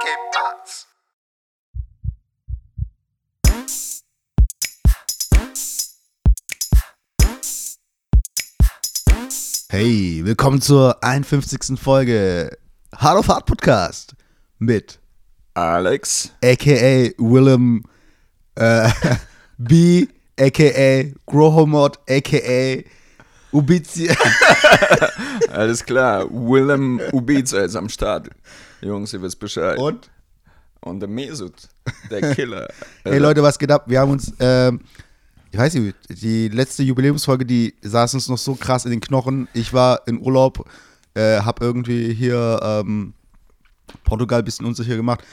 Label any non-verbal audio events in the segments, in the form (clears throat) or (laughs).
¿Qué pasa? Hey, willkommen zur 51. Folge Hard of Hard Podcast mit Alex. aka Willem äh, (laughs) B, aka Grohomod, aka Ubizi. (laughs) Alles klar. Willem Ubiza ist am Start. Jungs, ihr wisst Bescheid. Und? Und der Mesut, der Killer. (laughs) Hey Leute, was geht ab? Wir haben uns, ähm, ich weiß nicht, die letzte Jubiläumsfolge, die saß uns noch so krass in den Knochen. Ich war in Urlaub, äh, hab irgendwie hier ähm, Portugal ein bisschen unsicher gemacht.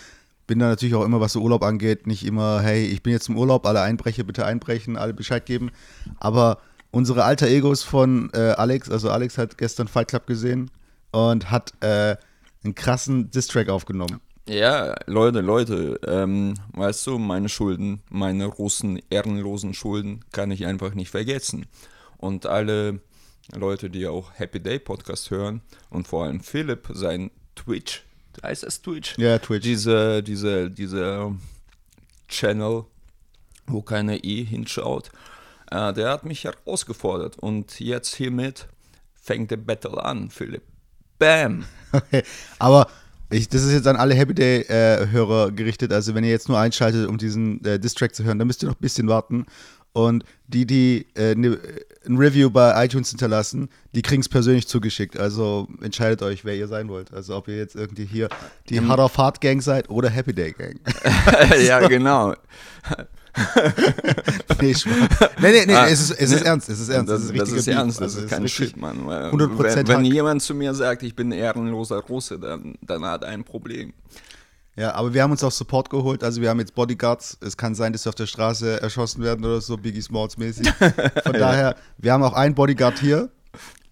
Bin da natürlich auch immer, was so Urlaub angeht, nicht immer, hey, ich bin jetzt im Urlaub, alle Einbrecher bitte einbrechen, alle Bescheid geben. Aber unsere alter Egos von äh, Alex, also Alex hat gestern Fight Club gesehen und hat äh, einen krassen Distrack aufgenommen. Ja, Leute, Leute, ähm, weißt du, meine Schulden, meine russen, ehrenlosen Schulden kann ich einfach nicht vergessen. Und alle Leute, die auch Happy Day Podcast hören und vor allem Philipp, sein Twitch, heißt das Twitch? Ja, Twitch. Diese, diese, diese Channel, wo keiner eh hinschaut, äh, der hat mich herausgefordert. Und jetzt hiermit fängt der Battle an, Philipp. Bam! Okay, aber ich, das ist jetzt an alle Happy Day-Hörer gerichtet. Also, wenn ihr jetzt nur einschaltet, um diesen äh, Distrack zu hören, dann müsst ihr noch ein bisschen warten. Und die, die äh, ne, ein Review bei iTunes hinterlassen, die kriegen es persönlich zugeschickt. Also entscheidet euch, wer ihr sein wollt. Also, ob ihr jetzt irgendwie hier die Hard of Hard Gang seid oder Happy Day Gang. (laughs) ja, (laughs) genau. (laughs) nee, Spaß. nee, nee, nee, Ah, es ist, es ist ernst. Es ist ernst. Das, es das ist ernst, das Also, ist kein Shit, Mann. Weil 100% wenn, wenn jemand zu mir sagt, ich bin ehrenloser Russe, dann, dann hat er ein Problem. Ja, aber wir haben uns auch Support geholt. Also wir haben jetzt Bodyguards. Es kann sein, dass wir auf der Straße erschossen werden oder so, Biggie Smalls mäßig. (laughs) Von daher, wir haben auch einen Bodyguard hier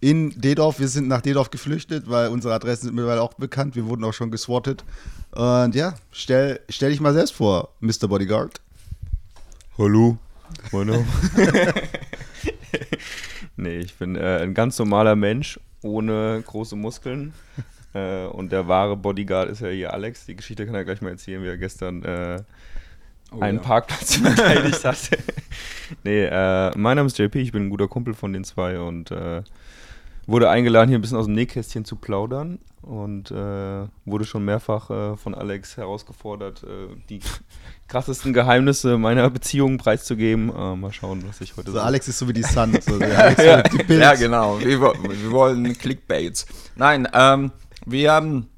in Dedorf. Wir sind nach Dedorf geflüchtet, weil unsere Adressen sind mittlerweile auch bekannt. Wir wurden auch schon geswattet. Und ja, stell, stell dich mal selbst vor, Mr. Bodyguard. Hallo, mein Name. (laughs) nee, ich bin äh, ein ganz normaler Mensch ohne große Muskeln. Äh, und der wahre Bodyguard ist ja hier Alex. Die Geschichte kann er gleich mal erzählen, wie er gestern äh, Oh, einen ja. Parkplatz (laughs) verteidigt hat. nee, äh, mein Name ist JP, ich bin ein guter Kumpel von den zwei und äh, wurde eingeladen, hier ein bisschen aus dem Nähkästchen zu plaudern und äh, wurde schon mehrfach äh, von Alex herausgefordert, äh, die krassesten Geheimnisse meiner Beziehung preiszugeben. Äh, mal schauen, was ich heute Also sage. Alex ist so wie die Sun. So, (laughs) ja, so die ja, genau. Wir, wir wollen Clickbaits. Nein, ähm, wir haben.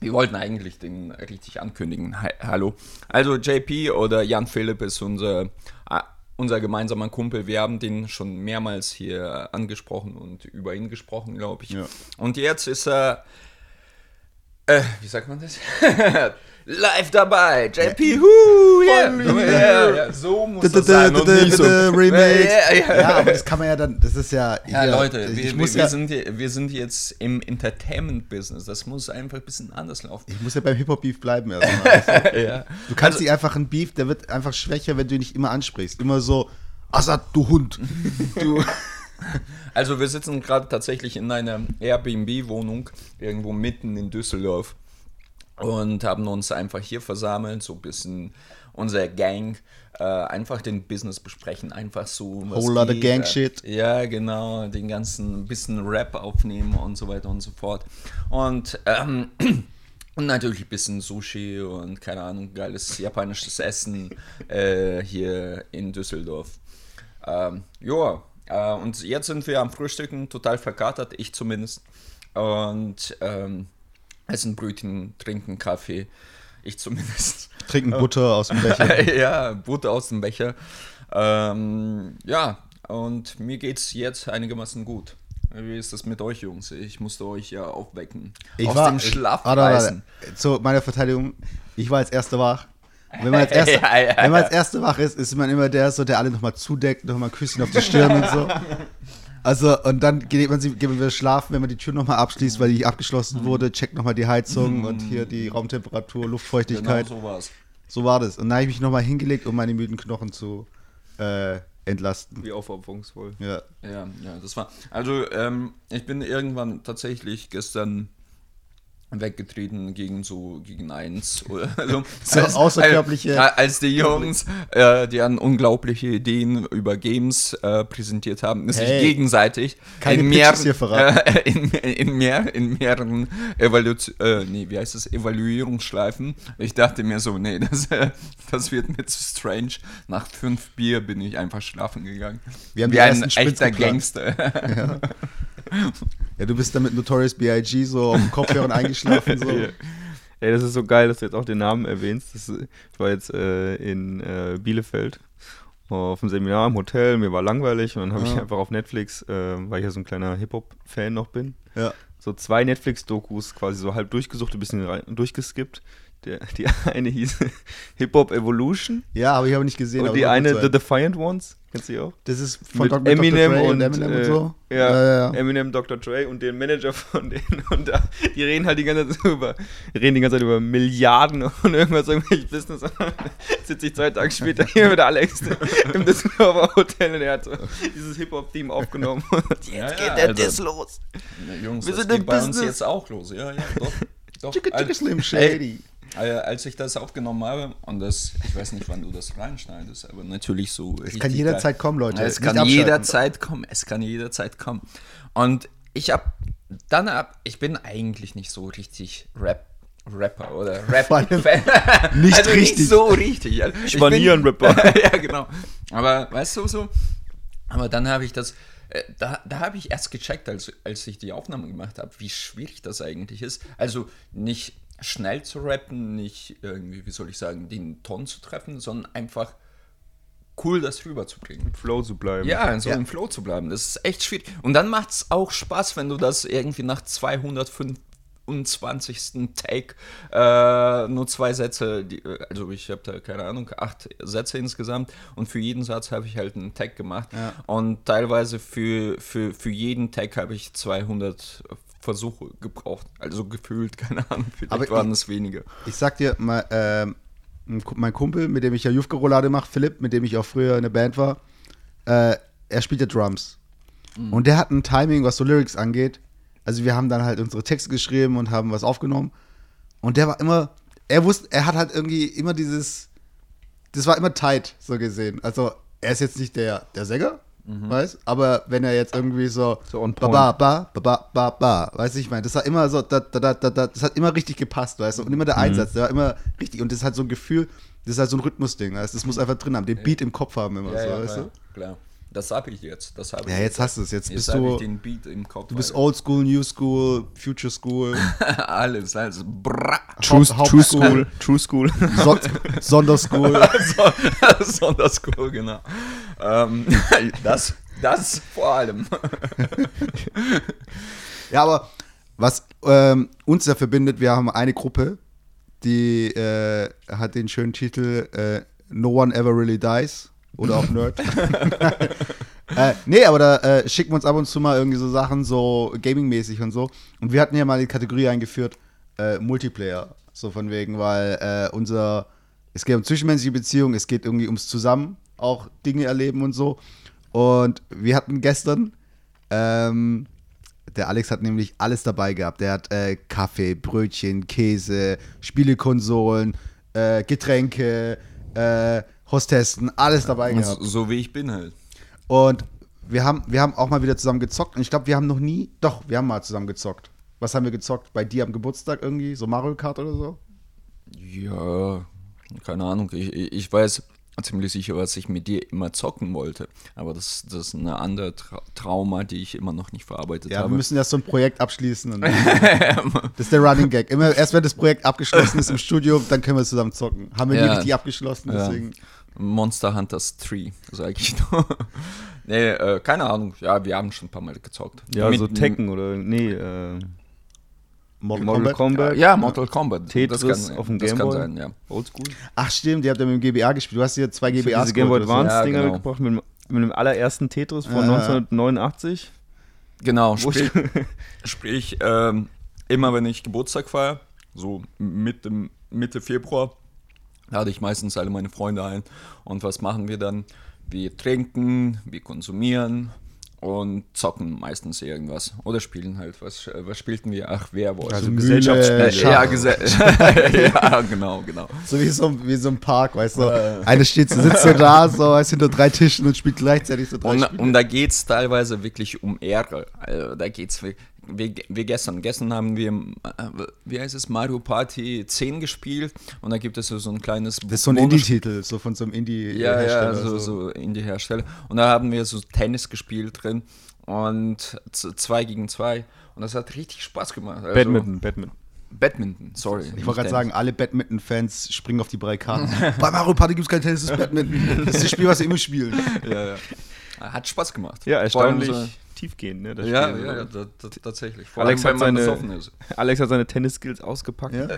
Wir wollten eigentlich den richtig ankündigen. Hi, hallo. Also JP oder Jan Philipp ist unser, äh, unser gemeinsamer Kumpel. Wir haben den schon mehrmals hier angesprochen und über ihn gesprochen, glaube ich. Ja. Und jetzt ist er. Äh, wie sagt man das? (laughs) Live dabei. JP, hu, yeah. So muss Da, da, das sein und nicht so. Remake. Ja, ja, Ja, aber das kann man ja dann, das ist ja. Ja, hier, Leute, ich wir, muss wir, ja, sind, hier- wir sind jetzt im Entertainment-Business. Das muss einfach ein bisschen anders laufen. ich muss ja beim Hip-Hop-Beef bleiben (laughs) erstmal. ja. Du kannst nicht einfach einen Beef, der wird einfach schwächer, wenn du ihn nicht immer ansprichst. Immer so, Assad, du Hund. (laughs) Du. Also wir sitzen gerade tatsächlich in einer Airbnb-Wohnung irgendwo mitten in Düsseldorf und haben uns einfach hier versammelt, so ein bisschen unser Gang, äh, einfach den Business besprechen, einfach so Whole lotta geht, gang äh, shit. Ja, genau, den ganzen bisschen Rap aufnehmen und so weiter und so fort. Und ähm, (clears throat) Und natürlich ein bisschen Sushi und keine Ahnung, geiles japanisches Essen äh, hier in Düsseldorf. Ähm, ja, äh, und jetzt sind wir am Frühstücken, total verkatert, ich zumindest. Und ähm, essen Brötchen, trinken Kaffee, ich zumindest. Trinken Butter aus dem Becher. (laughs) ja, Butter aus dem Becher. Ähm, ja, und mir geht's jetzt einigermaßen gut. Wie ist das mit euch, Jungs? Ich musste euch ja aufwecken. Ich Aus war, dem Schlaf warte, warte, warte. Zu meiner Verteidigung, ich war als Erster wach. Wenn man als (laughs) Erster, Ja, ja, wenn man als Erster wach ist, ist man immer der, so, der alle nochmal zudeckt, nochmal Küsschen auf die Stirn und so. (laughs) Also, und dann geht man, geht man wieder schlafen, wenn man die Tür nochmal abschließt, weil die abgeschlossen wurde, checkt nochmal die Heizung und hier die Raumtemperatur, Luftfeuchtigkeit. Genau so war's. So war das. Und dann habe ich mich nochmal hingelegt, um meine müden Knochen zu äh, entlasten. Wie aufopferungsvoll. Ja. Ja, ja, das war. Also, ähm, ich bin irgendwann tatsächlich gestern weggetreten gegen so gegen eins (laughs) oder so, So außerkörperliche- als, als die Jungs äh, die an unglaubliche Ideen über Games äh, präsentiert haben sich Hey. gegenseitig Keine in, mehr, hier verraten. (laughs) äh, in, in, mehr, in mehreren Evalu äh, nee, wie heißt das? Evaluierungsschleifen. Ich dachte mir so nee (laughs) das, das wird mir zu strange. Nach fünf Bier bin ich einfach schlafen gegangen. Wir haben wie ein echter. Gangster. Ja, du bist da mit Notorious B.I.G. so auf dem Kopfhörern (laughs) eingeschlafen. So. Ja. Ey, das ist so geil, dass du jetzt auch den Namen erwähnst. Das, ich war jetzt äh, in äh, Bielefeld auf dem Seminar im Hotel, mir war langweilig und dann habe ich Ja. einfach auf Netflix, äh, weil ich ja so ein kleiner Hip-Hop-Fan noch bin, Ja. so zwei Netflix-Dokus quasi so halb durchgesucht, ein bisschen durchgeskippt. Der, (laughs) die eine hieß (laughs) Hip-Hop Evolution ja, habe ich aber nicht gesehen. und aber die eine. The Defiant Ones. Kennst du die auch? Das ist von mit Dr. Eminem, Dr. Dre und, Eminem äh, und so. Ja, ja, ja. Eminem, Dr. Dre und den Manager von (laughs) denen. Und da, die reden halt die ganze Zeit über, reden die ganze Zeit über Milliarden und irgendwas, irgendwelches Business. Und dann sitze ich zwei Tage später hier mit Alex im Düsseldorfer Hotel und er hat so dieses Hip-Hop-Theme aufgenommen. Und jetzt Ja, geht ja, der also- Diss los. Na, Jungs, Wir das sind geht im bei uns Business. jetzt auch los. Ja, ja, doch. doch. Chicka, chicka, Al- Slim Ey, Shady. äh, als ich das aufgenommen habe, und das, ich weiß nicht, wann du das reinschneidest, aber natürlich so. Es kann jederzeit kommen, Leute. Es Nicht kann abschalten. jederzeit kommen. Es kann jederzeit kommen. Und ich hab dann ab, ich bin eigentlich nicht so richtig Rap. Rapper oder (laughs) Rap Fan. nicht (laughs) also richtig. nicht so richtig. Also Ich war nie ein Rapper. (laughs) ja, genau. Aber weißt du so? Aber dann habe ich das, äh, da, da habe ich erst gecheckt, als, als ich die Aufnahme gemacht habe, wie schwierig das eigentlich ist. Also nicht schnell zu rappen, nicht irgendwie, wie soll ich sagen, den Ton zu treffen, sondern einfach cool das rüberzubringen. Flow zu bleiben. Ja, so Ja. im Flow zu bleiben. Das ist echt schwierig. Und dann macht es auch Spaß, wenn du das irgendwie nach 225. Take äh, nur zwei Sätze, die, also ich habe da keine Ahnung, acht Sätze insgesamt und für jeden Satz habe ich halt einen Tag gemacht. Ja. Und teilweise für, für, für jeden Tag habe ich 200 Versuche gebraucht. Also gefühlt, (laughs) keine Ahnung, vielleicht Aber waren ich- es weniger. Ich sag dir, mal, ähm, Ku- mein Kumpel, mit dem ich ja Jufka-Roulade mache, Philipp, mit dem ich auch früher in der Band war, äh, er spielt ja Drums. Und der hat ein Timing, was so Lyrics angeht. Also wir haben dann halt unsere Texte geschrieben und haben was aufgenommen. Und der war immer, er wusste, er hat halt irgendwie immer dieses, das war immer tight, so gesehen. Also er ist jetzt nicht der, der Sänger, weißt? Aber wenn er jetzt irgendwie so, So on ba, ba, ba, ba, ba, ba, ba, weißt du, ich meine, das hat immer so, da, da, da, da, da, das hat immer richtig gepasst, weißt du, und immer der Einsatz, der war immer richtig, und das ist halt so ein Gefühl, das ist halt so ein Rhythmusding, weißt du, das muss einfach drin haben, den Beat im Kopf haben immer, so, weißt klar, du. klar. Das habe ich jetzt. Das habe Ja, ich jetzt hast du es, jetzt Jetzt bist habe du, ich den Beat im Kopf. du bist Alter. Old School, New School, Future School, (laughs) alles, alles. Brrr. True, Haupt- True. School. True School. (laughs) so (laughs) Sonderschool. So- Sonderschool, genau. Ähm, das, das vor allem. Ja, aber was ähm, uns da verbindet, wir haben eine Gruppe, die äh, hat den schönen Titel äh, No One Ever Really Dies oder auch Nerd. (laughs) äh, nee, aber da äh, schicken wir uns ab und zu mal irgendwie so Sachen, so Gaming-mäßig und so. Und wir hatten ja mal die Kategorie eingeführt, äh, Multiplayer. So von wegen, weil äh, unser, es geht um zwischenmenschliche Beziehungen, es geht irgendwie ums Zusammen auch Dinge erleben und so. Und wir hatten gestern, ähm, der Alex hat nämlich alles dabei gehabt. Der hat äh, Kaffee, Brötchen, Käse, Spielekonsolen, äh, Getränke, äh, Hostessen, alles dabei So, gehabt. so wie ich bin halt. Und wir haben, wir haben auch mal wieder zusammen gezockt. Und ich glaube, wir haben noch nie, doch, wir haben mal zusammen gezockt. Was haben wir gezockt? Bei dir am Geburtstag irgendwie? So Mario Kart oder so? Ja, keine Ahnung. Ich, ich weiß ziemlich sicher, was ich mit dir immer zocken wollte. Aber das, das ist eine andere Tra Trauma, die ich immer noch nicht verarbeitet Ja, wir habe. müssen erst so ein Projekt abschließen. (laughs) Das ist der Running Gag. Immer erst wenn das Projekt abgeschlossen ist im Studium, dann können wir zusammen zocken. Haben wir nie Ja. richtig abgeschlossen, Ja. Monster Hunters 3, sage ich nur. nee, äh, keine Ahnung. Ja, wir haben schon ein paar Mal gezockt. Ja, Mit- so Tekken oder, nee, äh, Mortal, Mortal Kombat. Kombat. Ja, Mortal Kombat. Tetris das kann, auf dem das kann Gameboy. sein, ja. Oldschool. Ach stimmt, ihr habt ja mit dem GBA gespielt. Du hast hier zwei GBAs diese Game Boy. Advance-Dinger Ja, genau. mitgebracht mit, dem- mit dem allerersten Tetris von Ja. 1989. Genau, sprich, (laughs) sprich ähm, immer wenn ich Geburtstag feiere, so Mitte, Mitte Februar, lade ich meistens alle meine Freunde ein. Und was machen wir dann? Wir trinken, wir konsumieren und zocken meistens irgendwas. Oder spielen halt. Was, äh, was spielten wir? Ach, wer wollte? Also Gesellschaftsspiele. äh, ja, Gese (laughs) (laughs) ja, genau, genau. So wie so, wie so ein Park, weißt du. Eine steht, so, sitzt so da, so, weißt du, hinter drei Tischen und spielt gleichzeitig so drei Und, Spiele. und da geht es teilweise wirklich um Ehre. Also da geht's wie, wie, wie gestern. Gestern haben wir, äh, wie heißt es, Mario Party 10 gespielt und da gibt es so, so ein kleines. Das ist so ein Indie-Titel, so von so einem Ja, ja, Indie-Hersteller. so, so Indie-Hersteller. Und da haben wir so Tennis gespielt drin und zwei gegen zwei. Und das hat richtig Spaß gemacht. Also, Badminton, Badminton. Badminton, sorry. Ich wollte gerade sagen, alle Badminton-Fans springen auf die Barrikaden. (laughs) Bei Mario Party gibt es kein Tennis, das ist Badminton. Das ist das Spiel, was sie immer spielen. Ja, ja. Hat Spaß gemacht. Ja, erstaunlich so- tiefgehend, ne? Ja, Spiel. ja, ja, da, da, tatsächlich. Vor Alex allem, hat wenn man seine- besoffen ist. Alex hat seine Tennis-Skills ausgepackt. (laughs) Ja?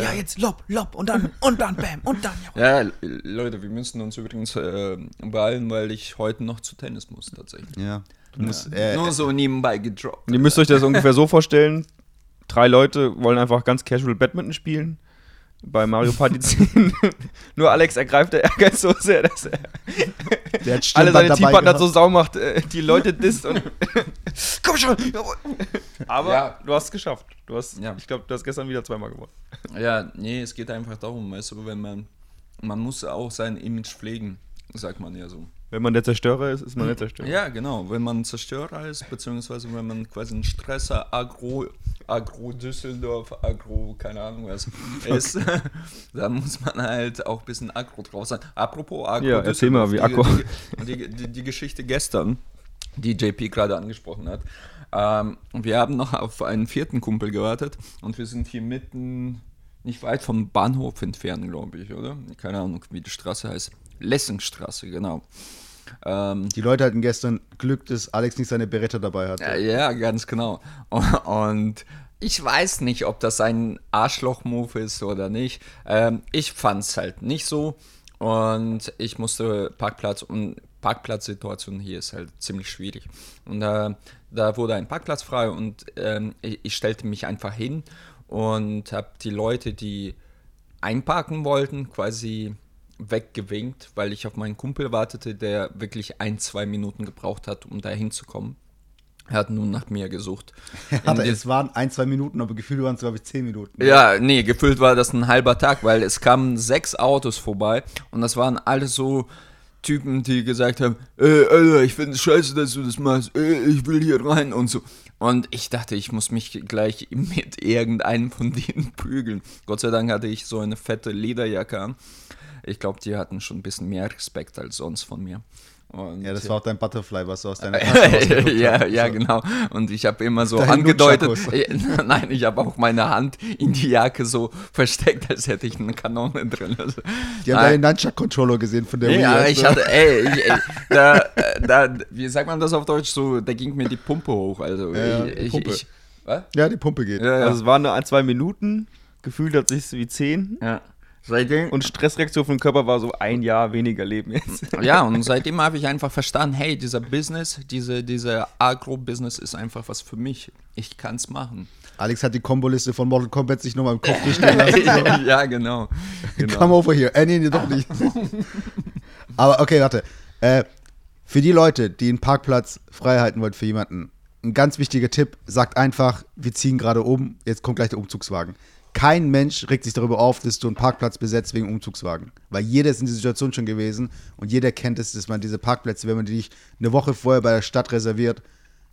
Ja, jetzt Lob, Lob und dann, und dann Bam und dann. Ja. Ja, Leute, wir müssen uns übrigens äh, beeilen, weil ich heute noch zu Tennis muss, tatsächlich. Ja. Du musst, äh, Nur so nebenbei gedroppt. Ihr müsst euch das ungefähr so vorstellen: drei Leute wollen einfach ganz casual Badminton spielen. Bei Mario Party (laughs) 10. Nur Alex ergreift der Ehrgeiz so sehr, dass er der hat alle seine Teampartner so sau macht, äh, die Leute disst und. (laughs) Komm schon! Jawohl. Aber Ja. du hast es geschafft. Du hast, Ja. ich glaube, du hast gestern wieder zweimal gewonnen. Ja, nee, es geht einfach darum, weißt du, wenn man, man muss auch sein Image pflegen, sagt man ja so. Wenn man der Zerstörer ist, ist man der Zerstörer. Ja, genau, wenn man Zerstörer ist, beziehungsweise wenn man quasi ein Stresser, Agro, Agro Düsseldorf, Agro, keine Ahnung was ist, (laughs) dann muss man halt auch ein bisschen Agro drauf sein. Apropos Agro Ja, erzähl mal, wie Agro- Die, die, die, die Geschichte gestern, die JP gerade angesprochen hat. Ähm, wir haben noch auf einen vierten Kumpel gewartet und wir sind hier mitten, nicht weit vom Bahnhof entfernt, glaube ich, oder? Keine Ahnung, wie die Straße heißt. Lessingstraße, genau. Ähm, Die Leute hatten gestern Glück, dass Alex nicht seine Beretta dabei hatte. ja, ja, ganz genau. (laughs) Und ich weiß nicht, ob das ein Arschloch-Move ist oder nicht. Ähm, ich fand es halt nicht so. Und ich musste Parkplatz und Parkplatzsituation hier ist halt ziemlich schwierig. Und äh, da wurde ein Parkplatz frei und ähm, ich, ich stellte mich einfach hin und habe die Leute, die einparken wollten, quasi weggewinkt, weil ich auf meinen Kumpel wartete, der wirklich ein, zwei Minuten gebraucht hat, um da hinzukommen. Er hat nun nach mir gesucht. (laughs) Aber es waren ein, zwei Minuten, aber gefühlt waren es, glaube ich, zehn Minuten. ja, nee, gefühlt war das ein halber Tag, weil es kamen sechs Autos vorbei und das waren alle so Typen, die gesagt haben, äh, Alter, ich finde es scheiße, dass du das machst, äh, ich will hier rein und so. Und ich dachte, ich muss mich gleich (laughs) mit irgendeinem von denen prügeln. Gott sei Dank hatte ich so eine fette Lederjacke an. Ich glaube, die hatten schon ein bisschen mehr Respekt als sonst von mir. Und Ja, das war auch dein Butterfly, was du aus deiner (laughs) Tasche ja, hast. ja, So. genau. Und ich habe immer so Dein angedeutet. Äh, (laughs) Nein, ich habe auch meine Hand in die Jacke so versteckt, als hätte ich eine Kanone drin. Also, Die haben deinen Nunchuck-Controller gesehen von der Wii. Ja, weißt ich du? hatte, ey, ich, ey da, da, wie sagt man das auf Deutsch? So, da ging mir die Pumpe hoch. Also, Ja, ich, die Pumpe. ich? Ja, die Pumpe geht. Ja, ja. Also es waren nur ein, zwei Minuten, gefühlt hat sich wie zehn. ja. Seitdem, Und Stressreaktion vom Körper war so ein Jahr weniger Leben jetzt. (laughs) ja, und seitdem habe ich einfach verstanden, hey, dieser Business, diese, diese Agro-Business ist einfach was für mich. Ich kann es machen. Alex hat die Komboliste von Mortal Kombat sich nochmal im Kopf durchstehen lassen. (laughs) ja, genau. genau. Come over here. Äh, nee, nee, doch nicht. (laughs) Aber okay, warte. Äh, für die Leute, die einen Parkplatz frei halten wollen für jemanden, ein ganz wichtiger Tipp, sagt einfach, wir ziehen gerade um, jetzt kommt gleich der Umzugswagen. Kein Mensch regt sich darüber auf, dass du einen Parkplatz besetzt wegen Umzugswagen. Weil jeder ist in dieser Situation schon gewesen und jeder kennt es, dass man diese Parkplätze, wenn man die nicht eine Woche vorher bei der Stadt reserviert,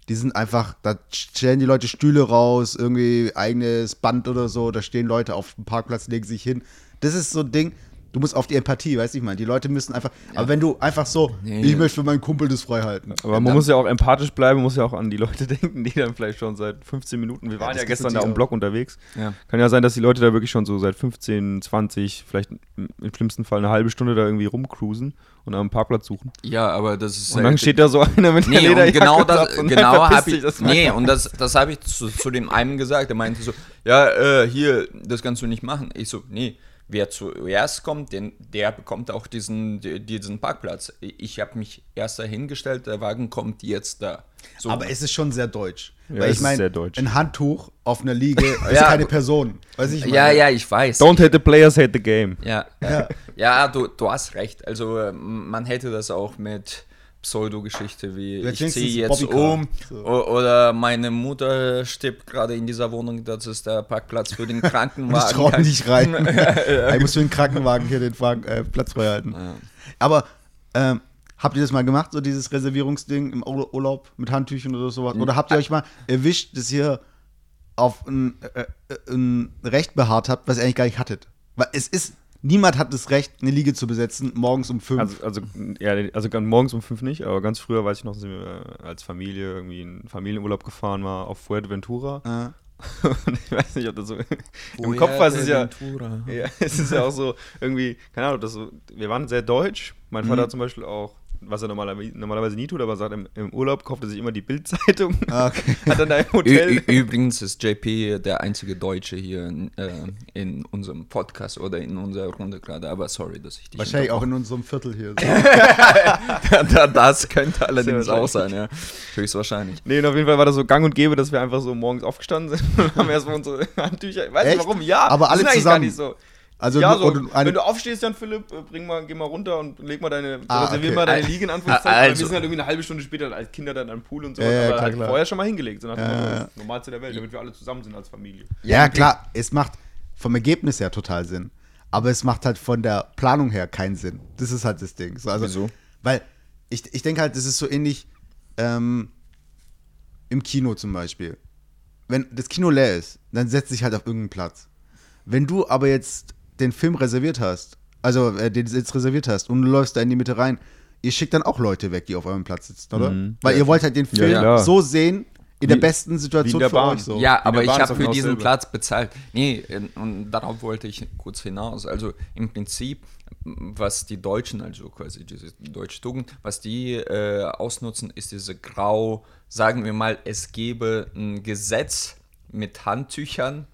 die sind einfach, da stellen die Leute Stühle raus, irgendwie eigenes Band oder so, da stehen Leute auf dem Parkplatz, legen sich hin. Das ist so ein Ding, du musst auf die Empathie, weißt du, ich meine, die Leute müssen einfach, aber wenn du einfach so, Nee. ich möchte für meinen Kumpel das frei halten. Aber man dann- muss ja auch empathisch bleiben, muss ja auch an die Leute (laughs) denken, die dann vielleicht schon seit 15 Minuten, wir waren ja, gibt's gestern da am. Block unterwegs. Ja. Kann ja sein, dass die Leute da wirklich schon so seit 15, 20, vielleicht im im schlimmsten Fall eine halbe Stunde da irgendwie rumcruisen und am Parkplatz suchen. Ja, aber das ist Und dann steht da so (laughs) einer mit der Nee, und Lederjacke genau und das, nein, genau habe ich, das nee, und das, das habe ich zu, zu dem einen gesagt. Er meinte so, ja, äh, hier, das kannst du nicht machen. Ich so, nee, wer zuerst kommt, den, der bekommt auch diesen, die- diesen Parkplatz. Ich habe mich erst dahingestellt, der Wagen kommt jetzt da. So. Aber es ist schon sehr deutsch. Ja, Weil ich ist meine, sehr deutsch. ein Handtuch auf einer Liege (laughs) ist Ja. keine Person. Weiß ich ja, ja, ich weiß. Don't hate the players, hate the game. Ja, ja. ja du, du hast recht. Also äh, man hätte das auch mit Pseudo-Geschichte wie ich ziehe jetzt Bobbycar. um So. oder meine Mutter stirbt gerade in dieser Wohnung, das ist der Parkplatz für den (laughs) Krankenwagen. Ich traue nicht rein. (laughs) ich muss für den Krankenwagen hier den Wagen, äh, Platz frei halten. Ja. Aber ähm, habt ihr das mal gemacht, so dieses Reservierungsding im Ur- Urlaub mit Handtüchern oder sowas? Oder habt ihr euch mal erwischt, dass ihr auf ein, äh, äh, ein Recht beharrt habt, was ihr eigentlich gar nicht hattet? Weil es ist, niemand hat das Recht, eine Liege zu besetzen, morgens um fünf. Also, also, ja, also morgens um fünf nicht, aber ganz früher weiß ich noch, sind wir äh, als Familie irgendwie in Familienurlaub gefahren war auf Fuerteventura. (laughs) Und ich weiß nicht, ob das so im Kopf war, es ist ja, ja, es ist ja auch so irgendwie, keine Ahnung, das so, wir waren sehr deutsch. Mein Vater hat zum Beispiel auch, was er normalerweise, normalerweise nie tut, aber sagt, im, im Urlaub kauft er sich immer die Bildzeitung. (laughs) Ah, okay. (laughs) Hat dann da im Hotel. Ü- Übrigens ist JP der einzige Deutsche hier in, äh, in unserem Podcast oder in unserer Runde gerade, aber sorry, dass ich dich Wahrscheinlich auch in unserem Viertel hier. (laughs) Da- das könnte allerdings auch sein, ja. Höchstwahrscheinlich. Nee, und auf jeden Fall war das so gang und gäbe, dass wir einfach so morgens aufgestanden sind und haben erstmal unsere Handtücher. Ich weiß nicht warum, ja. Aber alle zusammen? Gar nicht so. Also ja, so, wenn du aufstehst, Jan Philipp, äh, bring mal, geh mal runter und leg mal deine, Ah, reservier okay. mal deine Al- Liege in Anführungszeichen. also- wir sind halt irgendwie eine halbe Stunde später als Kinder dann am Pool und so, Ja, ja, aber klar, halt klar. vorher schon mal hingelegt, so nach Ja, Normalste der Welt, damit wir alle zusammen sind als Familie. Ja, klar, es macht vom Ergebnis her total Sinn. Aber es macht halt von der Planung her keinen Sinn. Das ist halt das Ding. So, also, Wieso? Weil ich, ich denke halt, das ist so ähnlich ähm, im Kino zum Beispiel. Wenn das Kino leer ist, dann setz dich halt auf irgendeinen Platz. Wenn du aber jetzt den Film reserviert hast, also äh, den Sitz reserviert hast und du läufst da in die Mitte rein, ihr schickt dann auch Leute weg, die auf eurem Platz sitzen, oder? Mhm. Weil ihr wollt halt den Film Ja, so sehen, in der Wie- besten Situation der für Bahn. euch so. Ja, aber der ich habe für genau diesen. Platz bezahlt. Nee, und darauf wollte ich kurz hinaus. Also im Prinzip, was die Deutschen, also quasi diese deutsche Tugend, was die äh, ausnutzen, ist diese grau, sagen wir mal, es gäbe ein Gesetz mit Handtüchern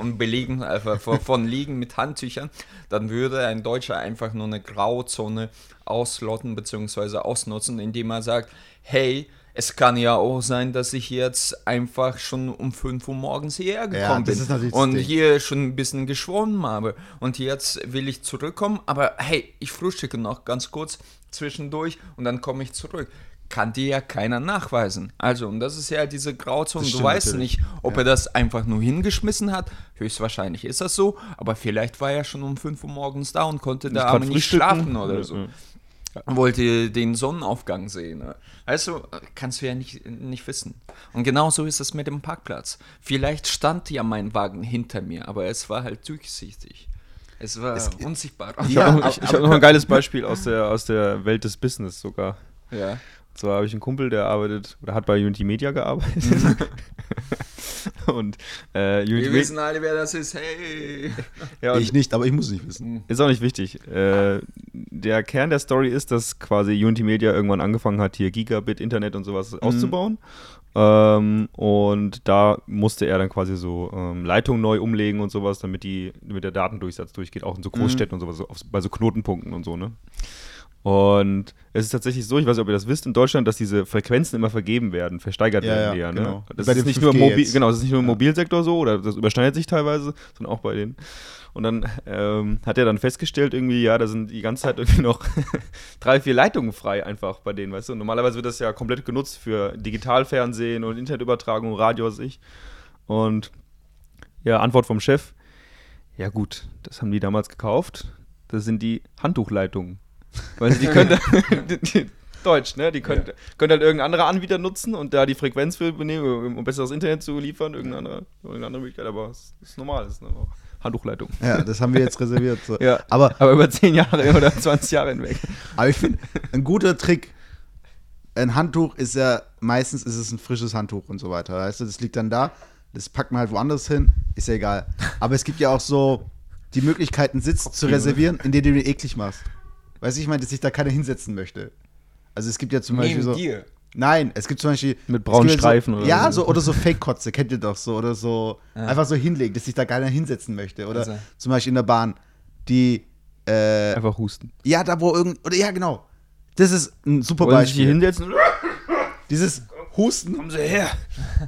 und belegen einfach von, liegen mit Handtüchern, dann würde ein Deutscher einfach nur eine Grauzone auslotten bzw. ausnutzen, indem er sagt, hey, es kann ja auch sein, dass ich jetzt einfach schon um 5 Uhr morgens hierher gekommen das bin und hier schon ein bisschen geschwommen habe und jetzt will ich zurückkommen, aber hey, ich frühstücke noch ganz kurz zwischendurch und dann komme ich zurück. Kann dir ja keiner nachweisen. Also, und das ist ja diese Grauzone. Du weißt natürlich. nicht, ob er das einfach nur hingeschmissen hat. Höchstwahrscheinlich ist das so, aber vielleicht war er schon um 5 Uhr morgens da und konnte da aber nicht schlafen oder Ja, so. ja. Wollte den Sonnenaufgang sehen. Also kannst du ja nicht, nicht wissen. Und genauso ist es mit dem Parkplatz. Vielleicht stand ja mein Wagen hinter mir, aber es war halt durchsichtig. Es war unsichtbar. Ich Ja, habe ich, ich hab noch ein geiles Beispiel aus der, aus der Welt des Business sogar. ja. Zwar habe ich einen Kumpel, der arbeitet oder hat bei Unity Media gearbeitet. (laughs) und äh, Unity Wir wissen alle, wer das ist. Hey! Ja, Ich nicht, aber ich muss nicht wissen. Ist auch nicht wichtig. Äh, der Kern der Story ist, dass quasi Unity Media irgendwann angefangen hat, hier Gigabit, Internet und sowas auszubauen. Ähm, und da musste er dann quasi so ähm, Leitungen neu umlegen und sowas, damit, die, damit der Datendurchsatz durchgeht, auch in so Großstädten und sowas, so auf, bei so Knotenpunkten und so, ne? Und es ist tatsächlich so, ich weiß nicht, ob ihr das wisst, in Deutschland, dass diese Frequenzen immer vergeben werden, versteigert Ja, werden ja, ne? genau. Das ist nicht nur 5G mobil, jetzt. genau, das ist nicht nur im Ja. Mobilsektor so, oder das überschneidet sich teilweise, sondern auch bei denen. Und dann ähm, hat er dann festgestellt, irgendwie, ja, da sind die ganze Zeit irgendwie noch (laughs) drei, vier Leitungen frei einfach bei denen, weißt du? Und normalerweise wird das ja komplett genutzt für Digitalfernsehen und Internetübertragung, Radio, was ich. Und ja, Antwort vom Chef, ja gut, das haben die damals gekauft. Das sind die Handtuchleitungen. Weil die können (laughs) Deutsch, ne? Die können, können halt irgendein anderer Anbieter nutzen und da die Frequenz für benehmen, um besseres Internet zu liefern, irgendeine andere, irgendeine andere Möglichkeit, aber es ist normal, es ist eine Handtuchleitung. Ja, das haben wir jetzt reserviert. So. (laughs) Ja. Aber, Aber über 10 Jahre oder (laughs) 20 Jahre hinweg. aber ich finde, ein guter Trick, ein Handtuch ist ja, meistens ist es ein frisches Handtuch und so weiter. Weißt du, das liegt dann da, das packt man halt woanders hin, ist ja egal. Aber es gibt ja auch so die Möglichkeit, einen Sitz zu reservieren, in den du den eklig machst. Weißt du, ich meine, dass sich da keiner hinsetzen möchte. Also es gibt ja zum Beispiel Neben so. dir. Nein, es gibt zum Beispiel. Mit braunen ja Streifen so, oder Ja, so. oder so Fake-Kotze, kennt ihr doch so. Oder so. Einfach so hinlegen, dass sich da keiner hinsetzen möchte. Oder Also. zum Beispiel in der Bahn, die. Äh, Einfach husten. ja, da wo irgend. Oder ja, genau. Das ist ein super Wollen Sie sich hier Beispiel. hinsetzen? Dieses Husten. Kommen Sie her.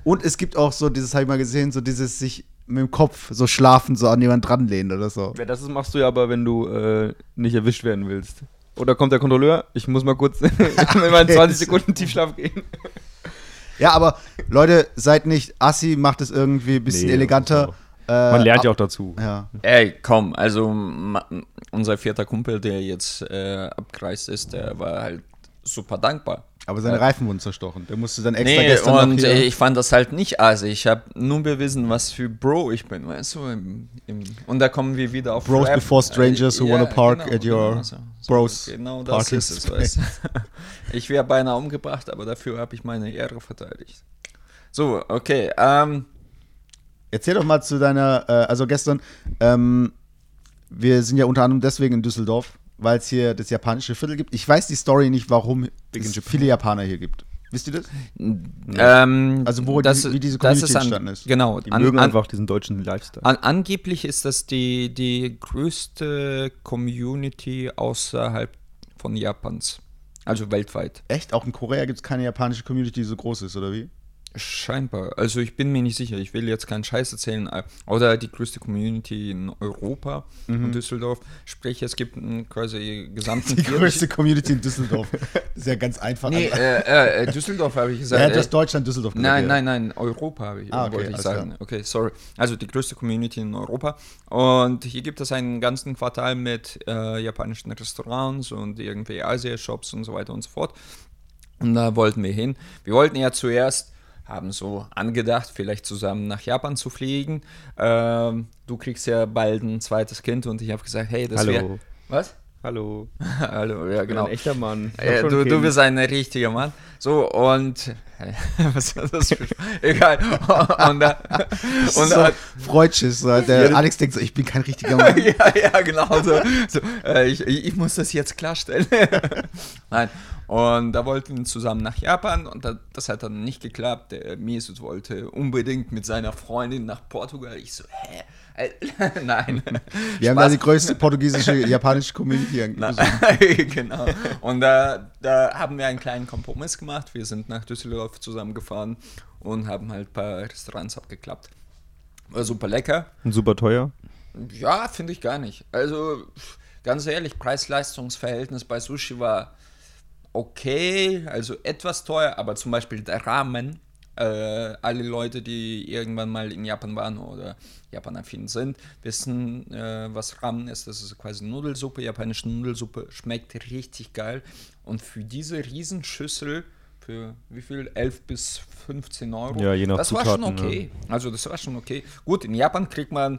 Und es gibt auch so, dieses habe ich mal gesehen, so dieses sich mit dem Kopf so schlafen, so an jemand dranlehnen oder so. Ja, das machst du ja aber, wenn du äh, nicht erwischt werden willst. Oder kommt der Kontrolleur? Ich muss mal kurz (laughs) in (laughs) meinen 20 Sekunden Tiefschlaf gehen. (laughs) Ja, aber Leute, seid nicht assi, macht es irgendwie ein bisschen Nee, eleganter. Man Äh, lernt ja auch dazu. Ja. Ey, komm, also unser vierter Kumpel, der jetzt äh, abgereist ist, der war halt super dankbar. Aber seine Reifen wurden zerstochen. Der musste dann extra Nee, gestern und äh, ich fand das halt nicht assi. Ich habe nur bewiesen, was für Bro ich bin, weißt du? Im, im, und da kommen wir wieder auf Bros Rap. before strangers who Äh, wanna park genau, at your genau so. So, bros Genau das ist es, weißt du? (laughs) Ich wäre beinahe umgebracht, aber dafür habe ich meine Ehre verteidigt. So, okay. Ähm, Erzähl doch mal zu deiner, äh, also gestern, ähm, wir sind ja unter anderem deswegen in Düsseldorf, weil es hier das japanische Viertel gibt. Ich weiß die Story nicht, warum es viele Japaner hier gibt. Wisst ihr das? ähm, Also wo die- wie diese das Community an- entstanden ist. Genau. Die an- mögen an- einfach diesen deutschen Lifestyle. An, angeblich ist das die, die größte Community außerhalb von Japans. Also weltweit. Echt? Auch in Korea gibt es keine japanische Community, die so groß ist, oder wie? Scheinbar. Also ich bin mir nicht sicher. Ich will jetzt keinen Scheiß erzählen. äh, Oder die größte Community in Europa, Mhm. in Düsseldorf. Sprich, es gibt einen quasi gesamten (laughs) Die größte Community in Düsseldorf. Das ist ja ganz einfach. Nee, Also- äh, äh, Düsseldorf habe ich gesagt. ja, Äh, das Deutschland, Düsseldorf. gesagt, Nein, nein, nein, Europa habe ich, Ah, okay, wollte ich sagen. klar. Okay, sorry. Also die größte Community in Europa. Und hier gibt es einen ganzen Quartal mit äh, japanischen Restaurants und irgendwie Asia-Shops und so weiter und so fort. Und da wollten wir hin. Wir wollten ja zuerst, haben so angedacht, vielleicht zusammen nach Japan zu fliegen. Ähm, du kriegst ja bald ein zweites Kind und ich habe gesagt, hey, das wäre... Was? Hallo. (laughs) Hallo, ja genau. ein echter Mann. Äh, du, du bist ein richtiger Mann. So, und. (laughs) Was ist das für. (laughs) Egal. Und, da, Und so da, Freudschiss. so. Der Alex denkt so, ich bin kein richtiger Mann. ja, ja, genau. So, so, äh, ich, ich muss das jetzt klarstellen. Nein. Und da wollten wir zusammen nach Japan und da, das hat dann nicht geklappt. Der Mesut wollte unbedingt mit seiner Freundin nach Portugal. Ich so, hä? Äh, (laughs) Nein. Wir haben da die größte portugiesische, (laughs) japanische Community (laughs) genau. Und da, da haben wir einen kleinen Kompromiss gemacht. Wir sind nach Düsseldorf zusammengefahren und haben halt ein paar Restaurants abgeklappt. War super lecker. Und super teuer. Ja, finde ich gar nicht. Also, ganz ehrlich, Preis-Leistungs-Verhältnis bei Sushi war okay, also etwas teuer, aber zum Beispiel der Ramen. Äh, alle Leute, die irgendwann mal in Japan waren oder Japan-affin sind, wissen, äh, was Ramen ist. Das ist quasi Nudelsuppe, japanische Nudelsuppe, schmeckt richtig geil. Und für diese Riesenschüssel, für wie viel? 11 bis 15 Euro. Ja, je nach Das war schon Zutaten, okay. Also das war schon okay. Gut, in Japan kriegt man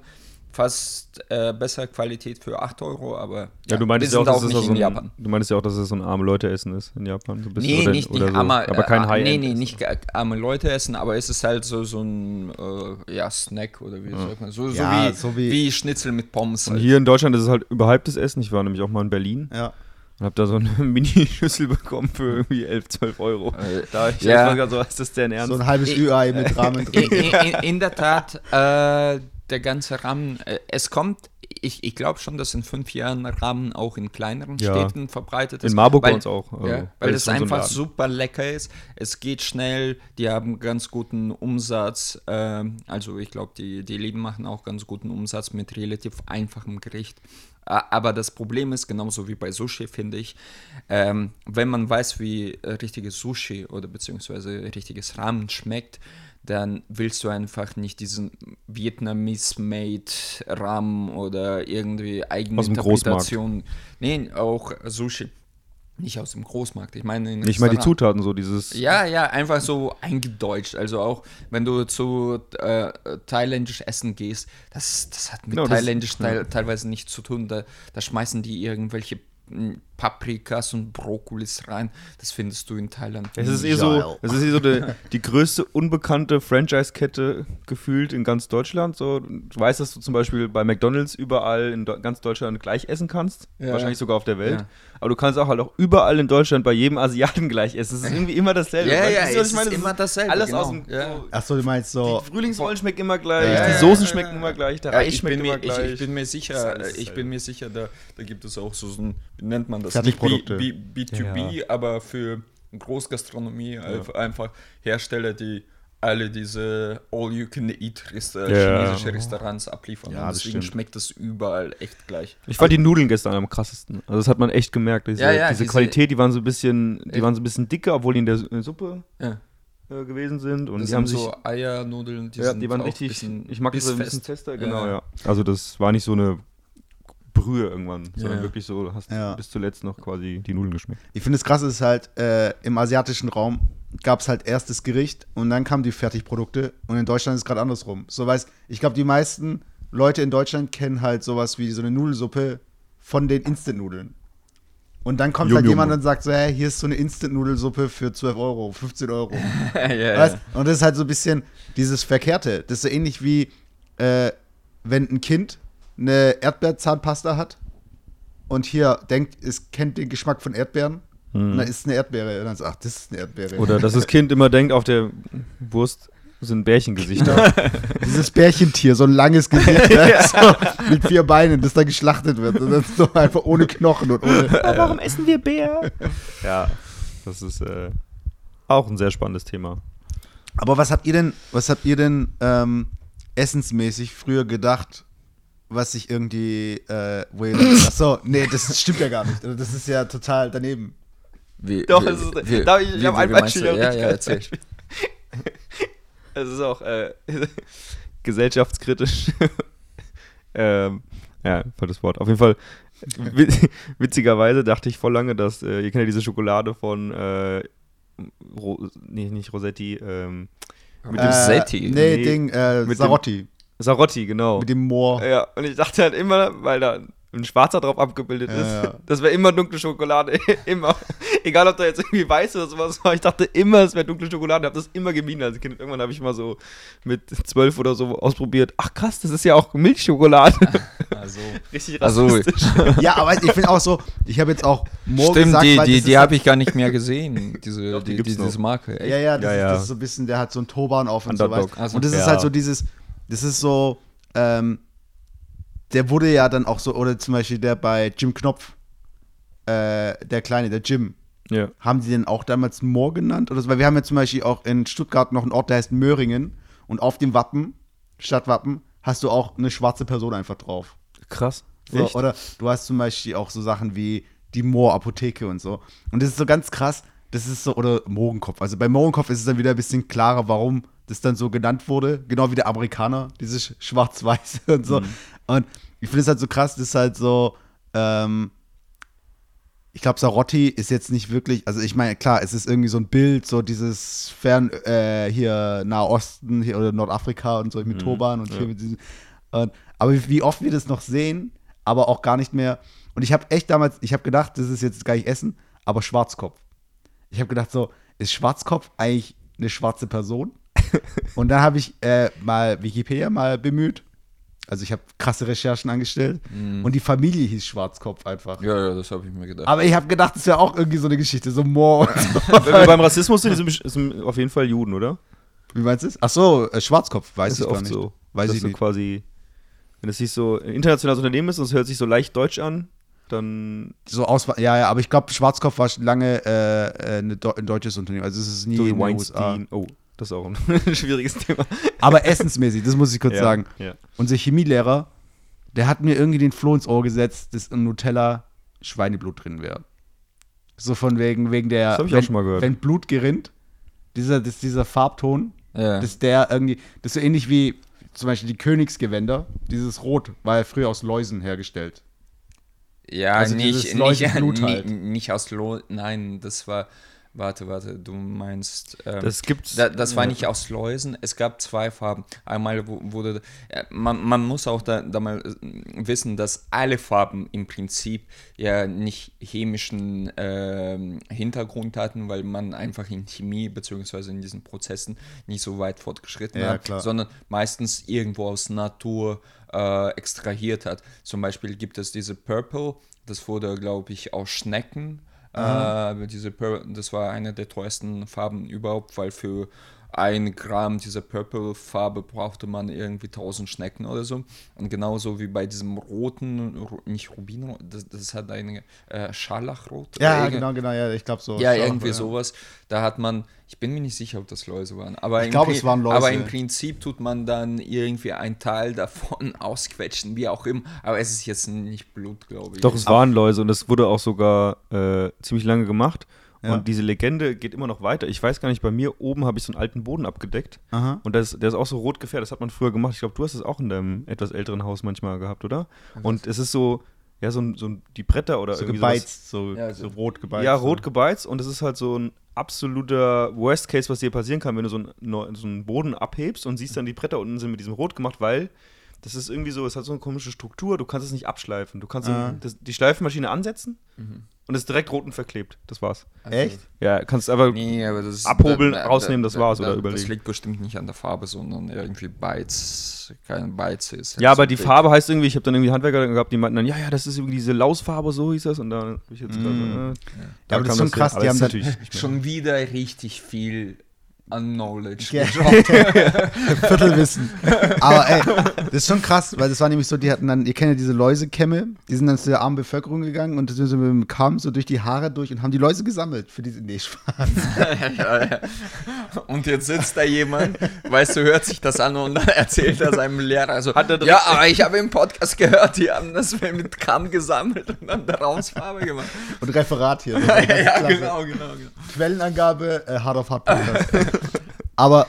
fast äh, bessere Qualität für 8 Euro, aber Ja, du meintest wir ja auch, dass es nicht so in ein, Japan. Du meintest ja auch, dass es so ein arme Leute-Essen ist in Japan. So ein bisschen, Nee, oder, nicht, oder nicht so. arme, Aber kein äh, High Nee, nee, nicht ge- arme Leute essen, aber es ist halt so, so ein äh, ja, Snack oder wie sagt man, so, so, Ja, wie, so wie- wie Schnitzel mit Pommes. Und Halt. hier in Deutschland ist es halt überhyptes Essen. Ich war nämlich auch mal in Berlin Ja. und habe da so eine (laughs) Mini-Schüssel bekommen für irgendwie 11, 12 Euro. Äh, Da ich ja. ja. gerade so, ist das denn ernst? So ein halbes Ich- Ü-Ei mit Rahmen in, drin. in, in, in der Tat, äh, der ganze Rahmen, äh, es kommt, ich, ich glaube schon, dass in fünf Jahren Rahmen auch in kleineren Ja. Städten verbreitet ist. in Marburg bei weil- uns auch. also, Ja, weil das es so einfach Laden. super lecker ist. Es geht schnell, die haben ganz guten Umsatz. ähm, also ich glaube, die, die Läden machen auch ganz guten Umsatz mit relativ einfachem Gericht. Aber das Problem ist, genauso wie bei Sushi, finde ich, ähm, wenn man weiß, wie äh, richtiges Sushi oder beziehungsweise richtiges Ramen schmeckt, dann willst du einfach nicht diesen Vietnamese-made Ramen oder irgendwie eigene Aus dem. Interpretation. Nee, auch Sushi. Nicht aus dem Großmarkt. Ich meine, in Nicht mal die. Zutaten, so dieses. Ja, ja, einfach so eingedeutscht. Also auch wenn du zu äh, thailändisch essen gehst, das, das hat mit Genau, das- thailändisch teil, teilweise nichts zu tun. Da, da schmeißen die irgendwelche Paprikas und Brokkolis rein. Das findest du in Thailand. Es ist eh so, es ist eh so die, die größte unbekannte Franchise-Kette gefühlt in ganz Deutschland. So, du weißt, dass du zum Beispiel bei McDonalds überall in Do ganz Deutschland gleich essen kannst, Ja. wahrscheinlich sogar auf der Welt. Ja. Aber du kannst auch halt auch überall in Deutschland bei jedem Asiaten (laughs) gleich essen. Es ist irgendwie immer dasselbe. Ja, ja, was es ich meine? ist immer dasselbe, Alles genau. aus dem. Ja. So, Achso, du meinst so. die Frühlingsrollen schmecken immer gleich, Ja, die ja, Soßen ja, schmecken ja. immer gleich, der Ja, Reis ich, schmeckt bin mir, immer ich, gleich. ich bin mir sicher, ich bin mir sicher, da, da gibt es auch so, so ein, nennt man das? Fertigprodukte. Nicht B, B, B2B, Ja. aber für Großgastronomie einfach- Hersteller, die alle diese All-You-Can-Eat-Resta Ja. chinesische Restaurants abliefern. Ja, deswegen stimmt. schmeckt das überall echt gleich. Ich fand die Nudeln gestern am krassesten. Also das hat man echt gemerkt. Diese, Ja, ja, diese diese- Qualität, die waren so ein bisschen, die Äh, waren so ein bisschen dicker, obwohl die in der Su- äh, Suppe äh, gewesen sind. Und das die haben sich. so Eiernudeln, die, ja, sind die waren auch richtig. bisschen ich mag das so ein bisschen fester, genau, ja. Also das war nicht so eine Brühe irgendwann, sondern ja. wirklich so, hast Ja. bis zuletzt noch quasi die Nudeln geschmeckt. Ich finde es krass, ist halt, äh, im asiatischen Raum gab es halt erst das Gericht und dann kamen die Fertigprodukte und in Deutschland ist es gerade andersrum. So weiß, ich glaube, die meisten Leute in Deutschland kennen halt sowas wie so eine Nudelsuppe von den Instant-Nudeln. Und dann kommt Yum, halt yum. jemand und sagt so, hey, hier ist so eine Instant-Nudelsuppe für 12 Euro, 15 Euro. (laughs) ja. Weißt? Und das ist halt so ein bisschen dieses Verkehrte. Das ist so ähnlich wie, äh, wenn ein Kind eine Erdbeerzahnpasta hat und hier denkt, es kennt den Geschmack von Erdbeeren und dann ist es eine Erdbeere. Und dann sagt, ach, das ist eine Erdbeere. Oder dass das Kind immer denkt, auf der Wurst sind Bärchengesichter. Dieses Bärchentier, so ein langes Gesicht, ne? (laughs) so, mit vier Beinen, das da geschlachtet wird. Und dann so einfach ohne Knochen und ohne. Warum essen wir Bär? ja, das ist äh, auch ein sehr spannendes Thema. Aber was habt ihr denn, was habt ihr denn ähm, essensmäßig früher gedacht, was sich irgendwie, äh, wo ihr, achso, nee, das stimmt ja gar nicht. Also Das ist ja total daneben. Wie, Doch, wie, es ist- wie, darf ich- ich wie- hab wie- ein Beispiel, ja, Ja, erzähl. (laughs) Es ist auch äh, (laughs) gesellschaftskritisch. (laughs) ähm, ja, voll das Wort. Auf jeden Fall, wit- witzigerweise dachte ich voll lange, dass, äh, ihr kennt ja diese Schokolade von, äh, Ro nee, nicht Rosetti, ähm, Mit dem Äh, Setti. Nee, Nee, Ding, äh, mit dem- Sarotti. Sarotti, genau. Mit dem Moor. Ja, und ich dachte halt immer, weil da ein Schwarzer drauf abgebildet Ja, ist, ja. das wäre immer dunkle Schokolade. (laughs) immer. Egal, ob da jetzt irgendwie weiß oder sowas war. Ich dachte immer, es wäre dunkle Schokolade. Ich habe das immer gemieden als Kind. Irgendwann habe ich mal so mit zwölf oder so ausprobiert. Ach krass, das ist ja auch Milchschokolade. (laughs) Also, Richtig Also, rassistisch. (laughs) Ja, aber ich finde auch so, ich habe jetzt auch Moor stimmt, gesagt, die, die, die habe ich gar nicht mehr gesehen, diese, Doch, die die, diese. Marke. echt? Ja, ja, das, Ja, ist, das ist so ein bisschen, der hat so einen Turban auf und Underdog. so was. Also, und das ist halt so dieses, das ist so, ähm, der wurde ja dann auch so, oder zum Beispiel der bei Jim Knopf, äh, der Kleine, der Jim, ja. haben die den auch damals Moor genannt? Oder so? Weil wir haben ja zum Beispiel auch in Stuttgart noch einen Ort, der heißt Möhringen und auf dem Wappen, Stadtwappen, hast du auch eine schwarze Person einfach drauf. Krass. So, oder du hast zum Beispiel auch so Sachen wie die Moor-Apotheke und so. Und das ist so ganz krass, das ist so, oder Mohrenkopf. Also bei Mohrenkopf ist es dann wieder ein bisschen klarer, warum das dann so genannt wurde. Genau wie der Amerikaner, dieses Schwarz-Weiß (laughs) und so. Und ich finde es halt so krass, das ist halt so, ähm, ich glaube, Sarotti ist jetzt nicht wirklich, also ich meine, klar, es ist irgendwie so ein Bild, so dieses Fern, äh, hier Nahosten hier, oder Nordafrika und so mit Turban und hier mit diesen, und, aber wie, wie oft wir das noch sehen, aber auch gar nicht mehr. Und ich habe echt damals, ich habe gedacht, das ist jetzt gar nicht Essen, aber Schwarzkopf. Ich habe gedacht, so, ist Schwarzkopf eigentlich eine schwarze Person? (laughs) und dann habe ich äh, mal Wikipedia mal bemüht. Also ich habe krasse Recherchen angestellt. Und die Familie hieß Schwarzkopf einfach. Ja, ja, das habe ich mir gedacht. Aber ich habe gedacht, das wäre auch irgendwie so eine Geschichte, so Moor. (laughs) Wenn wir beim Rassismus sind, sind auf jeden Fall Juden, oder? Wie meinst du es? Ach so, äh, Schwarzkopf, weiß Das ich ist gar oft nicht. so. Weiß dass ich nicht. quasi, wenn es sich so ein internationales Unternehmen ist und es hört sich so leicht deutsch an, dann So aus, ja, ja, aber ich glaube, Schwarzkopf war schon lange äh, äh, ein deutsches Unternehmen. Also es ist nie so in den USA. Oh, das ist auch ein (laughs) schwieriges Thema. Aber essensmäßig, das muss ich kurz Ja, sagen. ja. Unser Chemielehrer, der hat mir irgendwie den Floh ins Ohr gesetzt, dass in Nutella Schweineblut drin wäre. So von wegen, wegen der, Das hab ich auch wenn, schon mal gehört. wenn Blut gerinnt, dieser, das, dieser Farbton, ja. dass der irgendwie, das ist so ähnlich wie zum Beispiel die Königsgewänder, dieses Rot war ja früher aus Läusen hergestellt. Ja, Also nicht, nicht, (laughs) halt. nicht aus Lo Nein, das war. Warte, warte, du meinst. Ähm, Das gibt's. da, das war nicht aus Läusen. Es gab zwei Farben. Einmal wurde. Ja, man, man muss auch da, da mal äh, wissen, dass alle Farben im Prinzip ja nicht chemischen ähm, Hintergrund hatten, weil man einfach in Chemie beziehungsweise in diesen Prozessen nicht so weit fortgeschritten Ja, hat, klar. sondern meistens irgendwo aus Natur äh, extrahiert hat. Zum Beispiel gibt es diese Purple, das wurde, glaube ich, aus Schnecken. Äh, diese Pur das war eine der teuersten Farben überhaupt, weil für ein Gramm dieser Purple-Farbe brauchte man irgendwie 1000 Schnecken oder so. Und genauso wie bei diesem roten, nicht Rubinrot, das, das hat eine äh, Scharlachrot. Ja, genau, genau, ja, ich glaube so. Ja, irgendwie ja. sowas. Da hat man, ich bin mir nicht sicher, ob das Läuse waren. Aber Ich im glaube, es waren Läuse. Aber im Prinzip tut man dann irgendwie einen Teil davon (laughs) ausquetschen, wie auch immer. Aber es ist jetzt nicht Blut, glaube ich. Doch, es waren Läuse und es wurde auch sogar äh, ziemlich lange gemacht. Ja. Und diese Legende geht immer noch weiter. Ich weiß gar nicht, bei mir oben habe ich so einen alten Boden abgedeckt. Aha. Und das, der ist auch so rot gefärbt. Das hat man früher gemacht. Ich glaube, du hast es auch in deinem etwas älteren Haus manchmal gehabt, oder? Und es ist so, ja, so, so die Bretter oder So irgendwie sowas. gebeizt, so, Ja, so so- rot gebeizt. Ja, rot gebeizt und es ist halt so ein absoluter Worst Case, was dir passieren kann, wenn du so einen, so einen Boden abhebst und siehst dann, die Bretter unten sind mit diesem Rot gemacht, weil das ist irgendwie so, es hat so eine komische Struktur, du kannst es nicht abschleifen. Du kannst Ah. das, die Schleifenmaschine ansetzen Mhm. und es ist direkt rot und verklebt. Das war's. Echt? Ja, kannst aber. Nee, aber das Abhobeln, rausnehmen, das war's, oder Das überlegen? liegt bestimmt nicht an der Farbe, sondern irgendwie Beiz, kein Beiz ist. halt Ja, so aber die. Farbe heißt irgendwie, ich habe dann irgendwie Handwerker gehabt, die meinten dann, ja, ja, das ist irgendwie diese Lausfarbe, so hieß das. Und da hab ich jetzt Mm. gerade, äh, Ja, da aber das ist schon krass, die Aber haben das dann- natürlich. Schon wieder richtig viel an Knowledge. Gedroppt. (laughs) Viertelwissen. Aber ey, das ist schon krass, weil das war nämlich so, die hatten dann, ihr kennt ja diese Läusekämme, die sind dann zu der armen Bevölkerung gegangen und sind so mit dem Kamm so durch die Haare durch und haben die Läuse gesammelt für diese, nee, Spaß. (laughs) ja, ja. Und jetzt sitzt da jemand, weißt du, hört sich das an und dann (laughs) erzählt er seinem Lehrer, also, Hat er ja, aber ich habe im Podcast gehört, die haben das mit Kamm gesammelt und dann daraus Farbe gemacht. Und Referat hier. So Ja, genau, genau, genau. Quellenangabe, äh, Hard of Hard Podcast. Aber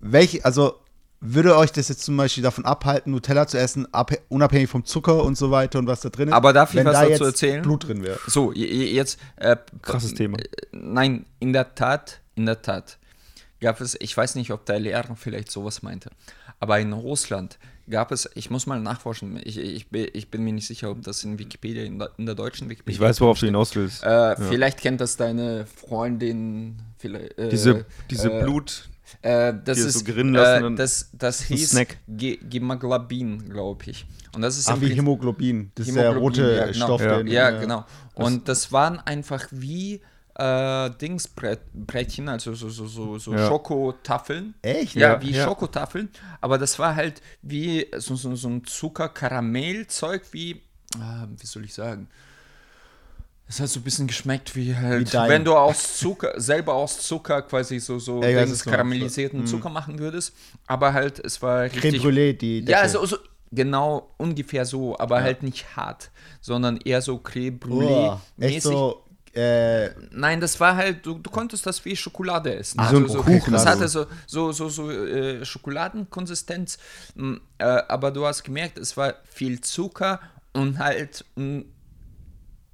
welche, also würde euch das jetzt zum Beispiel davon abhalten, Nutella zu essen, abhä- unabhängig vom Zucker und so weiter und was da drin ist? Aber darf ich wenn was da dazu jetzt erzählen? Blut drin wäre. So, je- je- jetzt. Äh, Krasses Thema. Nein, in der Tat, in der Tat gab es, ich weiß nicht, ob der Lehrer vielleicht sowas meinte, aber in Russland gab es, ich muss mal nachforschen, ich, ich, bin- ich bin mir nicht sicher, ob das in Wikipedia, in der, in der deutschen Wikipedia. Ich weiß, worauf du hinaus willst. Äh, Vielleicht kennt das deine Freundin. Vielleicht, äh, diese diese äh, Blut. äh, das ist so gerinnen lassen äh, und- das, das hieß Snack. Ge Gemaglobin, glaube ich. Und das ist Ach, wie Hämoglobin. Das ist der Hämoglobin, rote ja, genau. Stoff. Ja. den- Ja, genau. Und das waren einfach wie äh, Dingsbrettchen, also so, so, so, so Ja. Schokotafeln. Echt? Ja, Ja, wie ja. Schokotafeln. Aber das war halt wie so, so, so ein Zucker-Karamell-Zeug, wie, ah, wie soll ich sagen? Es hat so ein bisschen geschmeckt wie Wie halt, dein. wenn du aus Zucker, selber aus Zucker quasi so, so Ja, weiß, Dings karamellisierten Zucker machen würdest. Aber halt, es war Creme richtig Brûlée, die ja, Decke. so, so genau ungefähr so, aber halt nicht hart, sondern eher so Creme Oh, Brûlée echt so, äh, Nein, das war halt, du, du konntest das wie Schokolade essen. Ah, so ein Kuchen Das also. hatte so, so, so, so äh, Schokoladenkonsistenz, m, äh, aber du hast gemerkt, es war viel Zucker und halt m,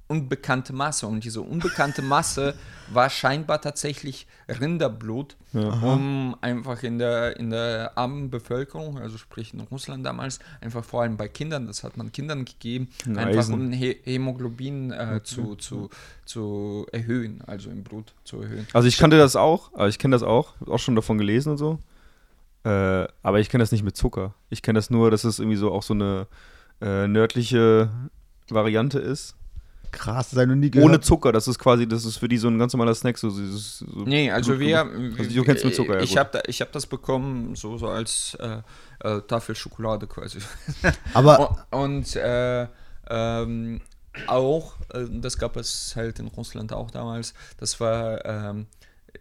unbekannte Masse. Und diese unbekannte Masse (laughs) war scheinbar tatsächlich Rinderblut, um einfach in der, in der armen Bevölkerung, also sprich in Russland damals, einfach vor allem bei Kindern, das hat man Kindern gegeben, Ein einfach Eisen. um He Hämoglobin äh, zu, zu, zu erhöhen, also im Blut zu erhöhen. Also ich kannte das auch, aber ich kenne das auch, auch schon davon gelesen und so. Äh, aber ich kenne das nicht mit Zucker. Ich kenne das nur, dass es irgendwie so auch so eine äh, nördliche Variante ist. Krass, das habe ich noch nie gehört. Ohne Zucker, das ist quasi, das ist für die so ein ganz normaler Snack. So, dieses, so Nee, also Blut- wir. Also du kennst mit Zucker, ja Ich habe da, ich hab das bekommen, so, so als äh, äh, Tafel Schokolade quasi. (laughs) Aber Und, und äh, ähm, auch, äh, das gab es halt in Russland auch damals, das war, ähm,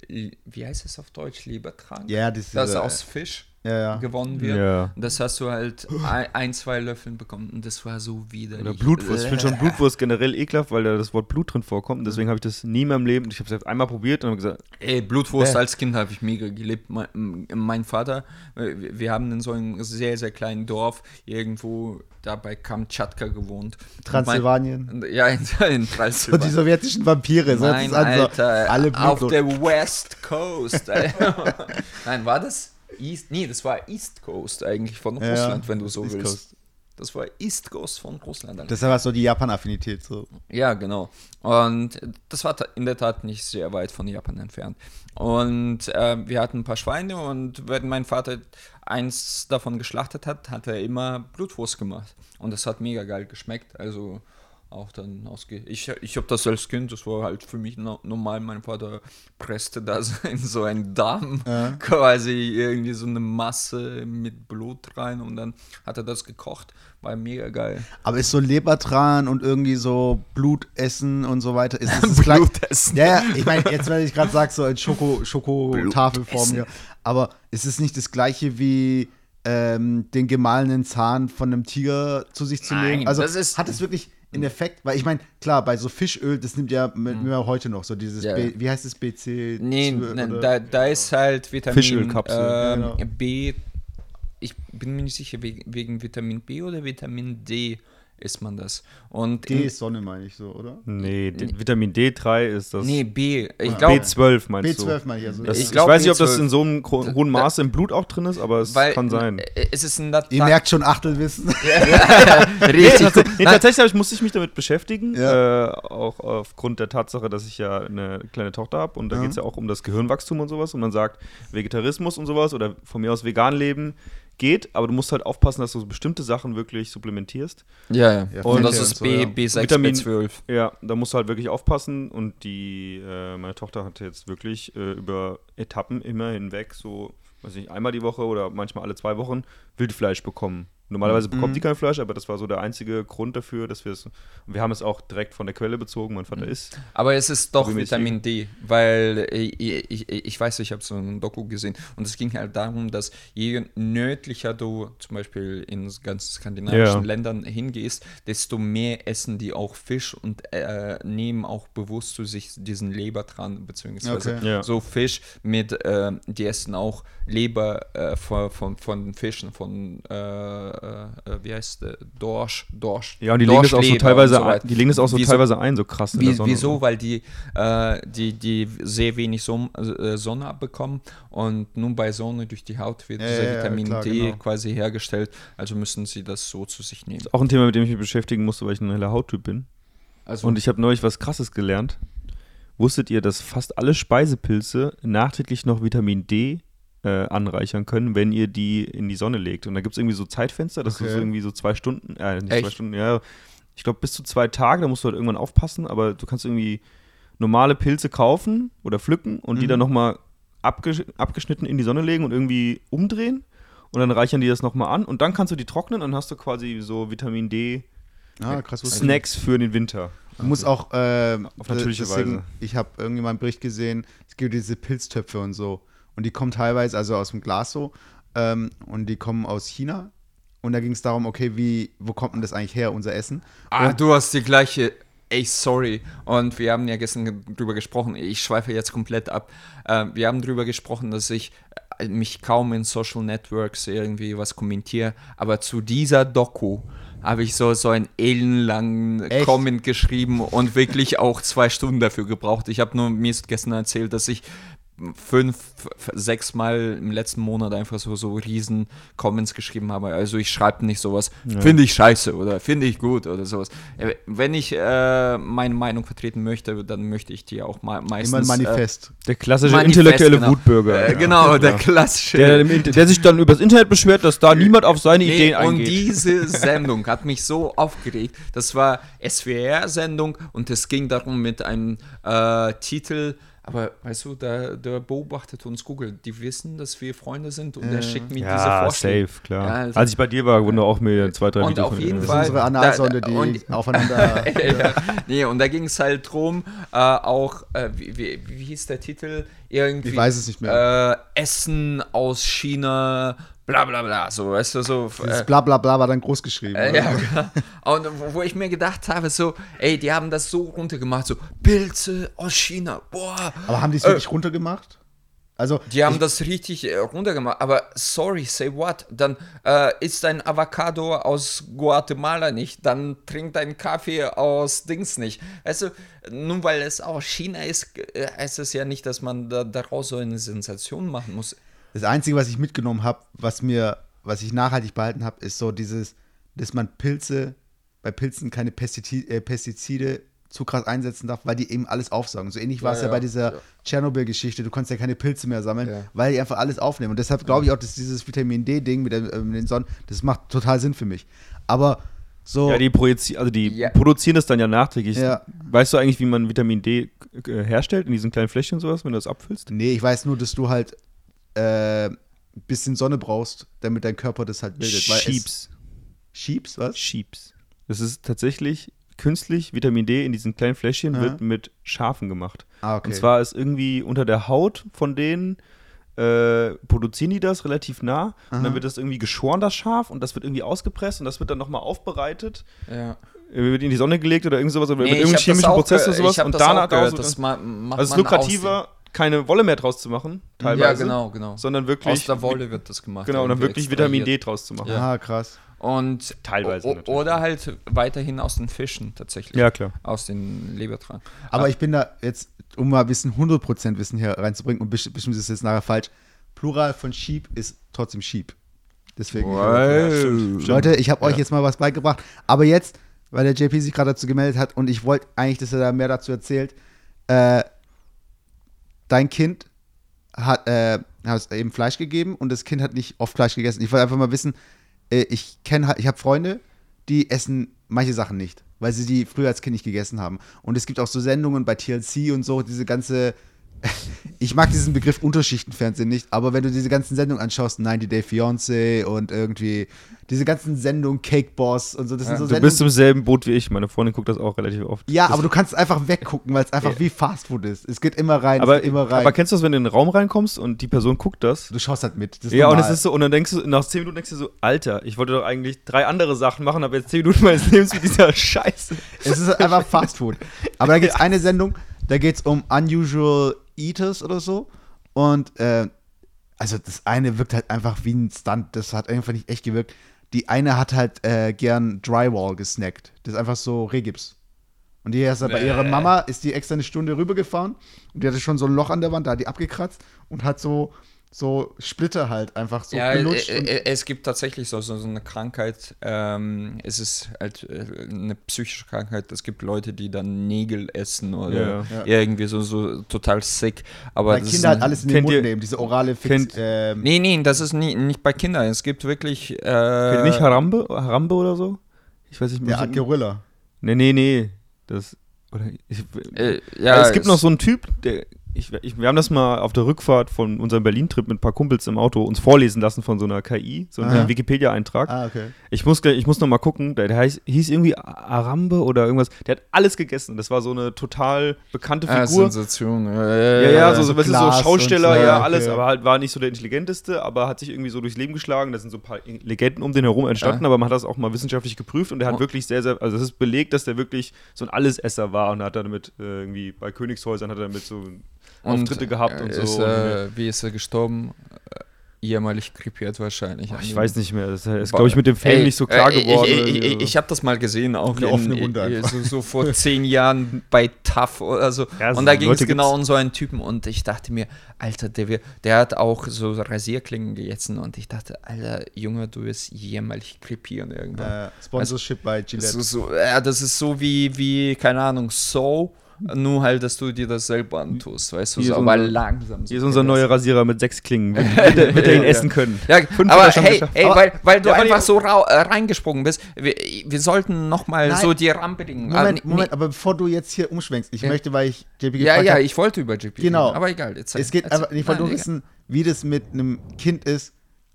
wie heißt es auf Deutsch, Lebertrank? ja, das ist das diese- aus Fisch ja, ja. gewonnen wird. Ja. Das hast du halt ein, zwei Löffeln bekommen und das war so widerlich. Oder Blutwurst. Ich finde schon Blutwurst generell ekelhaft, weil da das Wort Blut drin vorkommt. Und deswegen habe ich das nie in meinem Leben. Ich habe es einmal probiert und habe gesagt, Ey, Blutwurst Bäh. als Kind habe ich mega geliebt. Mein, mein Vater, äh, wir haben in so einem sehr, sehr kleinen Dorf irgendwo da bei Kamtschatka gewohnt. Transsilvanien. Mein, ja, in, in Und die Transsilvanien. sowjetischen Vampire. Nein, Alter, alle auf Blut. der West Coast. (laughs) Nein, war das East? Nee, das war East Coast eigentlich von Ja, Russland, wenn du so East willst. Coast. Das war East Coast von Russland. Deshalb hast du die Japan-Affinität. So. Ja, genau. Und das war in der Tat nicht sehr weit von Japan entfernt. Und äh, wir hatten ein paar Schweine und wenn mein Vater eins davon geschlachtet hat, hat er immer Blutwurst gemacht. Und das hat mega geil geschmeckt. Also auch dann ausge... Ich, ich habe das als Kind, das war halt für mich no normal. Mein Vater presste da so (laughs) in so einen Darm quasi irgendwie so eine Masse mit Blut rein und dann hat er das gekocht. War mega geil. Aber ist so Lebertran und irgendwie so Blutessen und so weiter, ist (laughs) das, das Blutessen. Ja, ja, ich meine, jetzt, wenn ich gerade sage, so als Schoko, Schokotafelform hier. Aber ist es nicht das gleiche wie ähm, den gemahlenen Zahn von einem Tiger zu sich zu Nein, nehmen? Also das ist- hat es wirklich einen Effekt? Weil ich meine, klar, bei so Fischöl, das nimmt ja mit, mir heute noch so dieses, Ja. B, wie heißt es, BC? Nee, ne, oder- da, da ist halt Vitamin Fischölkapsel. ähm, Ja, genau. B. Ich bin mir nicht sicher, wegen, wegen Vitamin B oder Vitamin D isst man das. Und D in- ist Sonne, meine ich so, oder? Nee, D Vitamin D3 ist das. nee, B. Ich glaube, B12 meinst B12 du? meine ich also. Das, Ich ich, glaub, weiß nicht, ob das B12. in so einem hohen Maße im Blut auch drin ist, aber es weil kann sein. es ist ein Ihr merkt schon Achtelwissen. (laughs) (laughs) Nee, richtig gut. nee, tatsächlich musste ich mich damit beschäftigen, Ja. äh, auch aufgrund der Tatsache, dass ich ja eine kleine Tochter habe und da Ja. geht es ja auch um das Gehirnwachstum und sowas und man sagt, Vegetarismus und sowas oder von mir aus vegan leben geht, aber du musst halt aufpassen, dass du so bestimmte Sachen wirklich supplementierst. Ja, ja. Ja, Und das ist B, ja. B6, Vitamin- B12. Ja, da musst du halt wirklich aufpassen und die, äh, meine Tochter hatte jetzt wirklich äh, über Etappen immer hinweg so, weiß nicht, einmal die Woche oder manchmal alle zwei Wochen Wildfleisch bekommen. Normalerweise bekommt die kein Fleisch, aber das war so der einzige Grund dafür, dass wir es. Und wir haben es auch direkt von der Quelle bezogen, mein Vater isst. Aber es ist doch. Vitamin D, weil ich, ich, ich weiß, ich habe so ein Doku gesehen und es ging halt darum, dass je nördlicher du zum Beispiel in ganz skandinavischen Ja. Ländern hingehst, desto mehr essen die auch Fisch und äh, nehmen auch bewusst zu sich diesen Lebertran, beziehungsweise Okay. Ja. so Fisch mit, äh, die essen auch Leber äh, von, von, von Fischen, von, äh, äh, wie heißt der, Dorsch, Dorsch. Ja, und die legen das auch so teilweise so ein, die legen das auch so Wieso- teilweise ein, so krass in der wie, Sonne. wieso? Weil die, äh, die, die sehr wenig äh, Sonne abbekommen und nun bei Sonne durch die Haut wird Ja, dieser ja, Vitamin klar, D genau. quasi hergestellt. Also müssen sie das so zu sich nehmen. Auch ein Thema, mit dem ich mich beschäftigen musste, weil ich ein heller Hauttyp bin. Also Und ich habe neulich was Krasses gelernt. Wusstet ihr, dass fast alle Speisepilze nachträglich noch Vitamin D äh, anreichern können, wenn ihr die in die Sonne legt? Und da gibt es irgendwie so Zeitfenster, das Okay. ist irgendwie so zwei Stunden, äh, nicht Echt? zwei Stunden, ja. Ich glaube bis zu zwei Tage, da musst du halt irgendwann aufpassen, aber du kannst irgendwie normale Pilze kaufen oder pflücken und die Mhm. dann nochmal abgesch abgeschnitten in die Sonne legen und irgendwie umdrehen. Und dann reichern die das nochmal an und dann kannst du die trocknen und hast du quasi so Vitamin D Ah, krass. Snacks für den Winter. Du musst auch, ähm, Auf natürliche deswegen, Weise. Ich habe irgendwie mal einen Bericht gesehen, es gibt diese Pilztöpfe und so. Und die kommen teilweise also aus dem Glas so. Ähm, und die kommen aus China. Und da ging es darum, okay, wie, wo kommt denn das eigentlich her, unser Essen? Ah, Und- du hast die gleiche. Ey, sorry. Und wir haben ja gestern ge- drüber gesprochen. Ich schweife jetzt komplett ab. Äh, wir haben drüber gesprochen, dass ich äh, mich kaum in Social Networks irgendwie was kommentiere. Aber zu dieser Doku habe ich so, so einen ellenlangen Echt? Comment geschrieben und wirklich auch zwei Stunden dafür gebraucht. Ich habe nur mir gestern erzählt, dass ich fünf, sechs Mal im letzten Monat einfach so, so riesen Comments geschrieben habe. Also ich schreibe nicht sowas, finde ich scheiße oder finde ich gut oder sowas. Äh, Wenn ich äh, meine Meinung vertreten möchte, dann möchte ich die auch mal Immer meistens... ein Manifest. Der klassische Manifest, intellektuelle genau. Wutbürger. Äh, genau, der klassische... Der, der sich dann übers Internet beschwert, dass da niemand auf seine Nee, Ideen und eingeht. diese (laughs) Sendung hat mich so aufgeregt. Das war SWR-Sendung und es ging darum mit einem äh, Titel. Aber weißt du, da, da beobachtet uns Google. Die wissen, dass wir Freunde sind und der schickt mir diese ja, Vorschläge. safe, klar. Ja, also- Als ich bei dir war, wurden auch mir zwei, drei Und Videos auf von- jeden Das Fall- ist unsere Analsonde, die und- (laughs) (laughs) aufeinander. ja. Nee, und da ging es halt drum, äh, auch, äh, wie, wie, wie hieß der Titel? Irgendwie, Ich weiß es nicht mehr. Äh, Essen aus China, bla bla bla, so, weißt du, so. Das Äh, bla bla bla war dann groß geschrieben. äh, ja, (laughs) genau. Und wo, ich mir gedacht habe, so, ey, die haben das so runtergemacht, so, Pilze aus China, boah. Aber haben die es wirklich runtergemacht? Also, Die haben ich, das richtig äh, runtergemacht, aber sorry, say what? Dann äh, isst ein Avocado aus Guatemala nicht, dann trinkt ein Kaffee aus Dings nicht. Du, nur weil es aus China ist, äh, heißt es ja nicht, dass man da, daraus so eine Sensation machen muss. Das Einzige, was ich mitgenommen habe, was mir, was ich nachhaltig behalten habe, ist so dieses, dass man Pilze, bei Pilzen keine Pestizide, äh, Pestizide zu krass einsetzen darf, weil die eben alles aufsaugen. So ähnlich war es ja, ja, bei dieser ja. Tschernobyl-Geschichte. Du konntest ja keine Pilze mehr sammeln, Ja. weil die einfach alles aufnehmen. Und deshalb glaube ich auch, dass dieses Vitamin D-Ding mit, äh, mit den Sonnen, das macht total Sinn für mich. Aber So, Ja, die, projizi also die Ja. produzieren das dann ja nachträglich. Ja. Weißt du eigentlich, wie man Vitamin D äh, herstellt in diesen kleinen Fläschchen und sowas, wenn du das abfüllst? nee, ich weiß nur, dass du halt äh, ein bisschen Sonne brauchst, damit dein Körper das halt bildet. Sheeps. Sheeps, was? Sheeps. Das ist tatsächlich künstlich Vitamin D in diesen kleinen Fläschchen Ja. wird mit Schafen gemacht. Ah, okay. Und zwar ist irgendwie unter der Haut von denen äh, produzieren die das relativ nah und Aha. dann wird das irgendwie geschoren, das Schaf, und das wird irgendwie ausgepresst und das wird dann nochmal aufbereitet, Ja. äh, wird in die Sonne gelegt oder irgend sowas oder Nee, mit irgendeinem das chemischen Prozess oder sowas und das danach auch gehört, das ma macht also man lukrativer, keine Wolle mehr draus zu machen, teilweise, Ja, genau, genau. sondern wirklich Aus der Wolle wird das gemacht. genau und dann wirklich Vitamin D draus zu machen. Ja. Ah, krass. Und Teilweise natürlich. Oder halt weiterhin aus den Fischen tatsächlich. Ja, klar. Aus den Lebertran. Aber ich bin da jetzt, um mal ein bisschen 100% Wissen hier reinzubringen und besti- bestimmt ist es jetzt nachher falsch. Plural von Sheep ist trotzdem Sheep. Deswegen. Wow. Stimmt. Leute, ich habe euch Ja. jetzt mal was beigebracht. Aber jetzt, weil der JP sich gerade dazu gemeldet hat und ich wollte eigentlich, dass er da mehr dazu erzählt, äh, dein Kind hat, äh, hat eben Fleisch gegeben und das Kind hat nicht oft Fleisch gegessen. Ich wollte einfach mal wissen, äh, ich kenne ich habe Freunde, die essen manche Sachen nicht, weil sie die früher als Kind nicht gegessen haben. Und es gibt auch so Sendungen bei TLC und so, diese ganze (laughs) ich mag diesen Begriff Unterschichtenfernsehen nicht, aber wenn du diese ganzen Sendungen anschaust, 90 Day Fiancé und irgendwie diese ganzen Sendungen, Cake Boss und so, das sind so Du Sendungen. bist im selben Boot wie ich. Meine Freundin guckt das auch relativ oft. ja, das aber du kannst einfach weggucken, weil es einfach Ja. wie Fastfood ist. Es geht immer rein, aber, es geht immer rein. aber kennst du das, wenn du in den Raum reinkommst und die Person guckt das? du schaust halt mit. Ja, und normal. es ist so, und dann denkst du, nach 10 Minuten denkst du so, Alter, ich wollte doch eigentlich drei andere Sachen machen, aber jetzt 10 Minuten meines Lebens mit dieser (laughs) Scheiße. Es ist einfach Fastfood. Aber da gibt es eine Sendung, da geht es um Unusual Eaters oder so. Und äh, also das eine wirkt halt einfach wie ein Stunt. Das hat einfach nicht echt gewirkt. Die eine hat halt äh, gern Drywall gesnackt. Das ist einfach so Regips. Und die ist halt bei ihrer Mama, ist die extra eine Stunde rübergefahren und die hatte schon so ein Loch an der Wand, da hat die abgekratzt und hat so, so Splitter halt einfach so ja, äh, gelutscht. äh, es gibt tatsächlich so, so, so eine Krankheit. Ähm, es ist halt äh, eine psychische Krankheit. Es gibt Leute, die dann Nägel essen oder Ja, ja. irgendwie so, so total sick. Aber weil das Kinder ist halt alles in den Mund ihr- nehmen, diese orale Fix. kennt- ähm, Nee, nee, das ist nie, nicht bei Kindern. Es gibt wirklich. Äh, nicht Harambe, Harambe oder so? Ich weiß nicht der Art Gorilla. Nee, nee, nee. Das. Oder ich, Äh, ja, es gibt noch so einen Typ, der. Ich, ich, wir haben das mal auf der Rückfahrt von unserem Berlin-Trip mit ein paar Kumpels im Auto uns vorlesen lassen von so einer KI, so einem Aha. Wikipedia-Eintrag. Ah, okay. Ich muss, ich muss noch mal gucken, der, der heißt, hieß irgendwie Arambe oder irgendwas. Der hat alles gegessen. Das war so eine total bekannte Ah, Figur. Sensation. Ja, ja, so, so, weißt so Schausteller, so, ja, okay. alles, aber halt war nicht so der intelligenteste, aber hat sich irgendwie so durchs Leben geschlagen. Da sind so ein paar Legenden um den herum entstanden, Ja. aber man hat das auch mal wissenschaftlich geprüft und der hat Oh. wirklich sehr, sehr, also es ist belegt, dass der wirklich so ein Allesesser war und hat damit äh, irgendwie bei Königshäusern hat er damit so Auftritte gehabt und so. Ist, Und, äh, wie ist er gestorben? Äh, ehemalig krepiert wahrscheinlich. boah, ich weiß nicht mehr, das ist, glaube ich, mit dem Film Ey, nicht so klar äh, geworden. Ich, ich, ich, so. ich habe das mal gesehen, auch Eine in, offene Wunde äh, so, so vor (laughs) zehn Jahren bei TAF oder so. Ja, so und da ging es genau um so einen Typen und ich dachte mir, Alter, der, wir- der hat auch so Rasierklingen gegessen und ich dachte, Alter, Junge, du wirst jämmerlich krepieren irgendwann. Äh, Sponsorship bei Das Gillette. so, ja, das ist so wie, wie, keine Ahnung, so, nur halt, dass du dir das selber antust, weißt du, Hier so, ist aber unser- langsam. So Hier ist unser neuer Rasierer mit sechs Klingen. Wird, er ihn (laughs) Ja. essen können? Ja, Fünf aber er hey, hey Aber- weil, weil du Ja, einfach so rau, äh, reingesprungen bist, wir, wir sollten nochmal so die Rampe dingen. Ah, Moment, Moment, aber bevor du jetzt hier umschwenkst, ich Ja. möchte, weil ich JP Ja, gefragt ja, habe, ich wollte über GP Genau. reden, aber egal. Jetzt, es geht einfach, ich wollte nur wissen, wie das mit einem Kind ist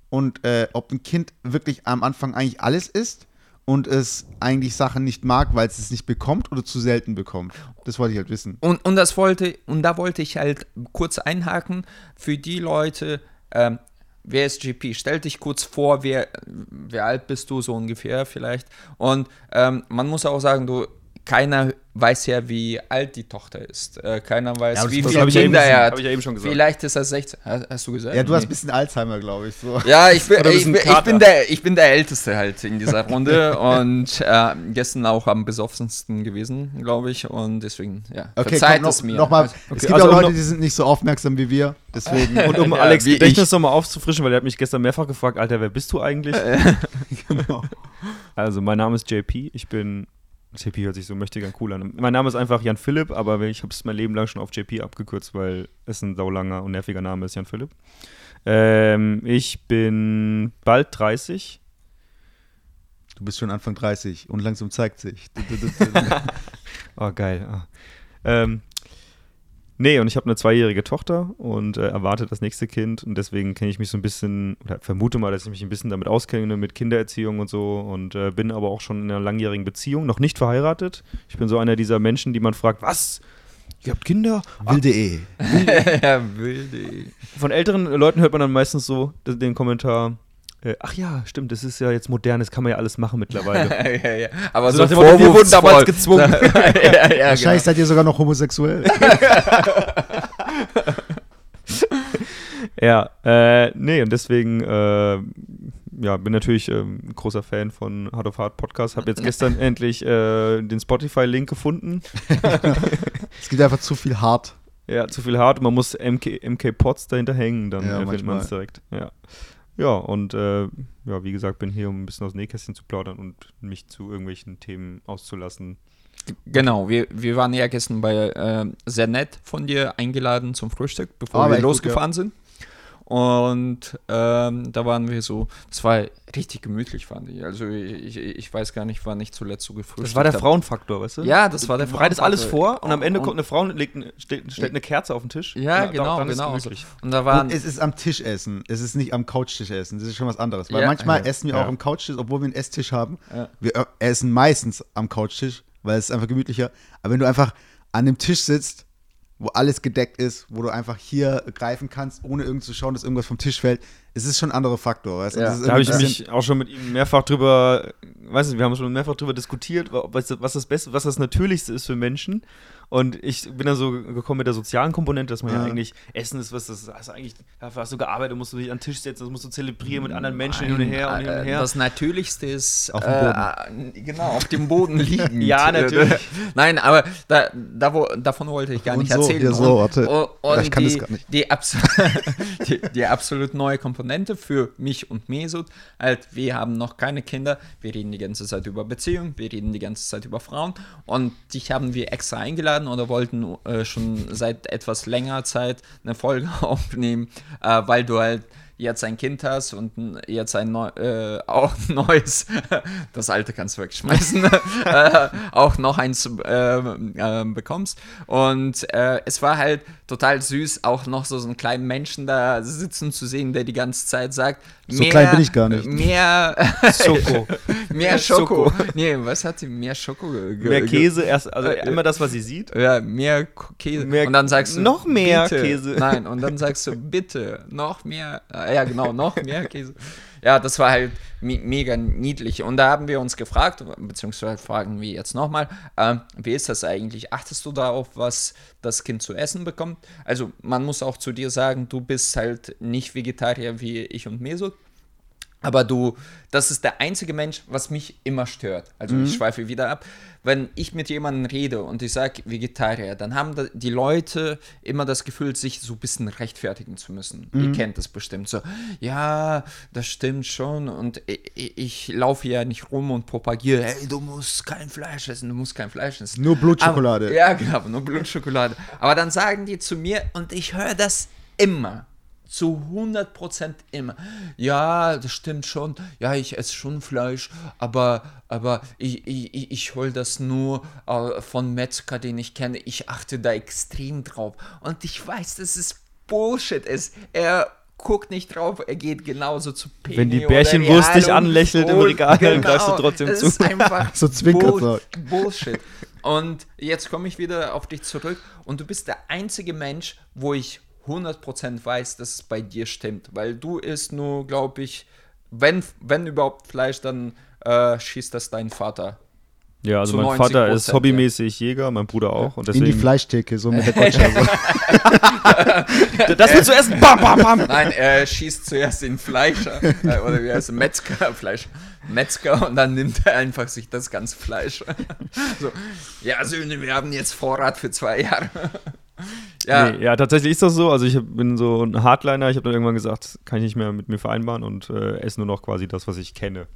und äh, ob ein Kind wirklich am Anfang eigentlich alles isst und es eigentlich Sachen nicht mag, weil es es nicht bekommt oder zu selten bekommt. Das wollte ich halt wissen. Und, und das wollte, und da wollte ich halt kurz einhaken für die Leute, ähm, wer ist GP? Stell dich kurz vor, wer, wer alt bist du so ungefähr vielleicht. Und ähm, man muss auch sagen, du, keiner weiß ja, wie alt die Tochter ist. Äh, keiner weiß, Ja, wie das viele Kinder er hat. ich ja eben schon gesagt. Vielleicht ist er 16. Hast, hast du gesagt? Ja, du hast Nee. ein bisschen Alzheimer, glaube ich. So. Ja, ich bin, ich, bin, ich, bin der, ich bin der Älteste halt in dieser Runde (laughs) und äh, gestern auch am besoffensten gewesen, glaube ich. Und deswegen, ja, Okay, verzeiht komm, es noch, mir. noch mal. Also, Es Okay, gibt also auch Leute, die sind nicht so aufmerksam wie wir. Deswegen. (laughs) Und um Ja, Alex Gedächtnis nochmal aufzufrischen, weil er hat mich gestern mehrfach gefragt, Alter, wer bist du eigentlich? (laughs) genau. Also, mein Name ist JP, ich bin. JP hört sich so mächtig an cool an. Mein Name ist einfach Jan Philipp, aber ich habe es mein Leben lang schon auf JP abgekürzt, weil es ein saulanger und nerviger Name ist, Jan Philipp. Ähm, ich bin bald 30. Du bist schon Anfang 30 und langsam zeigt sich. (laughs) (laughs) Oh, geil. Ah. Ähm, nee, und ich habe eine zweijährige Tochter und äh, erwarte das nächste Kind. Und deswegen kenne ich mich so ein bisschen, oder vermute mal, dass ich mich ein bisschen damit auskenne, mit Kindererziehung und so. Und äh, bin aber auch schon in einer langjährigen Beziehung, noch nicht verheiratet. Ich bin so einer dieser Menschen, die man fragt, was? Ihr habt Kinder? Wilde E. (laughs) ja, wilde. Von älteren Leuten hört man dann meistens so den Kommentar, äh, ach ja, stimmt, das ist ja jetzt modern, das kann man ja alles machen mittlerweile. (laughs) ja, ja. Aber So so, wir wurden damals gezwungen. (laughs) ja, ja, (laughs) Wahrscheinlich seid ihr sogar noch homosexuell. Ja, äh, nee, und deswegen, äh, ja, bin natürlich ähm, ein großer Fan von Hard of Hard Podcast. Hab jetzt gestern endlich äh, den Spotify-Link gefunden. es gibt einfach zu viel hart. Ja, zu viel hart. Man muss MK, MK Pots dahinter hängen, dann Ja, findet man es direkt. Ja. Ja, und äh, ja, wie gesagt, bin hier, um ein bisschen aus dem Nähkästchen zu plaudern und mich zu irgendwelchen Themen auszulassen. Genau, wir, wir waren ja gestern bei äh, sehr nett von dir eingeladen zum Frühstück, bevor Ah, wir echt gut, losgefahren sind. Und ähm, da waren wir so, das war richtig gemütlich, fand ich. Also ich, ich weiß gar nicht, wann ich zuletzt so gefrühstückt Das war der. Frauenfaktor, weißt du? Ja, das war der Du bereitest alles Frauenfaktor. vor und am Ende Und- kommt eine Frau und legt, stellt, stellt eine Kerze auf den Tisch. Ja, genau, dann ist es genau. gemütlich. Und da waren, Und es ist am Tisch essen. Es ist nicht am Couchtisch essen. Das ist schon was anderes. Weil Ja. manchmal Ja. essen wir Ja. auch am Couchtisch, obwohl wir einen Esstisch haben. Ja. Wir äh, essen meistens am Couchtisch, weil es ist einfach gemütlicher. Aber wenn du einfach an dem Tisch sitzt, wo alles gedeckt ist, wo du einfach hier greifen kannst, ohne irgend zu schauen, dass irgendwas vom Tisch fällt, es ist schon ein anderer Faktor. Weißt? du? Ja. Da habe ich irgendwie mich auch schon mit ihm mehrfach drüber, weiß nicht, wir haben schon mehrfach drüber diskutiert, was, was das Beste, was das Natürlichste ist für Menschen. Und ich bin dann so gekommen mit der sozialen Komponente, dass man ja, Ja. eigentlich Essen ist, was das hast du eigentlich, dafür hast du gearbeitet, musst du dich an den Tisch setzen, das musst du zelebrieren mit anderen Menschen hin und her und hin und Äh, her. Das Natürlichste ist Auf dem Äh, genau, auf dem Boden (laughs) liegen. Ja, natürlich. (laughs) Nein, aber da, da wo, davon wollte ich gar Und nicht so, erzählen. hier so, warte. Und, und Ich kann die, das gar nicht. Die, abs (laughs) die, die absolut neue Komponente für mich und Mesut, halt, wir haben noch keine Kinder, wir reden die ganze Zeit über Beziehungen, wir reden die ganze Zeit über Frauen und dich haben wir extra eingeladen oder wollten äh, schon seit etwas längerer Zeit eine Folge (laughs) aufnehmen, äh, weil du halt jetzt ein Kind hast und jetzt ein neu, äh, auch (laughs) neues, (laughs) das alte kannst du wegschmeißen, äh, auch noch eins äh, äh, bekommst. Und äh, es war halt total süß, auch noch so, so einen kleinen Menschen da sitzen zu sehen, der die ganze Zeit sagt, So klein bin ich gar nicht. Mehr (laughs) Schoko. (laughs) mehr Schoko. Schoko. Nee, was hat sie? Mehr Schoko. mehr Käse, erst, also Äh, immer das, was sie sieht. Ja, mehr Käse. Mehr- und dann sagst du noch mehr bitte. Käse. Nein, und dann sagst du bitte noch mehr. äh, Ja, genau, noch mehr Käse. Ja, das war halt me mega niedlich. Und da haben wir uns gefragt, beziehungsweise fragen wir jetzt nochmal, ähm, wie ist das eigentlich? Achtest du darauf, was das Kind zu essen bekommt? Also, man muss auch zu dir sagen, du bist halt nicht Vegetarier wie ich und Mesut. Aber du, das ist der einzige Mensch, was mich immer stört. Also Mhm. ich schweife wieder ab. Wenn ich mit jemandem rede und ich sage Vegetarier, dann haben die Leute immer das Gefühl, sich so ein bisschen rechtfertigen zu müssen. Ihr Mhm. kennt das bestimmt so. Ja, das stimmt schon. Und ich, ich, ich laufe ja nicht rum und propagiere, hey, du musst kein Fleisch essen, du musst kein Fleisch essen. Nur Blutschokolade. Aber, ja, genau, nur Blutschokolade. Aber dann sagen die zu mir, und ich höre das immer. Zu 100% immer. Ja, das stimmt schon. Ja, ich esse schon Fleisch, aber, aber ich, ich, ich- hole das nur äh, von Metzger, den ich kenne. Ich achte da extrem drauf. Und ich weiß, dass es Bullshit ist. Er guckt nicht drauf, er geht genauso zu Penny Wenn die Bärchenwurst dich anlächelt im Regal, dann greifst du trotzdem es zu. Ist einfach (laughs) So zwinkert Bull-. Bullshit. Und jetzt komme ich wieder auf dich zurück und du bist der einzige Mensch, wo ich 100% weiß, dass es bei dir stimmt, weil du isst nur, glaube ich, wenn, wenn überhaupt Fleisch, dann äh, schießt das dein Vater. Ja, also mein 90 Vater ist hobbymäßig Jäger, mein Bruder auch. Und In die deswegen, Fleischtheke, so mit der (laughs) Gottschalk. das willst du essen? Bam, bam, bam. Nein, er schießt zuerst den Fleischer, äh, oder wie heißt es, Metzger, (laughs) Fleisch, Metzger und dann nimmt er einfach sich das ganze Fleisch. (laughs) so, ja, Söhne, wir haben jetzt Vorrat für zwei Jahre. (laughs) ja, Nee, ja, tatsächlich ist das so. Also ich bin so ein Hardliner. Ich habe dann irgendwann gesagt, kann ich nicht mehr mit mir vereinbaren und äh, esse nur noch quasi das, was ich kenne.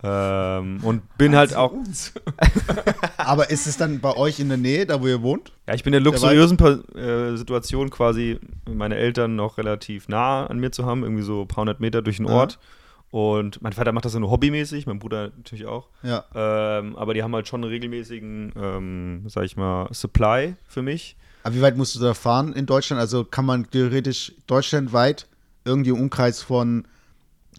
Ähm, und bin halt auch, (laughs) Aber ist es dann bei euch in der Nähe, da wo ihr wohnt? ja, ich bin in der luxuriösen äh, Situation quasi, meine Eltern noch relativ nah an mir zu haben, irgendwie so ein paar hundert Meter durch den. Ort. Und mein Vater macht das ja nur hobbymäßig, mein Bruder natürlich auch. Ja. Ähm, aber die haben halt schon einen regelmäßigen, ähm, sag ich mal, Supply für mich. Aber wie weit musst du da fahren in Deutschland? Also kann man theoretisch deutschlandweit irgendwie im Umkreis von,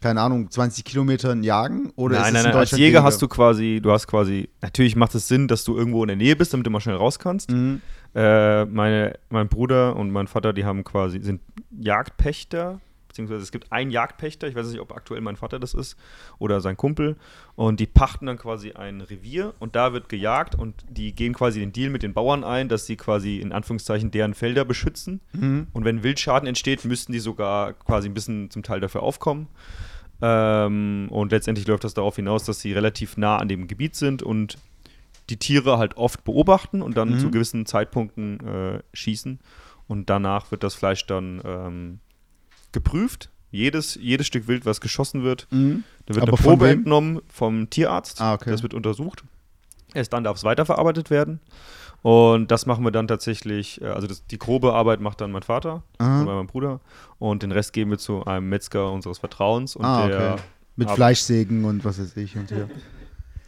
keine Ahnung, 20 Kilometern jagen? Oder nein, nein, nein. Als Jäger weniger? hast du quasi, du hast quasi, natürlich macht es Sinn, dass du irgendwo in der Nähe bist, damit du mal schnell raus kannst. Mhm. Äh, meine, mein Bruder und mein Vater, die haben quasi, sind Jagdpächter, beziehungsweise es gibt einen Jagdpächter, ich weiß nicht, ob aktuell mein Vater das ist oder sein Kumpel, und die pachten dann quasi ein Revier und da wird gejagt und die gehen quasi den Deal mit den Bauern ein, dass sie quasi in Anführungszeichen deren Felder beschützen. Mhm. Und wenn Wildschaden entsteht, müssten die sogar quasi ein bisschen zum Teil dafür aufkommen. Ähm, und letztendlich läuft das darauf hinaus, dass sie relativ nah an dem Gebiet sind und die Tiere halt oft beobachten und dann Mhm. zu gewissen Zeitpunkten äh, schießen. Und danach wird das Fleisch dann ähm, geprüft. Jedes, jedes Stück Wild, was geschossen wird, Mhm. da wird Aber eine Probe wem? entnommen vom Tierarzt. Ah, okay. Das wird untersucht. Erst dann darf es weiterverarbeitet werden. Und das machen wir dann tatsächlich, äh, also das, die grobe Arbeit macht dann mein Vater Aha. oder mein Bruder. Und den Rest geben wir zu einem Metzger unseres Vertrauens. Und Ah, der okay. Mit Fleischsägen und was weiß ich und hier. (laughs)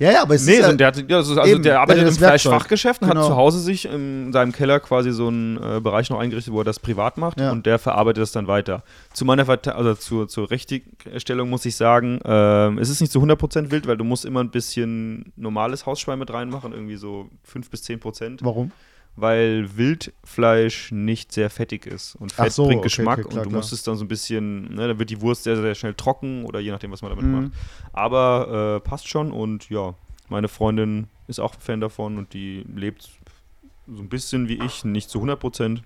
Ja, ja, aber es Nee, ist so, ja, der, hat, ja, also Eben, der arbeitet im. Fleischfachgeschäft und Genau. hat zu Hause sich in seinem Keller quasi so einen äh, Bereich noch eingerichtet, wo er das privat macht Ja. und der verarbeitet das dann weiter. Zu meiner Verte also zur, zur Richtigstellung muss ich sagen, ähm, es ist nicht zu 100% wild, weil du musst immer ein bisschen normales Hausschwein mit reinmachen, irgendwie so 5 bis 10 Prozent, warum? Weil Wildfleisch nicht sehr fettig ist und Fett so, bringt okay, Geschmack okay, klar, und du klar. musst es dann so ein bisschen, ne, da wird die Wurst sehr, sehr schnell trocken oder je nachdem, was man damit Mhm. macht. Aber äh, passt schon und ja, meine Freundin ist auch Fan davon und die lebt so ein bisschen wie ich, nicht zu 100 Prozent.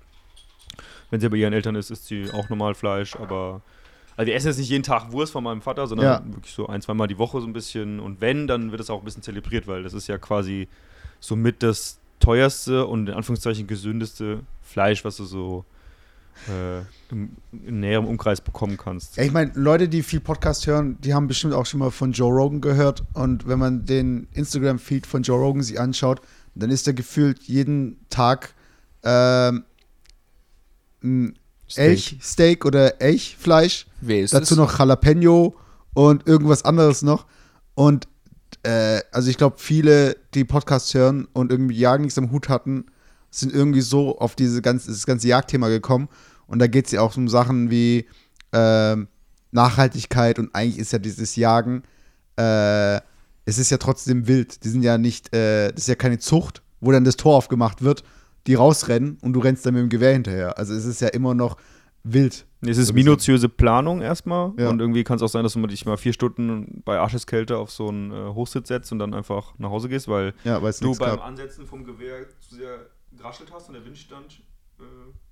Wenn sie bei ihren Eltern ist, isst sie auch normal Fleisch, aber also wir essen jetzt nicht jeden Tag Wurst von meinem Vater, sondern Ja. wirklich so ein, zweimal die Woche so ein bisschen. Und wenn, dann wird es auch ein bisschen zelebriert, weil das ist ja quasi somit das teuerste und in Anführungszeichen gesündeste Fleisch, was du so äh, im, im näheren Umkreis bekommen kannst. Ja, ich meine, Leute, die viel Podcast hören, die haben bestimmt auch schon mal von Joe Rogan gehört. Und wenn man den Instagram-Feed von Joe Rogan sich anschaut, dann ist er gefühlt jeden Tag ähm, ein Elchsteak oder Elchfleisch. Wer ist Dazu es? noch Jalapeno und irgendwas anderes noch. Und äh, also ich glaube, viele, die Podcasts hören und irgendwie Jagen nichts am Hut hatten, sind irgendwie so auf diese ganze, das ganze Jagdthema gekommen. Und da geht es ja auch um Sachen wie ähm, Nachhaltigkeit und eigentlich ist ja dieses Jagen, äh, es ist ja trotzdem wild. Die sind ja nicht, äh, das ist ja keine Zucht, wo dann das Tor aufgemacht wird, die rausrennen und du rennst dann mit dem Gewehr hinterher. Also es ist ja immer noch wild. Es ist minutiöse Planung erstmal Ja. und irgendwie kann es auch sein, dass du dich mal vier Stunden bei Arscheskälte auf so einen äh, Hochsitz setzt und dann einfach nach Hause gehst, weil Ja, du beim gab. Ansetzen vom Gewehr zu sehr geraschelt hast und der Wind stand äh,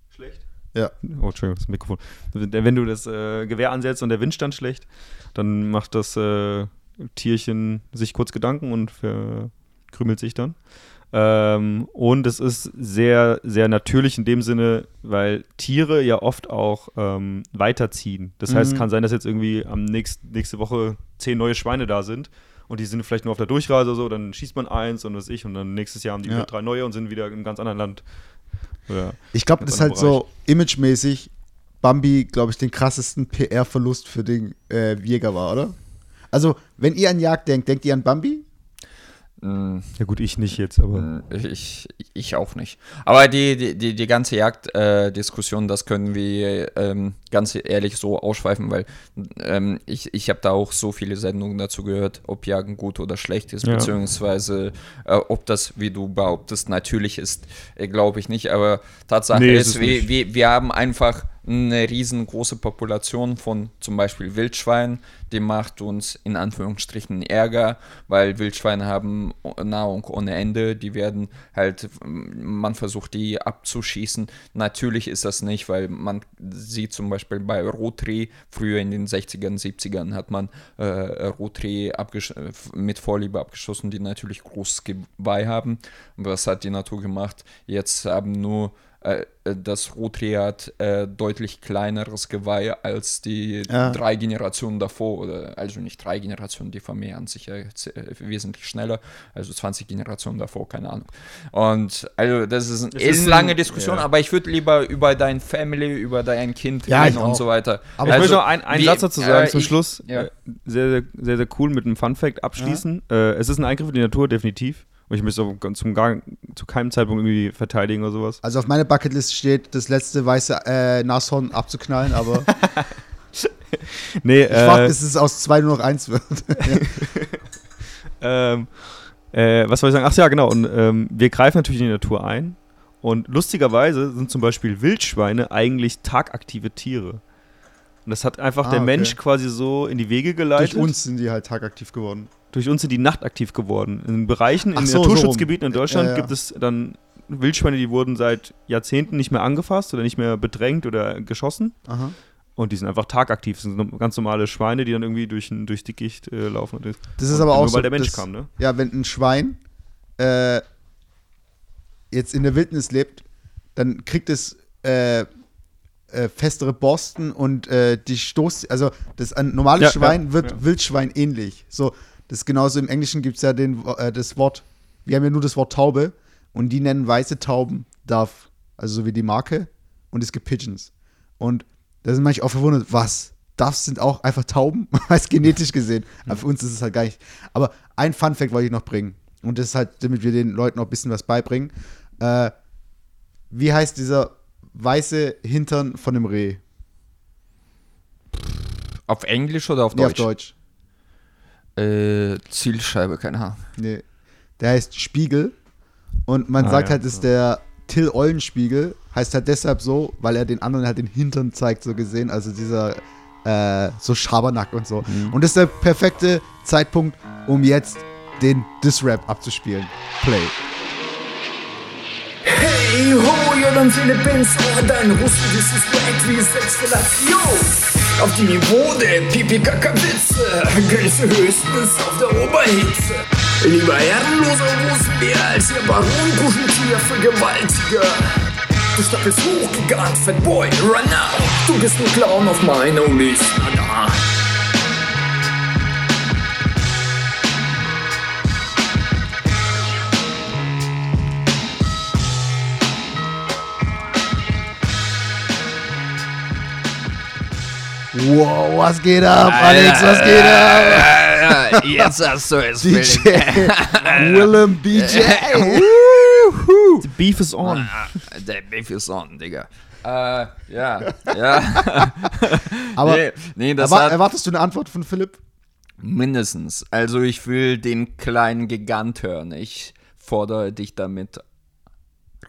schlecht. Ja. Oh, Entschuldigung, das Mikrofon. Wenn du das äh, Gewehr ansetzt und der Wind stand schlecht, dann macht das äh, Tierchen sich kurz Gedanken und verkrümelt sich dann. Ähm, und es ist sehr, sehr natürlich in dem Sinne, weil Tiere ja oft auch ähm, weiterziehen. Das heißt, Mhm. es kann sein, dass jetzt irgendwie am nächst, nächste Woche zehn neue Schweine da sind und die sind vielleicht nur auf der Durchreise oder so, dann schießt man eins und was ich und dann nächstes Jahr haben die Ja. wieder drei neue und sind wieder in einem ganz anderen Land. Ich glaube, das ist halt anderen so imagemäßig Bambi, glaube ich, den krassesten PR-Verlust für den äh, Jäger war, oder? Also, wenn ihr an Jagd denkt, denkt ihr an Bambi? Mm, ja gut, ich nicht jetzt, aber mm, Ich, ich auch nicht. Aber die, die, die, ganze Jagddiskussion, äh, das können wir ähm, ganz ehrlich so ausschweifen, weil ähm, ich, ich habe da auch so viele Sendungen dazu gehört, ob Jagen gut oder schlecht ist, Ja. beziehungsweise äh, ob das, wie du behauptest, natürlich ist, äh, glaube ich nicht. Aber Tatsache Nee, ist ist, wir, wir, wir haben einfach eine riesengroße Population von zum Beispiel Wildschweinen, die macht uns in Anführungsstrichen Ärger, weil Wildschweine haben Nahrung ohne Ende, die werden halt, man versucht die abzuschießen. Natürlich ist das nicht, weil man sieht zum Beispiel bei Rotreh, früher in den 60ern, 70ern hat man äh, äh, mit Vorliebe abgeschossen, die natürlich großes Geweih haben. Was hat die Natur gemacht? Jetzt haben nur äh, äh, das Rotri hat äh, deutlich kleineres Geweih als die Ja. drei Generationen davor. Oder, also nicht drei Generationen, die vermehren sich ja äh, wesentlich schneller. Also 20 Generationen davor, keine Ahnung. Und also das ist eine ist ellenlange ein- Diskussion, ja. aber ich würde lieber über dein Family, über dein Kind Ja, reden ich und auch. so weiter. Aber ich Also, möchte noch ein, einen wie- Satz dazu sagen äh, zum ich- Schluss. ja. Sehr, sehr, sehr, sehr cool mit einem Fun-Fact abschließen. Äh, es ist ein Eingriff in die Natur, definitiv. Und ich möchte es zum gar, zu keinem Zeitpunkt irgendwie verteidigen oder sowas. Also auf meiner Bucketlist steht, das letzte weiße äh, Nashorn abzuknallen, aber (laughs) Nee, ich warte, äh, bis es aus zwei nur noch eins wird. (laughs) ähm, äh, was soll ich sagen? Ach ja, genau. Und ähm, wir greifen natürlich in die Natur ein. Und lustigerweise sind zum Beispiel Wildschweine eigentlich tagaktive Tiere. Und das hat einfach Ah, der okay. Mensch quasi so in die Wege geleitet. Durch uns sind die halt tagaktiv geworden. Durch uns sind die nachtaktiv geworden. In Bereichen, in so, so Naturschutzgebieten in rum. Deutschland Ja, ja. gibt es dann Wildschweine, die wurden seit Jahrzehnten nicht mehr angefasst oder nicht mehr bedrängt oder geschossen. Aha. Und die sind einfach tagaktiv. Das sind ganz normale Schweine, die dann irgendwie durch, durchs Dickicht äh, laufen. Und Das ist und aber auch nur so, weil der Mensch das- kam, ne? Ja, wenn ein Schwein äh, jetzt in der Wildnis lebt, dann kriegt es äh, äh, festere Borsten und äh, die Stoß, also das ein normales Ja, Schwein wird. Wildschwein ähnlich. So, das ist genauso im Englischen gibt es ja den, äh, das Wort, wir haben ja nur das Wort Taube und die nennen weiße Tauben Dove, also so wie die Marke und es gibt Pigeons. Und da sind manche auch verwundert, was? Doves sind auch einfach Tauben, (laughs) als genetisch gesehen. Aber für uns ist es halt gar nicht. Aber ein Fun-Fact wollte ich noch bringen. Und das ist halt, damit wir den Leuten noch ein bisschen was beibringen. Äh, wie heißt dieser weiße Hintern von dem Reh? Auf Englisch oder auf Nee, auf Deutsch? Äh, Zielscheibe, keine Ahnung. Nee. Der heißt Spiegel. Und man Ah, sagt ja, halt, ist der Till Eulenspiegel. Heißt halt deshalb so, weil er den anderen halt den Hintern zeigt, so gesehen. Also dieser, äh, so Schabernack und so. Mhm. Und das ist der perfekte Zeitpunkt, um jetzt den Diss-Rap abzuspielen. Play. Hey ho, ja dann Philippins, oh dein Russisch ist wack wie Auf dem Niveau der Pipi-Kaka-Witze, Grenze höchstens auf der Oberhitze. Lieber herrenloser Rosenbär als ihr Baron Kuscheltier Vergewaltiger. Du stapelst hoch, Gigant, Fatboy, run now. Du bist ein Clown auf meiner Liste, da. Wow, was geht ab, Alex, was geht ab? ab? Jetzt hast du es, (laughs) DJ. Willem DJ. (laughs) The beef is on. Ah, Der Beef ist on, Digga. Äh, ja, ja. (laughs) Aber nee, nee, das erwar hat erwartest du eine Antwort von Philipp? mindestens. Also ich will den kleinen Gigant hören. Ich fordere dich damit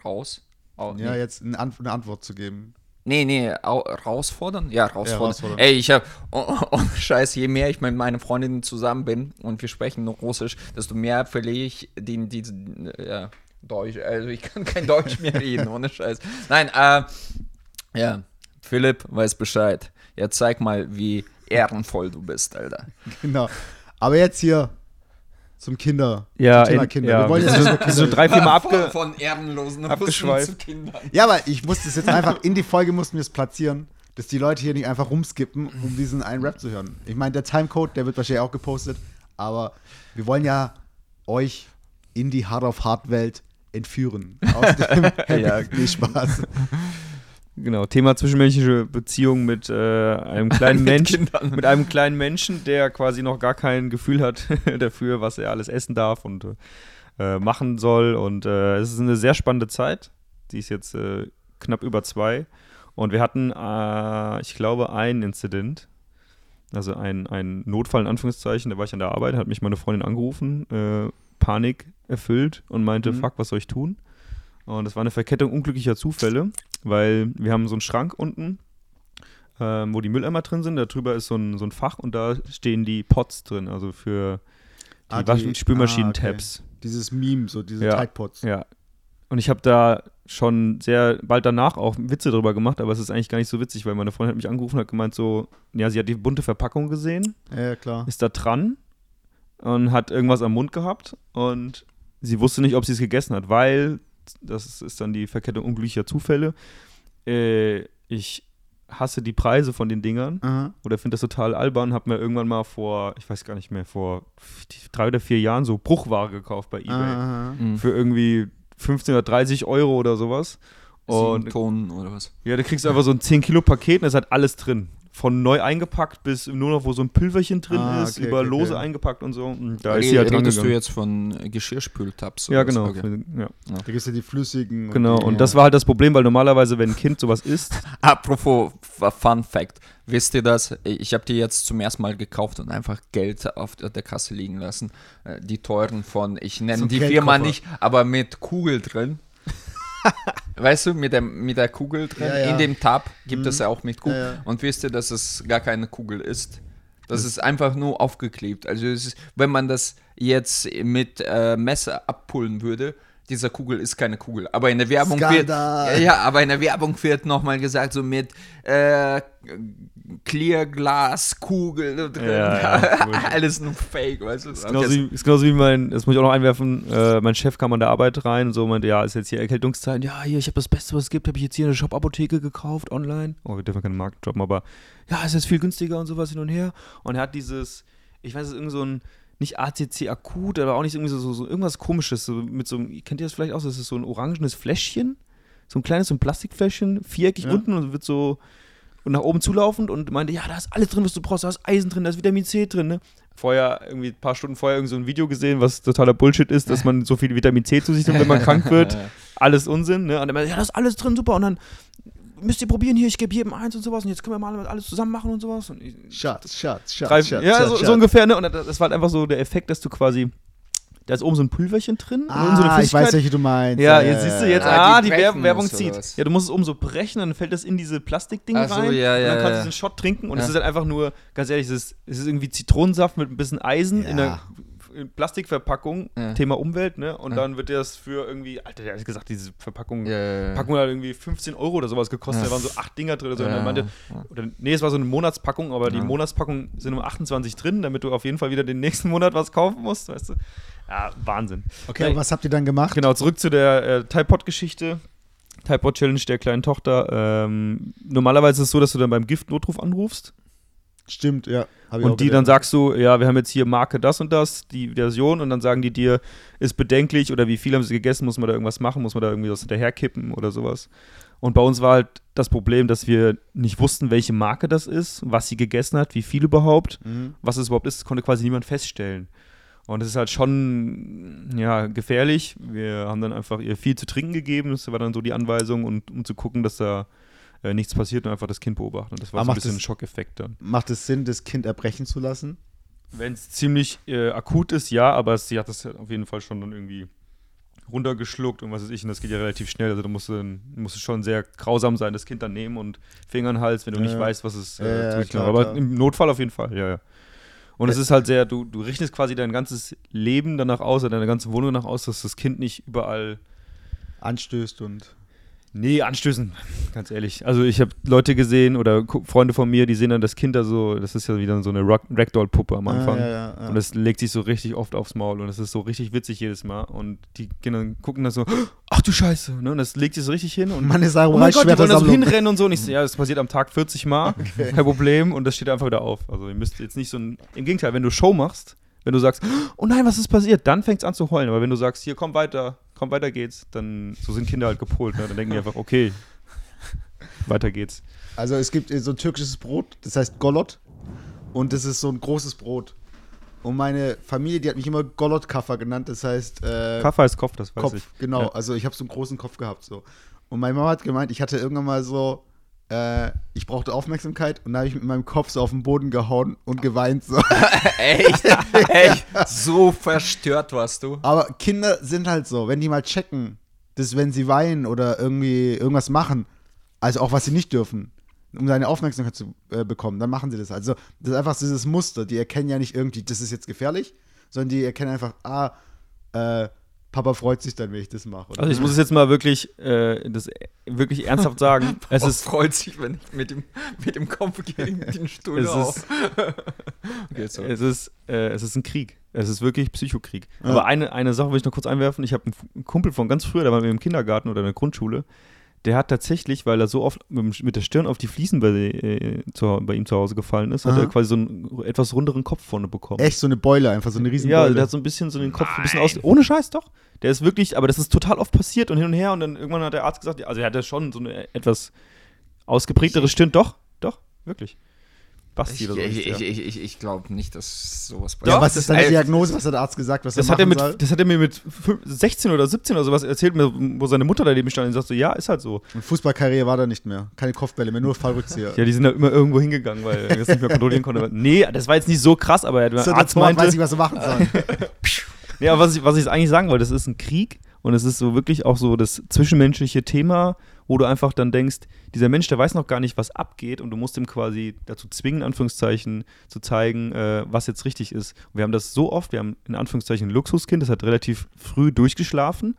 raus. Au- Ja, nee. jetzt eine Antwort zu geben. Nee, nee, au herausfordern? Ja, herausfordern. herausfordern. Ey, ich hab, oh, oh, (laughs) Scheiß, je mehr ich mit meinen Freundinnen zusammen bin und wir sprechen nur Russisch, desto mehr verliere ich den, diesen, ja, Deutsch, also ich kann kein Deutsch mehr reden, ohne Scheiß. Nein, äh, ja, Philipp weiß Bescheid. Ja, zeig mal, wie ehrenvoll du bist, Alter. (laughs) Genau. Aber jetzt hier zum Kinder. Ja, zum Thema in- Kinder. ja, Wir wollen jetzt sind- wir sind drei, vier Mal abge... Von ehrenlosen abgeschweift. Russen zu Kindern. Ja, aber ich musste es jetzt einfach in die Folge mussten wir es platzieren, dass die Leute hier nicht einfach rumskippen, um diesen einen Rap zu hören. Ich meine, der Timecode, der wird wahrscheinlich auch gepostet, aber wir wollen ja euch in die Hard of Hard Welt entführen. Aus dem (laughs) Ja. Spaß. Genau, Thema zwischenmenschliche Beziehung mit äh, einem (laughs) kleinen Mit Menschen, Kindern. mit einem kleinen Menschen, der quasi noch gar kein Gefühl hat (laughs) dafür, was er alles essen darf und äh, machen soll. Und äh, es ist eine sehr spannende Zeit. Die ist jetzt äh, knapp über zwei. Und wir hatten, äh, ich glaube, einen Incident, also ein, ein Notfall in Anführungszeichen. Da war ich an der Arbeit, hat mich meine Freundin angerufen, äh, Panik erfüllt und meinte, Mhm. fuck, was soll ich tun? Und das war eine Verkettung unglücklicher Zufälle, weil wir haben so einen Schrank unten, ähm, wo die Mülleimer drin sind. Da drüber ist so ein, so ein Fach und da stehen die Pots drin, also für die, Ah, die- Wasch- Spülmaschinen, ah, okay. Dieses Meme, so diese Ja. Tide Pods. Ja. Und ich habe da schon sehr bald danach auch Witze drüber gemacht, aber es ist eigentlich gar nicht so witzig, weil meine Freundin hat mich angerufen und hat gemeint so, ja, sie hat die bunte Verpackung gesehen, Ja, ja, klar. ist da dran und hat irgendwas am Mund gehabt und sie wusste nicht, ob sie es gegessen hat, weil das ist dann die Verkettung unglücklicher Zufälle. Äh, ich hasse die Preise von den Dingern Aha. oder finde das total albern. Hab mir irgendwann mal vor, ich weiß gar nicht mehr, vor drei oder vier Jahren so Bruchware gekauft bei eBay. Aha. Mhm. Für irgendwie 15 oder 30 Euro oder sowas. Und Tonnen oder was? ja, da kriegst du einfach so ein 10 Kilo Paket und da ist halt alles drin. Von neu eingepackt bis nur noch, wo so ein Pülverchen drin Ah, ist, okay, über okay, lose okay. eingepackt und so. Und da Re- ist sie halt Redest du jetzt von äh, Geschirrspültabs? Ja, genau. Okay. Ja. Da gibt es ja die flüssigen. Genau, die, und das war halt das Problem, weil normalerweise, wenn ein Kind sowas isst, (laughs) Apropos Fun Fact, wisst ihr das? Ich habe die jetzt zum ersten Mal gekauft und einfach Geld auf der Kasse liegen lassen. Äh, Die teuren von, ich nenne So die Firma nicht, aber mit Kugel drin. (laughs) weißt du, mit der, mit der Kugel drin. Ja, ja. In dem Tab gibt es ja auch mit Kugel. Ja. Und wisst ihr, dass es gar keine Kugel ist? Das ist einfach nur aufgeklebt. Also es ist, wenn man das jetzt mit äh, Messer abpullen würde, dieser Kugel ist keine Kugel. Aber in der Werbung wird, Skandal. ja, aber in der Werbung wird nochmal gesagt, so mit äh, Clearglas, Kugel drin. Ja, ja, (laughs) cool. Alles nur Fake, weißt du? ist genauso, wie, ist genauso wie mein, das muss ich auch noch einwerfen, äh, mein Chef kam an der Arbeit rein und so meinte, ja, ist jetzt hier Erkältungszeit, ja, hier, ich habe das Beste, was es gibt, habe ich jetzt hier eine Shop-Apotheke gekauft, online. Oh, wir dürfen keine Marken droppen, aber ja, ist jetzt viel günstiger und sowas hin und her. Und er hat dieses, ich weiß, es ist irgend so ein, nicht ACC akut, aber auch nicht irgendwie so, so, so irgendwas komisches, so mit so einem, kennt ihr das vielleicht auch, das ist so ein orangenes Fläschchen, so ein kleines, so ein Plastikfläschchen, viereckig Ja. unten und wird so und nach oben zulaufend und meinte, ja, da ist alles drin, was du brauchst, da ist Eisen drin, da ist Vitamin C drin, ne? Vorher, irgendwie ein paar Stunden vorher, irgend so ein Video gesehen, was totaler Bullshit ist, dass man so viel Vitamin C zu sich nimmt, wenn man (laughs) krank wird. (laughs) Alles Unsinn, ne? Und er meinte, ja, das ist alles drin, super. Und dann müsst ihr probieren hier, ich gebe jedem eins und sowas und jetzt können wir mal alles zusammen machen und sowas. Und ich, Schatz, Schatz, Schatz. drei, Schatz, ja, Schatz, so, Schatz. so ungefähr, ne? Und das war halt einfach so der Effekt, dass du quasi, da ist oben so ein Pulverchen drin und unten so eine Ah, ich weiß, welche du meinst. Ja, jetzt siehst du jetzt, Ah, ah, die die, Werbung, zieht. was? Ja, du musst es oben so brechen, dann fällt das in diese Plastikding Ach so, rein. ja, und ja, dann kannst du ja. diesen Shot trinken und es ist halt einfach nur, ganz ehrlich, es ist, es ist irgendwie Zitronensaft mit ein bisschen Eisen in einer in Plastikverpackung, Ja. Thema Umwelt, ne? Und Ja. dann wird das für irgendwie, Alter, der hat gesagt, diese Verpackung, Ja, ja, ja. Packung hat irgendwie 15 Euro oder sowas gekostet, Ja. da waren so acht Dinger drin oder so. Und dann meinte, ja. oder, nee, es war so eine Monatspackung, aber die. Monatspackung sind nur 28 drin, damit du auf jeden Fall wieder den nächsten (laughs) Monat was kaufen musst, weißt du? Ja, Wahnsinn. Okay, aber was habt ihr dann gemacht? Genau, zurück zu der äh, Typod-Geschichte. Typod-Challenge der kleinen Tochter. Ähm, normalerweise ist es so, dass du dann beim Gift-Notruf anrufst Stimmt, ja. Und die dann sagst du, ja, wir haben jetzt hier Marke das und das, die Version, und dann sagen die dir, ist bedenklich oder wie viel haben sie gegessen, muss man da irgendwas machen, muss man da irgendwie was hinterherkippen oder sowas. Und bei uns war halt das Problem, dass wir nicht wussten, welche Marke das ist, was sie gegessen hat, wie viel überhaupt, Mhm. was es überhaupt ist, konnte quasi niemand feststellen. Und es ist halt schon, ja, gefährlich. Wir haben dann einfach ihr viel zu trinken gegeben. Das war dann so die Anweisung, und, um zu gucken, dass da äh, nichts passiert und einfach das Kind beobachten. Und das war Aber so ein macht bisschen das- ein Schockeffekt dann. Macht es Sinn, das Kind erbrechen zu lassen? Wenn es ziemlich äh, akut ist, ja, aber sie hat das ja auf jeden Fall schon dann irgendwie runtergeschluckt und was weiß ich, und das geht ja relativ schnell. Also da musst du, musst du schon sehr grausam sein, das Kind dann nehmen und Finger in den Hals, wenn du Ja, nicht ja. weißt, was es Ja, äh, ja, sich klar. Aber klar. im Notfall auf jeden Fall, ja, ja. Und es ist halt sehr, du, du richtest quasi dein ganzes Leben danach aus, oder deine ganze Wohnung danach aus, dass das Kind nicht überall Anstößt und. Nee, anstößen, ganz ehrlich. Also ich habe Leute gesehen oder Freunde von mir, die sehen dann das Kind da so, das ist ja wieder so eine Ragdoll-Puppe am Anfang. Ah, ja, ja, ja. Und das legt sich so richtig oft aufs Maul und das ist so richtig witzig jedes Mal. Und die Kinder gucken dann so, ach du Scheiße, ne? Und das legt sich so richtig hin und Mann, ist oh mein Gott, die wollen da so hinrennen und so. Und ich so, ja, das passiert am Tag 40 Mal, (laughs) kein Problem. Und das steht einfach wieder auf. Also ihr müsst jetzt nicht so ein, im Gegenteil, wenn du Show machst, wenn du sagst, oh nein, was ist passiert, dann fängt es an zu heulen. Aber wenn du sagst, hier, komm weiter, komm, weiter geht's, dann, so sind Kinder halt gepolt. Ne? Dann denken die einfach, okay, weiter geht's. Also es gibt so ein türkisches Brot, das heißt Golot. Und das ist so ein großes Brot. Und meine Familie, die hat mich immer Golot-Kaffer genannt, das heißt äh, Kaffer ist Kopf, das weiß Kopf. ich. Genau, Ja. also ich habe so einen großen Kopf gehabt. so. Und meine Mama hat gemeint, ich hatte irgendwann mal so, äh, ich brauchte Aufmerksamkeit und da habe ich mit meinem Kopf so auf den Boden gehauen und geweint. So. (laughs) Echt? (laughs) Echt? So verstört warst du? Aber Kinder sind halt so, wenn die mal checken, dass wenn sie weinen oder irgendwie irgendwas machen, also auch was sie nicht dürfen, um seine Aufmerksamkeit zu äh, bekommen, dann machen sie das. Also das ist einfach dieses Muster. Die erkennen ja nicht irgendwie, das ist jetzt gefährlich, sondern die erkennen einfach, ah, äh, Papa freut sich dann, wenn ich das mache. oder? Also ich muss es jetzt mal wirklich, äh, das wirklich ernsthaft sagen. (laughs) es Es ist freut sich, wenn ich mit dem, mit dem Kopf gegen (laughs) den Stuhl Es auf. ist- (laughs) okay, so. Es ist, äh, es ist ein Krieg. Es ist wirklich Psychokrieg. Aber eine, eine Sache will ich noch kurz einwerfen. Ich habe einen Kumpel von ganz früher, der war mit mir im Kindergarten oder in der Grundschule. Der hat tatsächlich, weil er so oft mit, der Stirn auf die Fliesen bei, äh, zu, bei ihm zu Hause gefallen ist, hat Aha. er quasi so einen etwas runderen Kopf vorne bekommen. Echt so eine Beule, einfach so eine riesen Ja, der hat so ein bisschen so den Kopf ein bisschen aus. Ohne Scheiß doch. Der ist wirklich, aber das ist total oft passiert und hin und her. Und dann irgendwann hat der Arzt gesagt, ja, also er hatte schon so eine etwas ausgeprägtere Stirn. Doch, doch, wirklich. Basti Ich, oder so. ich, der. ich, ich, ich glaube nicht, dass sowas ja, passiert. was ist deine Diagnose? Was hat der Arzt gesagt, was Das er hat, er mit, soll? das hat er mir mit fün- 16 oder 17 oder sowas erzählt, mir, wo seine Mutter daneben stand und sagte so, ja, ist halt so. Und Fußballkarriere war da nicht mehr. Keine Kopfbälle mehr, nur Fallrückzieher. Ja, die sind da immer irgendwo hingegangen, weil er das nicht mehr kontrollieren konnte. (laughs) Nee, das war jetzt nicht so krass, aber der so, der Arzt meinte, weiß nicht, was er machen soll. Nee, aber was ich, was ich eigentlich sagen wollte, das ist ein Krieg und es ist so wirklich auch so das zwischenmenschliche Thema, wo du einfach dann denkst, dieser Mensch, der weiß noch gar nicht, was abgeht und du musst ihm quasi dazu zwingen, in Anführungszeichen, zu zeigen, äh, was jetzt richtig ist. Und wir haben das so oft, wir haben in Anführungszeichen ein Luxuskind, das hat relativ früh durchgeschlafen.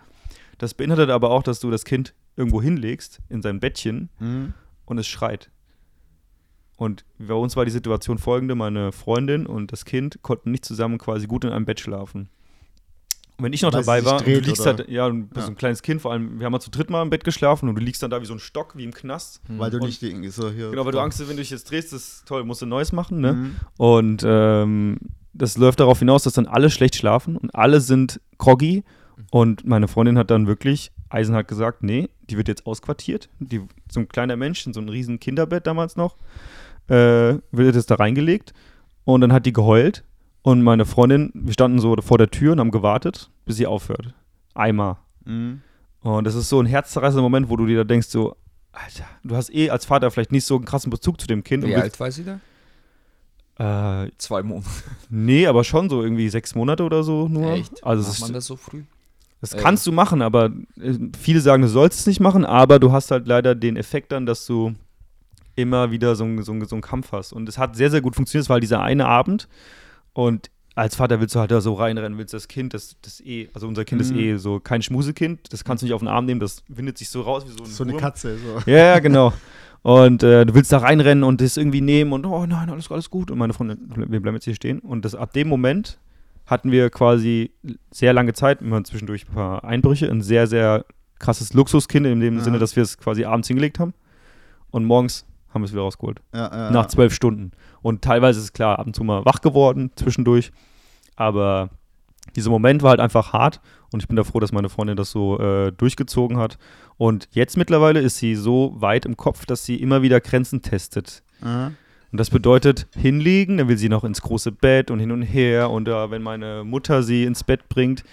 Das beinhaltet aber auch, dass du das Kind irgendwo hinlegst, in sein Bettchen Mhm. und es schreit. Und bei uns war die Situation folgende: Meine Freundin und das Kind konnten nicht zusammen quasi gut in einem Bett schlafen. Und wenn ich noch dabei war, dreht, du liegst oder? halt, ja, du bist Ja. so ein kleines Kind, vor allem, wir haben mal zu dritt mal im Bett geschlafen und du liegst dann da wie so ein Stock, wie im Knast. Weil du nicht die, so hier. Genau, weil du Angst hast, wenn du dich jetzt drehst, das ist toll, musst du Neues machen, ne? Mhm. Und ähm, das läuft darauf hinaus, dass dann alle schlecht schlafen und alle sind groggy. Und meine Freundin hat dann wirklich eisenhart gesagt, nee, die wird jetzt ausquartiert. Die, so ein kleiner Mensch in so ein riesen Kinderbett damals noch, äh, wird jetzt da reingelegt. Und dann hat die geheult. Und meine Freundin, wir standen so vor der Tür und haben gewartet, bis sie aufhört. Einmal. Mhm. Und das ist so ein herzzerreißender Moment, wo du dir da denkst, so, Alter, du hast eh als Vater vielleicht nicht so einen krassen Bezug zu dem Kind. Wie alt war sie da? Äh, Zwei Monate. (laughs) Nee, aber schon so irgendwie sechs Monate oder so nur. Echt? Also Macht das, man ist, das so früh? das äh, kannst du machen, aber äh, viele sagen, du sollst es nicht machen, aber du hast halt leider den Effekt dann, dass du immer wieder so, so, so einen Kampf hast. Und es hat sehr, sehr gut funktioniert. Es war halt dieser eine Abend und als Vater willst du halt da so reinrennen, willst das Kind, das, das eh, also unser Kind ist Mhm. eh so kein Schmusekind, das kannst du nicht auf den Arm nehmen, das windet sich so raus wie so ein So eine. Katze. So. Ja, ja, genau. (laughs) Und äh, du willst da reinrennen und das irgendwie nehmen und oh nein, alles, alles gut. Und meine Freundin, wir bleiben jetzt hier stehen. Und das, ab dem Moment hatten wir quasi sehr lange Zeit, immer zwischendurch ein paar Einbrüche, ein sehr, sehr krasses Luxuskind in dem Ja. Sinne, dass wir es quasi abends hingelegt haben. Und morgens haben wir es wieder rausgeholt. Ja, ja, Nach zwölf Stunden. Und teilweise ist es klar, ab und zu mal wach geworden zwischendurch. Aber dieser Moment war halt einfach hart und ich bin da froh, dass meine Freundin das so äh, durchgezogen hat. Und jetzt mittlerweile ist sie so weit im Kopf, dass sie immer wieder Grenzen testet. Aha. Und das bedeutet hinlegen, dann will sie noch ins große Bett und hin und her. Und äh, wenn meine Mutter sie ins Bett bringt,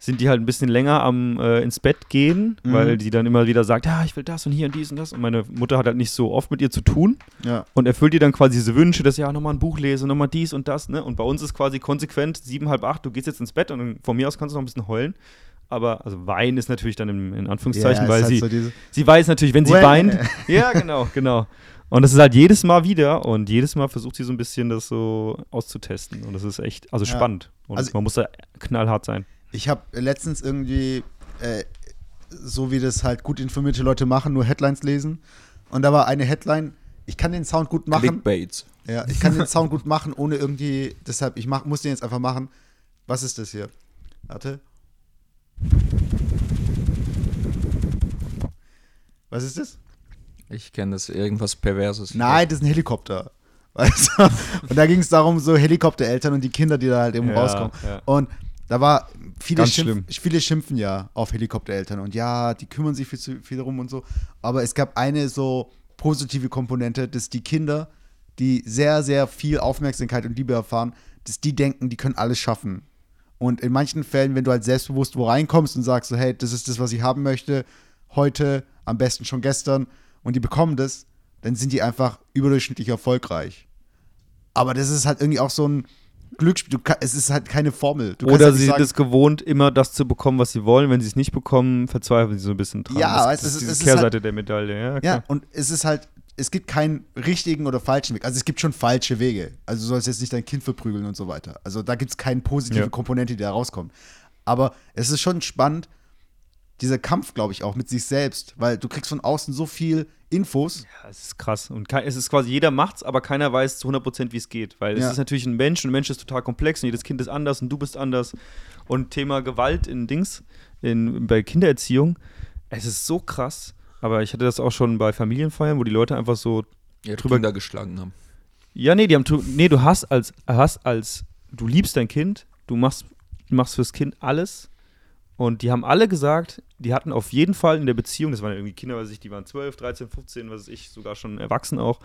sind die halt ein bisschen länger am äh, ins Bett gehen, Mhm. weil die dann immer wieder sagt, ja, ich will das und hier und dies und das. Und meine Mutter hat halt nicht so oft mit ihr zu tun Ja. und erfüllt ihr dann quasi diese Wünsche, dass ja nochmal ein Buch lese, nochmal dies und das, ne? Und bei uns ist quasi konsequent sieben, halb acht, du gehst jetzt ins Bett und von mir aus kannst du noch ein bisschen heulen. Aber, also weinen ist natürlich dann in, in Anführungszeichen, ja, weil halt sie, so sie weiß natürlich, wenn sie Well. weint. (laughs) Ja, genau, genau. Und das ist halt jedes Mal wieder und jedes Mal versucht sie so ein bisschen das so auszutesten. Und das ist echt, also Ja. spannend. Und Also- man muss da knallhart sein. Ich habe letztens irgendwie, äh, so wie das halt gut informierte Leute machen, nur Headlines lesen. Und da war eine Headline, ich kann den Sound gut machen. Clickbaits. Ja, ich kann den Sound gut machen, ohne irgendwie, deshalb, ich mach, muss den jetzt einfach machen. Was ist das hier? Warte. Was ist das? Ich kenne das, irgendwas Perverses. Nein, das ist ein Helikopter. Weißt du? Und da ging es darum, so Helikoptereltern und die Kinder, die da halt eben Ja, rauskommen. ja. Und da war, viele, Ganz schimpf, schlimm. viele schimpfen ja auf Helikoptereltern und ja, die kümmern sich viel zu viel darum und so. Aber es gab eine so positive Komponente, dass die Kinder, die sehr, sehr viel Aufmerksamkeit und Liebe erfahren, dass die denken, die können alles schaffen. Und in manchen Fällen, wenn du halt selbstbewusst wo reinkommst und sagst so, hey, das ist das, was ich haben möchte, heute, am besten schon gestern, und die bekommen das, dann sind die einfach überdurchschnittlich erfolgreich. Aber das ist halt irgendwie auch so ein Glücksspiel. Du, es ist halt keine Formel. Du Oder halt sie sagen, sind es gewohnt, immer das zu bekommen, was sie wollen. Wenn sie es nicht bekommen, verzweifeln sie so ein bisschen dran. Ja, das, du, das es ist es ist Kehrseite der Medaille. Ja, Ja, und es ist halt, es gibt keinen richtigen oder falschen Weg. Also es gibt schon falsche Wege. Also du sollst jetzt nicht dein Kind verprügeln und so weiter. Also da gibt es keine positive Ja. Komponente, die da rauskommt. Aber es ist schon spannend, dieser Kampf, glaube ich, auch mit sich selbst, weil du kriegst von außen so viel Infos. Ja, es ist krass. Und es ist quasi, jeder macht's, aber keiner weiß zu 100% wie es geht. Weil Ja. es ist natürlich ein Mensch und ein Mensch ist total komplex und jedes Kind ist anders und du bist anders. Und Thema Gewalt in Dings, in, bei Kindererziehung, es ist so krass. Aber ich hatte das auch schon bei Familienfeiern, wo die Leute einfach so Ja, drüber- Kinder geschlagen haben. Ja, nee, die haben nee, du hast als hast als du liebst dein Kind, du machst machst fürs Kind alles und die haben alle gesagt, die hatten auf jeden Fall in der Beziehung, das waren irgendwie Kinder, weiß ich, die waren 12, 13, 15, was weiß ich, sogar schon erwachsen auch.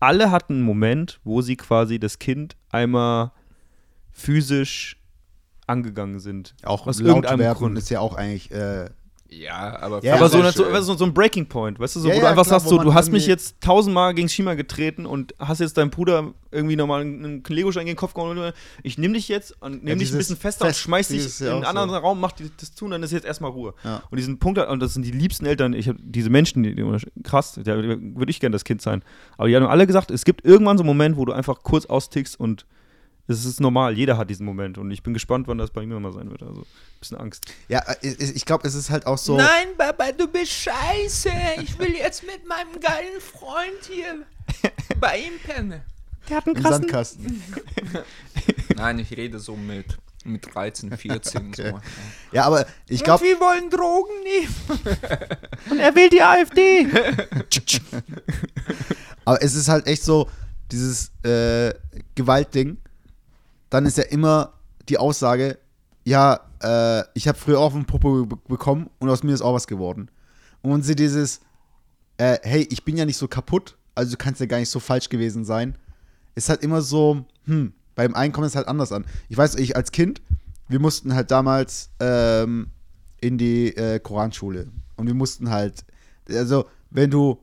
Alle hatten einen Moment, wo sie quasi das Kind einmal physisch angegangen sind. Auch aus laut irgendeinem werden Grund. ist ja auch eigentlich, äh, Ja, aber, Ja, aber so, eine, so, so, so ein Breaking Point, weißt du, so, Ja, wo du ja, einfach klar, sagst, so, du hast mich jetzt tausendmal gegen Schieber getreten und hast jetzt deinem Bruder irgendwie nochmal einen Legostein gegen den Kopf gehauen. Ich nehme dich jetzt und nehme dich ein bisschen fester und Fest- schmeiß dich in einen anderen so. Raum, mach dir das zu und dann ist jetzt erstmal Ruhe. Ja. Und diesen Punkt, und das sind die liebsten Eltern, ich habe diese Menschen, die, die, krass, da würde ich gerne das Kind sein. Aber die haben alle gesagt, es gibt irgendwann so einen Moment, wo du einfach kurz austickst und es ist normal, jeder hat diesen Moment und ich bin gespannt, wann das bei mir mal sein wird. Also ein bisschen Angst. ja, äh, ich, glaube, es ist halt auch so. Nein, Papa, du bist scheiße. Ich will jetzt mit meinem geilen Freund hier bei ihm pennen. Der hat einen Im Sandkasten. (laughs) Nein, ich rede so mit, mit 13, 14. (laughs) Okay. so. Ja, aber ich Und glaube, wir wollen Drogen nehmen. (laughs) Und er wählt die AfD. aber es ist halt echt so, dieses äh, Gewaltding, dann ist ja immer die Aussage, ja, äh, ich habe früher auch den Popo be bekommen und aus mir ist auch was geworden. Und sie dieses, äh, hey, ich bin ja nicht so kaputt, also du kannst ja gar nicht so falsch gewesen sein. Ist halt immer so, hm, beim einen kommt es halt anders an. Ich weiß, ich als Kind, wir mussten halt damals ähm, in die äh, Koranschule. Und wir mussten halt, also wenn du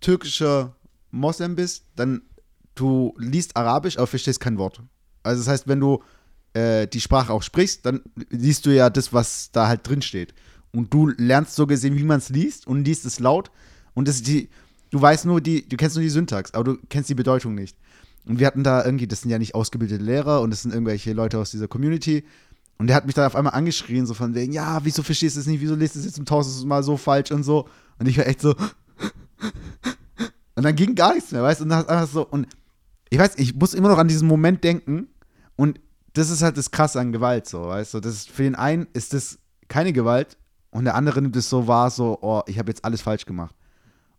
türkischer Moslem bist, dann du liest Arabisch, aber verstehst kein Wort. Also das heißt, wenn du äh, die Sprache auch sprichst, dann liest du ja das, was da halt drin steht. Und du lernst so gesehen, wie man es liest und liest es laut. Und das die, du weißt nur die, du kennst nur die Syntax, aber du kennst die Bedeutung nicht. Und wir hatten da irgendwie, das sind ja nicht ausgebildete Lehrer und das sind irgendwelche Leute aus dieser Community. Und der hat mich dann auf einmal angeschrien, so von wegen, ja, wieso verstehst du es nicht, wieso liest du es jetzt zum tausendsten Mal so falsch und so. Und ich war echt so. (laughs) Und dann ging gar nichts mehr, weißt du? Und dann hast du einfach so, und ich weiß, ich muss immer noch an diesen Moment denken und das ist halt das Krasse an Gewalt, so, weißt du? Das ist, für den einen ist das keine Gewalt und der andere nimmt es so wahr, so, oh, ich habe jetzt alles falsch gemacht.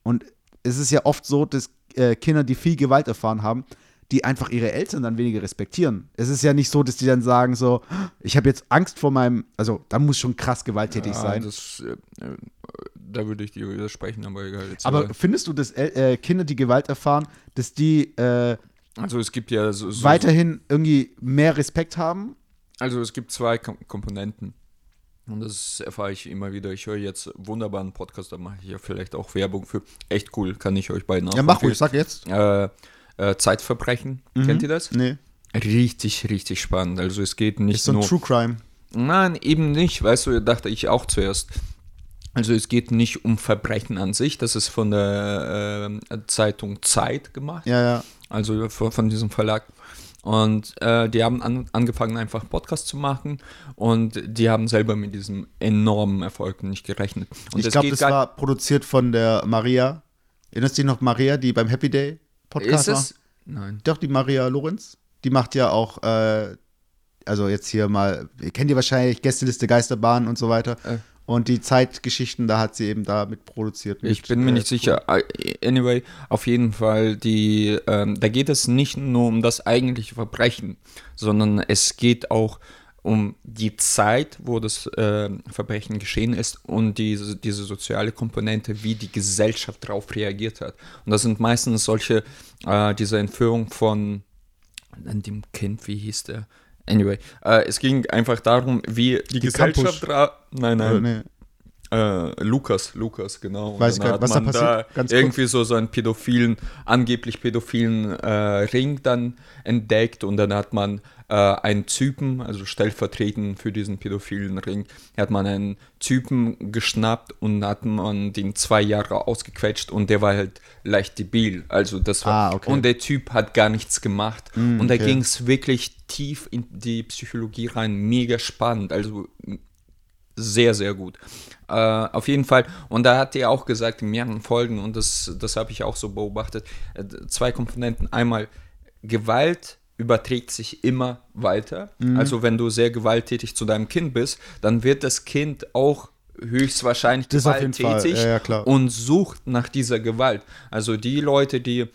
Und es ist ja oft so, dass äh, Kinder, die viel Gewalt erfahren haben, die einfach ihre Eltern dann weniger respektieren. Es ist ja nicht so, dass die dann sagen so, ich habe jetzt Angst vor meinem, also da muss schon krass gewalttätig Ja, sein. Das, äh, äh, da würde ich dir widersprechen, aber egal. Jetzt, Aber findest du, dass äh, Kinder, die Gewalt erfahren, dass die äh, also es gibt ja so, so weiterhin irgendwie mehr Respekt haben? Also es gibt zwei Kom Komponenten. Und das erfahre ich immer wieder. Ich höre jetzt wunderbaren Podcast, da mache ich ja vielleicht auch Werbung für. Echt cool, kann ich euch beiden auch Ja, mach ruhig, sag jetzt. Äh, äh, Zeitverbrechen, kennt ihr das? Nee. Richtig, richtig spannend. Also es geht nicht Ist so ein nur. True Crime. Nein, eben nicht. Weißt du, dachte ich auch zuerst. Also es geht nicht um Verbrechen an sich. Das ist von der äh, Zeitung Zeit gemacht Ja, ja. Also von, diesem Verlag. Und äh, die haben an, angefangen, einfach Podcast zu machen und die haben selber mit diesem enormen Erfolg nicht gerechnet. Und ich glaube, das war produziert von der Maria. Erinnerst du dich noch Maria, die beim Happy Day Podcast Ist war? es? Nein. Doch, die Maria Lorenz. Die macht ja auch, äh, also jetzt hier mal, ihr kennt ihr wahrscheinlich Gästeliste Geisterbahn und so weiter. Äh. Und die Zeitgeschichten, da hat sie eben da mit produziert. Ich bin mir äh, nicht sicher. Äh, Anyway, auf jeden Fall, die, ähm, da geht es nicht nur um das eigentliche Verbrechen, sondern es geht auch um die Zeit, wo das äh, Verbrechen geschehen ist und diese, diese soziale Komponente, wie die Gesellschaft darauf reagiert hat. Und das sind meistens solche, äh, diese Entführung von an dem Kind, wie hieß der? Anyway, äh, es ging einfach darum, wie die, Die Gesellschaft dra- Nein, Äh, nein. nee. Äh, Lukas, Lukas, genau. Weiß ich gar nicht, hat was da passiert? Kurz. irgendwie so, so einen pädophilen, angeblich pädophilen äh, Ring dann entdeckt und dann hat man äh, einen Typen, also stellvertretend für diesen pädophilen Ring, hat man einen Typen geschnappt und hat man den zwei Jahre ausgequetscht und der war halt leicht debil. Also das war, Ah, okay. und der Typ hat gar nichts gemacht. Mm, und da okay. ging es wirklich tief in die Psychologie rein, mega spannend. Also sehr, sehr gut. Äh, auf jeden Fall. Und da hat er auch gesagt, in mehreren Folgen, und das, das habe ich auch so beobachtet, äh, zwei Komponenten. Einmal, Gewalt überträgt sich immer weiter. Also wenn du sehr gewalttätig zu deinem Kind bist, dann wird das Kind auch höchstwahrscheinlich Das gewalttätig Ja, ja, und sucht nach dieser Gewalt. Also die Leute, die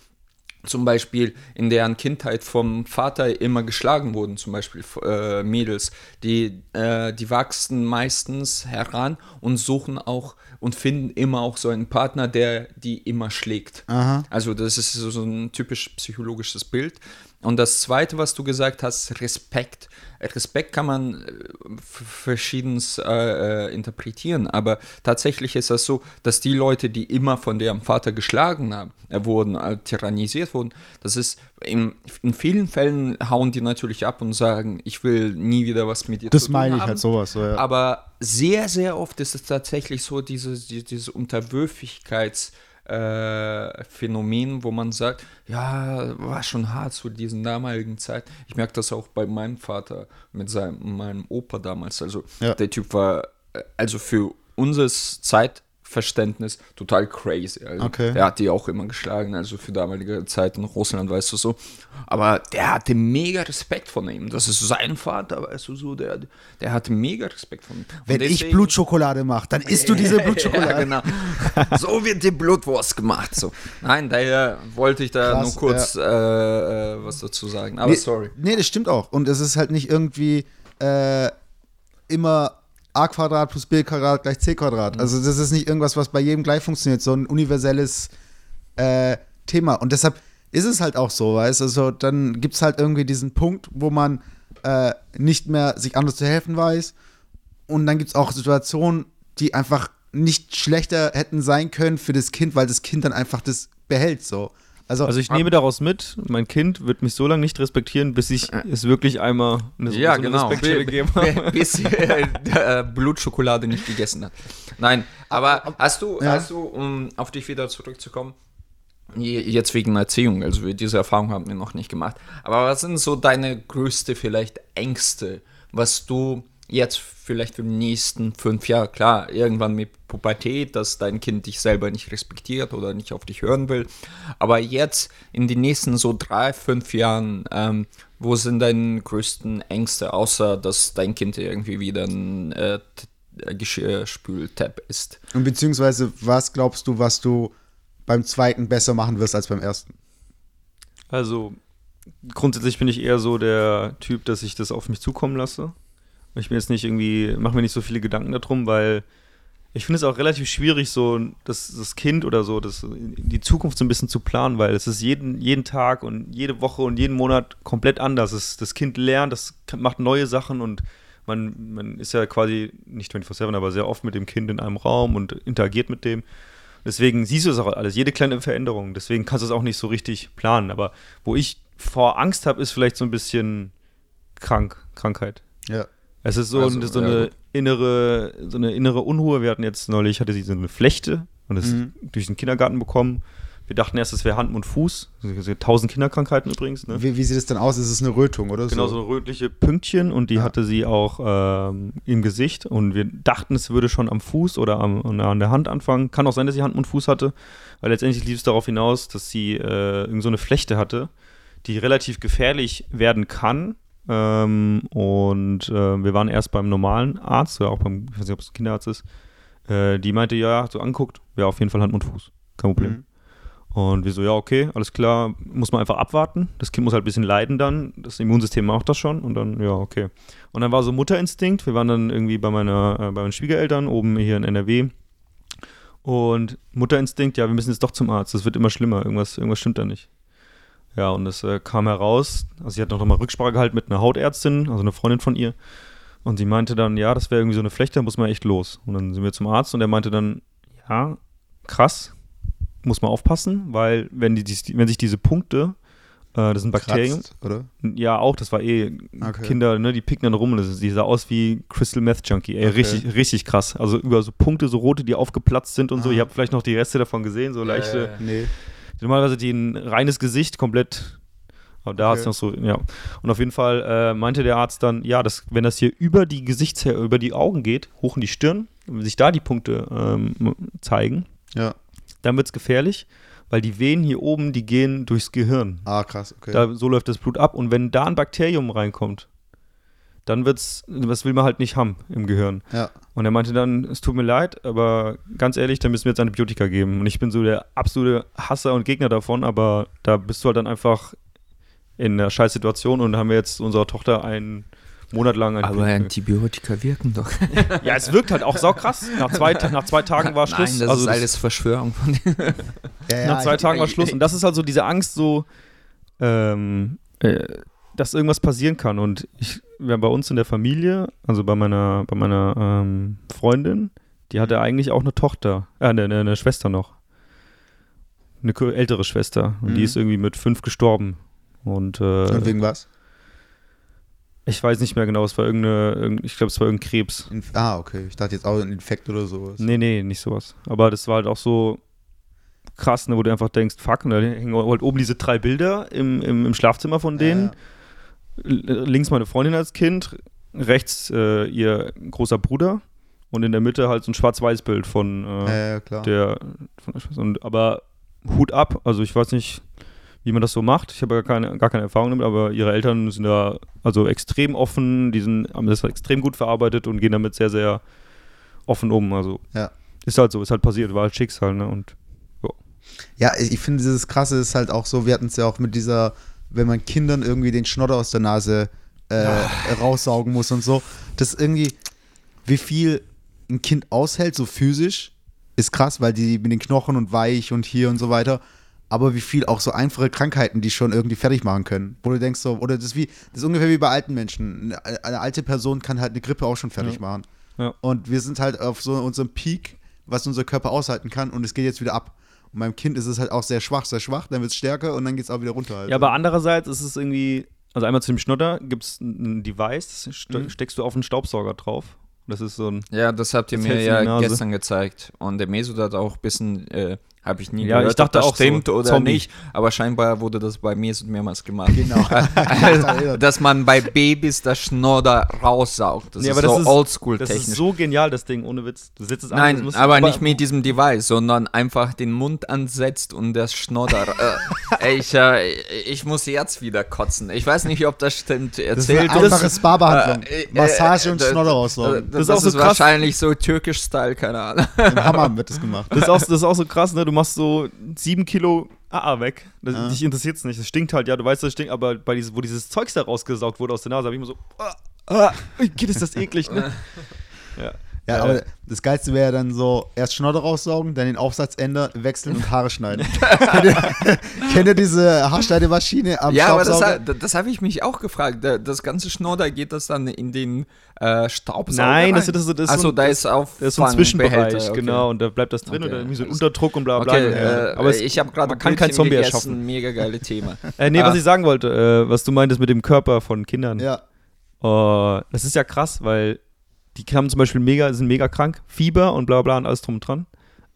zum Beispiel in deren Kindheit vom Vater immer geschlagen wurden, zum Beispiel äh, Mädels, die, äh, die wachsen meistens heran und suchen auch und finden immer auch so einen Partner, der die immer schlägt. Also das ist so ein typisch psychologisches Bild. Und das Zweite, was du gesagt hast, Respekt. Respekt kann man äh, verschiedens äh, äh, interpretieren, aber tatsächlich ist das so, dass die Leute, die immer von deren Vater geschlagen haben, äh, wurden, äh, tyrannisiert wurden, das ist in, in vielen Fällen hauen die natürlich ab und sagen, ich will nie wieder was mit dir Das zu tun meine ich haben. halt sowas. So, ja. Aber sehr, sehr oft ist es tatsächlich so, dieses, die- dieses Unterwürfigkeits- äh, Phänomen, wo man sagt, ja, war schon hart zu diesen damaligen Zeit. Ich merke das auch bei meinem Vater mit seinem meinem Opa damals. Also Ja. der Typ war äh, also für unser Zeitverständnis total crazy. Also, Okay. Der hat die auch immer geschlagen, also für damalige Zeit in Russland, weißt du so. Aber der hatte mega Respekt von ihm. Das ist sein Vater, weißt du so. Der, der hatte mega Respekt von ihm. Und Wenn ich deswegen- Blutschokolade mache, dann isst du diese (laughs) Blutschokolade. ja, genau. So wird die Blutwurst gemacht. So. Nein, daher wollte ich da Krass, nur kurz äh, äh, was dazu sagen. Aber nee, sorry. Nee, das stimmt auch. Und es ist halt nicht irgendwie äh, immer a Quadrat plus b Quadrat gleich c Quadrat. Mhm. Also das ist nicht irgendwas, was bei jedem gleich funktioniert, so ein universelles äh, Thema. Und deshalb ist es halt auch so, weißt du, also dann gibt es halt irgendwie diesen Punkt, wo man äh, nicht mehr sich anders zu helfen weiß. Und dann gibt es auch Situationen, die einfach nicht schlechter hätten sein können für das Kind, weil das Kind dann einfach das behält so. Also, Also ich nehme daraus mit, mein Kind wird mich so lange nicht respektieren, bis ich es wirklich einmal eine, Ja, so eine genau. Respektstelle Bi- gegeben habe. (laughs) Bis äh, äh, Blutschokolade nicht gegessen hat. Nein, aber hast du, Ja. hast du, um auf dich wieder zurückzukommen, je- jetzt wegen Erziehung, also diese Erfahrung haben wir noch nicht gemacht, aber was sind so deine größte vielleicht Ängste, was du jetzt vielleicht für die nächsten fünf Jahre, klar, irgendwann mit Pubertät, dass dein Kind dich selber nicht respektiert oder nicht auf dich hören will, aber jetzt in den nächsten so drei, fünf Jahren, ähm, wo sind deine größten Ängste, außer dass dein Kind irgendwie wieder ein äh, T- Geschirrspültab ist? Und beziehungsweise, was glaubst du, was du beim zweiten besser machen wirst als beim ersten? Also grundsätzlich bin ich eher so der Typ, dass ich das auf mich zukommen lasse. Ich bin jetzt nicht irgendwie, mache mir nicht so viele Gedanken darum, weil ich finde es auch relativ schwierig, so das, das Kind oder so, das, die Zukunft so ein bisschen zu planen, weil es ist jeden, jeden Tag und jede Woche und jeden Monat komplett anders. Es, das Kind lernt, das macht neue Sachen und man, man ist ja quasi nicht 24-7, aber sehr oft mit dem Kind in einem Raum und interagiert mit dem. Deswegen siehst du es auch alles, jede kleine Veränderung. Deswegen kannst du es auch nicht so richtig planen. Aber wo ich vor Angst habe, ist vielleicht so ein bisschen krank, Krankheit. Ja. Es ist so, Also, so ja, eine gut. innere, so eine innere Unruhe. Wir hatten jetzt neulich, hatte sie so eine Flechte und das Mhm. durch den Kindergarten bekommen. Wir dachten erst, es wäre Hand und Fuß. Tausend Kinderkrankheiten übrigens. Ne? Wie, wie sieht es denn aus? Ist es eine Rötung, oder? Genau, so rötliche Pünktchen und die Ja. hatte sie auch ähm, im Gesicht und wir dachten, es würde schon am Fuß oder am, an der Hand anfangen. Kann auch sein, dass sie Hand und Fuß hatte, weil letztendlich lief es darauf hinaus, dass sie äh, irgend so eine Flechte hatte, die relativ gefährlich werden kann. Ähm, und äh, wir waren erst beim normalen Arzt, oder auch beim, ich weiß nicht, ob es ein Kinderarzt ist, äh, die meinte, ja, so anguckt, ja, auf jeden Fall Hand und Fuß, kein Problem. Mhm. Und wir so, ja, okay, alles klar, muss man einfach abwarten. Das Kind muss halt ein bisschen leiden dann. Das Immunsystem macht das schon und dann, ja, okay. Und dann war so Mutterinstinkt. Wir waren dann irgendwie bei, meiner, äh, bei meinen Schwiegereltern oben hier in NRW. Und Mutterinstinkt, ja, wir müssen jetzt doch zum Arzt. Das wird immer schlimmer. Irgendwas, irgendwas stimmt da nicht. Ja, und es äh, kam heraus, also sie hat noch mal Rücksprache gehalten mit einer Hautärztin, also eine Freundin von ihr. Und sie meinte dann, ja, das wäre irgendwie so eine Flechte, da muss man echt los. Und dann sind wir zum Arzt und der meinte dann, ja, krass, muss man aufpassen, weil wenn, die, dies- wenn sich diese Punkte Äh, das sind Bakterien. Kratzt, oder? Ja, auch, das war eh Okay. Kinder, ne, die picken dann rum. Das die sah aus wie Crystal Meth Junkie. Ey, Okay. richtig, richtig krass. Also über so Punkte, so rote, die aufgeplatzt sind und so. Ah. Ihr habt vielleicht noch die Reste davon gesehen, so leichte. Nee. Normalerweise die ein reines Gesicht komplett. Aber da hat es Okay. noch so, ja. Und auf jeden Fall äh, meinte der Arzt dann, ja, dass, wenn das hier über die Gesichtshä über die Augen geht, hoch in die Stirn, wenn sich da die Punkte ähm, zeigen, Ja. dann wird es gefährlich, weil die Venen hier oben, die gehen durchs Gehirn. Ah, krass, okay. Da, so läuft das Blut ab. Und wenn da ein Bakterium reinkommt, dann wird's, das will man halt nicht haben im Gehirn. ja. Und er meinte dann, es tut mir leid, aber ganz ehrlich, dann müssen wir jetzt Antibiotika geben. Und ich bin so der absolute Hasser und Gegner davon, aber da bist du halt dann einfach in einer Scheißsituation und haben wir jetzt unserer Tochter einen Monat lang Aber Antibiotika wirken doch. (laughs) Ja, es wirkt halt auch saukrass. Nach zwei, nach zwei Tagen war Schluss. Nein, das also ist alles Verschwörung von dir. ja, ja, nach zwei ich- Tagen war Schluss. Und das ist halt so diese Angst, so, ähm, äh, dass irgendwas passieren kann. Und ich, ja, bei uns in der Familie, also bei meiner, bei meiner ähm, Freundin, die hatte eigentlich auch eine Tochter, äh, eine, eine, eine Schwester noch. Eine ältere Schwester. Und die Mhm. ist irgendwie mit fünf gestorben. Und, äh, Und wegen was? ich weiß nicht mehr genau, es war irgendeine, irgend- ich glaube, es war irgendein Krebs. Inf ah, okay. Ich dachte jetzt auch ein Infekt oder sowas. Nee, nee, nicht sowas. Aber das war halt auch so krass, ne, wo du einfach denkst, fuck, und da hängen halt oben diese drei Bilder im, im, im Schlafzimmer von denen. L- Links meine Freundin als Kind, rechts äh, ihr großer Bruder und in der Mitte halt so ein Schwarz-Weiß-Bild von, Ja, äh, ja, ja, klar. der, von. Und, aber Hut ab, also ich weiß nicht, wie man das so macht. Ich habe gar keine, gar keine Erfahrung damit, aber ihre Eltern sind da also extrem offen, die sind, haben das extrem gut verarbeitet und gehen damit sehr, sehr offen um. Also Ja. ist halt so, ist halt passiert, war halt Schicksal, ne? Und Ja, ich finde, dieses Krasse ist halt auch so, wir hatten es ja auch mit dieser, wenn man Kindern irgendwie den Schnodder aus der Nase äh, raussaugen muss und so. Das irgendwie, wie viel ein Kind aushält, so physisch, ist krass, weil die mit den Knochen und weich und hier und so weiter. Aber wie viel auch so einfache Krankheiten, die schon irgendwie fertig machen können. Wo du denkst so, oder das ist wie, das ist ungefähr wie bei alten Menschen. Eine, eine alte Person kann halt eine Grippe auch schon fertig Ja. machen. Ja. Und wir sind halt auf so unserem Peak, was unser Körper aushalten kann und es geht jetzt wieder ab. Und beim Kind ist es halt auch sehr schwach, sehr schwach, dann wird es stärker und dann geht es auch wieder runter. Halt. Ja, aber andererseits ist es irgendwie, also einmal zu dem Schnodder gibt es ein Device, das Mhm. steckst du auf einen Staubsauger drauf. Das ist so ein. Ja, das habt ihr mir ja gestern gezeigt. Und der Mesut hat auch ein bisschen, äh, habe ich nie Ja, gehört, ich dachte ob das auch so, stimmt oder Zombie. nicht. Aber scheinbar wurde das bei Mesut mehrmals gemacht. Genau. (laughs) Dass man bei Babys das Schnodder raussaugt. Das Nee, ist aber das so ist- oldschool Das ist so genial, das Ding, ohne Witz. Du setzt es an, das Nein, musst- aber nicht mit diesem Device, sondern einfach den Mund ansetzt und das Schnodder. äh, (laughs) ich, äh, ich muss jetzt wieder kotzen. Ich weiß nicht, ob das stimmt. Das ist Erzählt eine einfache Spa-Behandlung. Äh, äh, Massage und äh, Schnodder äh, raussaugen. Das, ist auch so ist wahrscheinlich so türkisch-Style, keine Ahnung. Im Hammam wird das gemacht. (laughs) Das ist, auch, das ist auch so krass, ne? Du machst so sieben Kilo AA weg. Das, Ja. Dich interessiert es nicht. Das stinkt halt, ja, du weißt, das stinkt, aber bei dieses, wo dieses Zeugs da rausgesaugt wurde aus der Nase, habe ich immer so, ah, ah, geht ist das (laughs) eklig, ne? ja. Ja, Äh, aber das Geilste wäre dann so, erst Schnodder raussaugen, dann den Aufsatz ändern, wechseln und Haare schneiden. (laughs) kennt, ihr, diese Haarschneidemaschine am Ja, aber das, das habe ich mich auch gefragt. Da- Das ganze Schnodder, geht das dann in den äh, Staubsauger Nein, das, rein? das, das, das, ist Achso, so ein- da ist auf das ist so ein Zwischenbereich, genau, und da bleibt das drin Okay. und dann irgendwie so ein Unterdruck und bla bla. Okay, bla. äh, aber es, ich habe gerade man kann kein Zombie erschaffen. Mega geile Thema. (laughs) Äh, nee, was Ah. ich sagen wollte, äh, was du meintest mit dem Körper von Kindern. Ja, Oh, das ist ja krass, weil die haben zum Beispiel mega, sind mega krank, Fieber und bla bla und alles drum und dran.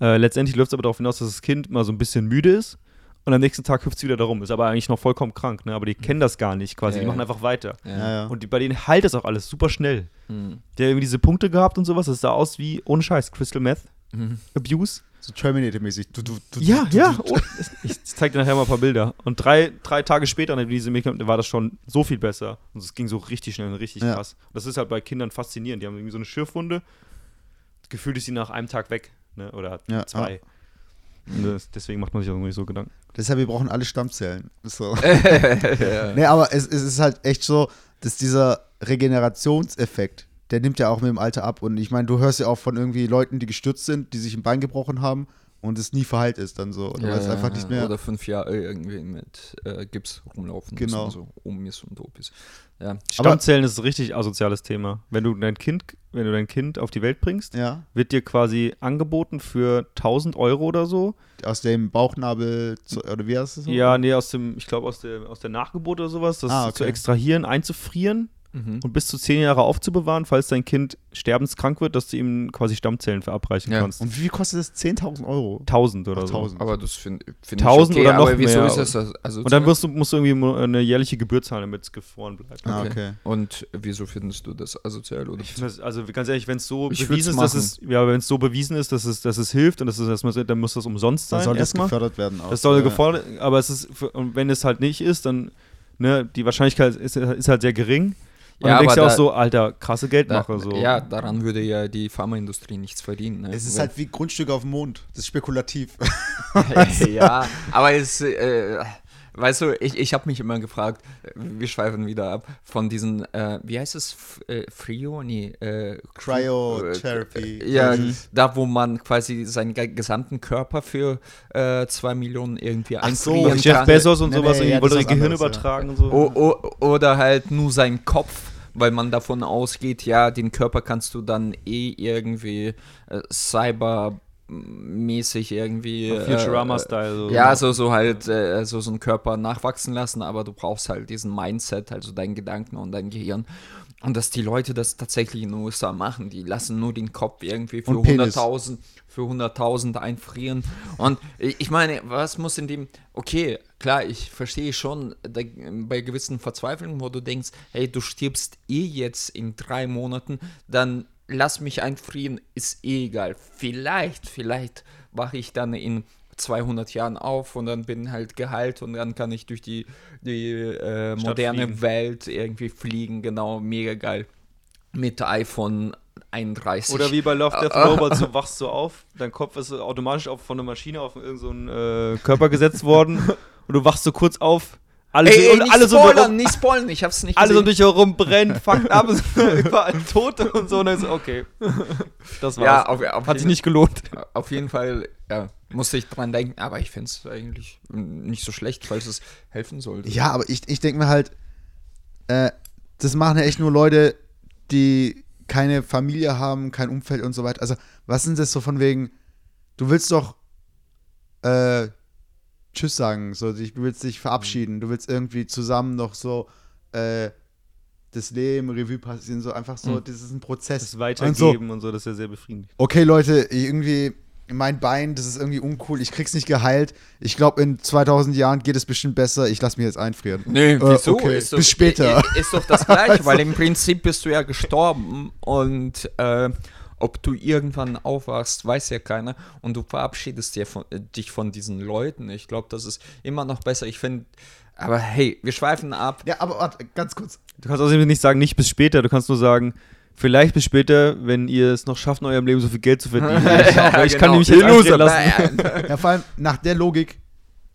Äh, letztendlich läuft es aber darauf hinaus, dass das Kind mal so ein bisschen müde ist und am nächsten Tag hüpft es wieder darum. Ist aber eigentlich noch vollkommen krank, ne? Aber die kennen das gar nicht quasi. Ja, die machen einfach weiter. ja, ja. Und die, bei denen heilt das auch alles super schnell. Mhm. Der hat irgendwie diese Punkte gehabt und sowas. Das sah aus wie, ohne Scheiß, Crystal Meth Mhm. Abuse. So Terminator-mäßig. Du, du, du, Ja, du, ja. Du, Oh, ich zeig dir nachher mal ein paar Bilder. Und drei, drei Tage später, nachdem diese Medikamente, war das schon so viel besser. Und es ging so richtig schnell und richtig Ja. krass. Das ist halt bei Kindern faszinierend. Die haben irgendwie so eine Schürfwunde. Gefühlt ist sie nach einem Tag weg. Ne? Oder Ja, zwei. Und das, deswegen macht man sich auch irgendwie so Gedanken. Deshalb, wir brauchen alle Stammzellen. So. (laughs) ja. Nee, aber es, es ist halt echt so, dass dieser Regenerationseffekt, der nimmt ja auch mit dem Alter ab. Und ich meine, du hörst ja auch von irgendwie Leuten, die gestürzt sind, die sich ein Bein gebrochen haben und es nie verheilt ist dann so. Oder weil es einfach nicht mehr. Oder fünf Jahre irgendwie mit äh, Gips rumlaufen Genau. müssen, so um ist und doof ist. Ja. Stammzellen ist ein richtig asoziales Thema. Wenn du dein Kind, wenn du dein Kind auf die Welt bringst, ja, wird dir quasi angeboten für 1000 Euro oder so. aus dem Bauchnabel, zu, oder wie heißt es so? Ja, nee, aus dem, ich glaube aus der, aus der Nachgeburt oder sowas, das Ah, okay. zu extrahieren, einzufrieren Mhm. und bis zu 10 Jahre aufzubewahren, falls dein Kind sterbenskrank wird, dass du ihm quasi Stammzellen verabreichen Ja. kannst. Und wie viel kostet das? 10.000 Euro? 1000 oder Ach, so. 1000. Aber das finde find ich 1000 okay, oder noch aber wieso mehr. ist das? Also Und dann wirst du, musst du irgendwie eine jährliche Gebühr zahlen, damit es gefroren bleibt. Ah, Okay. okay. Und wieso findest du das asozial? Oder? Das, also ganz ehrlich, wenn es so Ich bewiesen ist, würd's dass es, ja, wenn es so bewiesen ist, dass es, dass es hilft und dass es erstmal, dann muss das umsonst Dann sein. soll das erstmal. gefördert werden. Auch. Das soll Ja. gefordert, aber es ist, für, und wenn es halt nicht ist, dann, ne, die Wahrscheinlichkeit ist, ist halt sehr gering. Und Ja, dann denkst du auch da- so, alter, krasse Da, Geldmache. so. Ja, daran würde ja die Pharmaindustrie nichts verdienen. Ne? Es ist halt wie Grundstücke auf dem Mond. Das ist spekulativ. (laughs) ja, aber es, äh, weißt du, ich, ich habe mich immer gefragt, wir schweifen wieder ab, von diesen, äh, wie heißt es, F äh, Frio? Nee, äh, Cryotherapy. Äh, ja, Mhm. da wo man quasi seinen ge- gesamten Körper für äh, zwei Millionen irgendwie Ach so, Jeff. Bezos und Nee, sowas, nee, irgendwie ja, wollte Gehirn anderes, ja. übertragen und so. O o oder halt nur seinen Kopf, weil man davon ausgeht, ja, den Körper kannst du dann eh irgendwie äh, cybermäßig irgendwie. äh, Futurama-Style. So. Ja, so, so halt äh, so, so einen Körper nachwachsen lassen, aber du brauchst halt diesen Mindset, also deinen Gedanken und dein Gehirn. Und dass die Leute das tatsächlich in den USA machen, die lassen nur den Kopf irgendwie für Und Penis. 100.000 für 100.000 einfrieren. Und ich ich meine, was muss in dem, okay, klar, ich verstehe schon da, bei gewissen Verzweiflungen, wo du denkst, hey, du stirbst eh jetzt in drei Monaten, dann lass mich einfrieren, ist eh egal. Vielleicht, vielleicht wache ich dann in 200 Jahren auf und dann bin halt geheilt und dann kann ich durch die, die äh, moderne fliegen. Welt irgendwie fliegen, genau, mega geil. Mit iPhone 31. Oder wie bei Love, Death (laughs) Robots, du wachst so auf, dein Kopf ist so automatisch auf, von einer Maschine auf irgendeinen so äh, Körper gesetzt worden (laughs) und du wachst so kurz auf, alle, Ey, so, ey, und nicht alle so, spoilern, rum- nicht spoilern, ich hab's nicht (laughs) alle so um dich herum brennen, fuckt ab, überall Tote und so. Und dann ist so, okay, das war's. ja, auf, auf, Hat sich nicht gelohnt. auf jeden Fall ja, musste ich dran denken, aber ich finde es eigentlich nicht so schlecht, falls es helfen sollte. Ja, aber ich, ich denke mir halt, äh, das machen ja echt nur Leute, die keine Familie haben, kein Umfeld und so weiter. Also, was sind das so von wegen, du willst doch äh, Tschüss sagen, so, du willst dich verabschieden, du willst irgendwie zusammen noch so äh, das Leben, Revue passieren, so einfach so, Mhm. das ist ein Prozess. Das Und so, Weitergeben und so, das ist ja sehr befriedigend. okay, Leute, irgendwie mein Bein, das ist irgendwie uncool, ich krieg's nicht geheilt. Ich glaube, in 2000 Jahren geht es bestimmt besser. Ich lass mich jetzt einfrieren. Nee, Äh, wieso? okay, Ist doch, bis später. Ist doch das Gleiche, (laughs) weil im Prinzip bist du ja gestorben und äh, ob du irgendwann aufwachst, weiß ja keiner und du verabschiedest dir von, äh, dich von diesen Leuten. Ich glaube, das ist immer noch besser. Ich finde, aber hey, wir schweifen ab. Ja, aber warte, ganz kurz. Du kannst außerdem nicht sagen, nicht bis später, du kannst nur sagen, vielleicht bis später, wenn ihr es noch schafft, in eurem Leben so viel Geld zu verdienen. (laughs) Ich kann genau. nämlich jetzt Ihr Loser. lassen. (laughs) Ja, vor allem nach der Logik,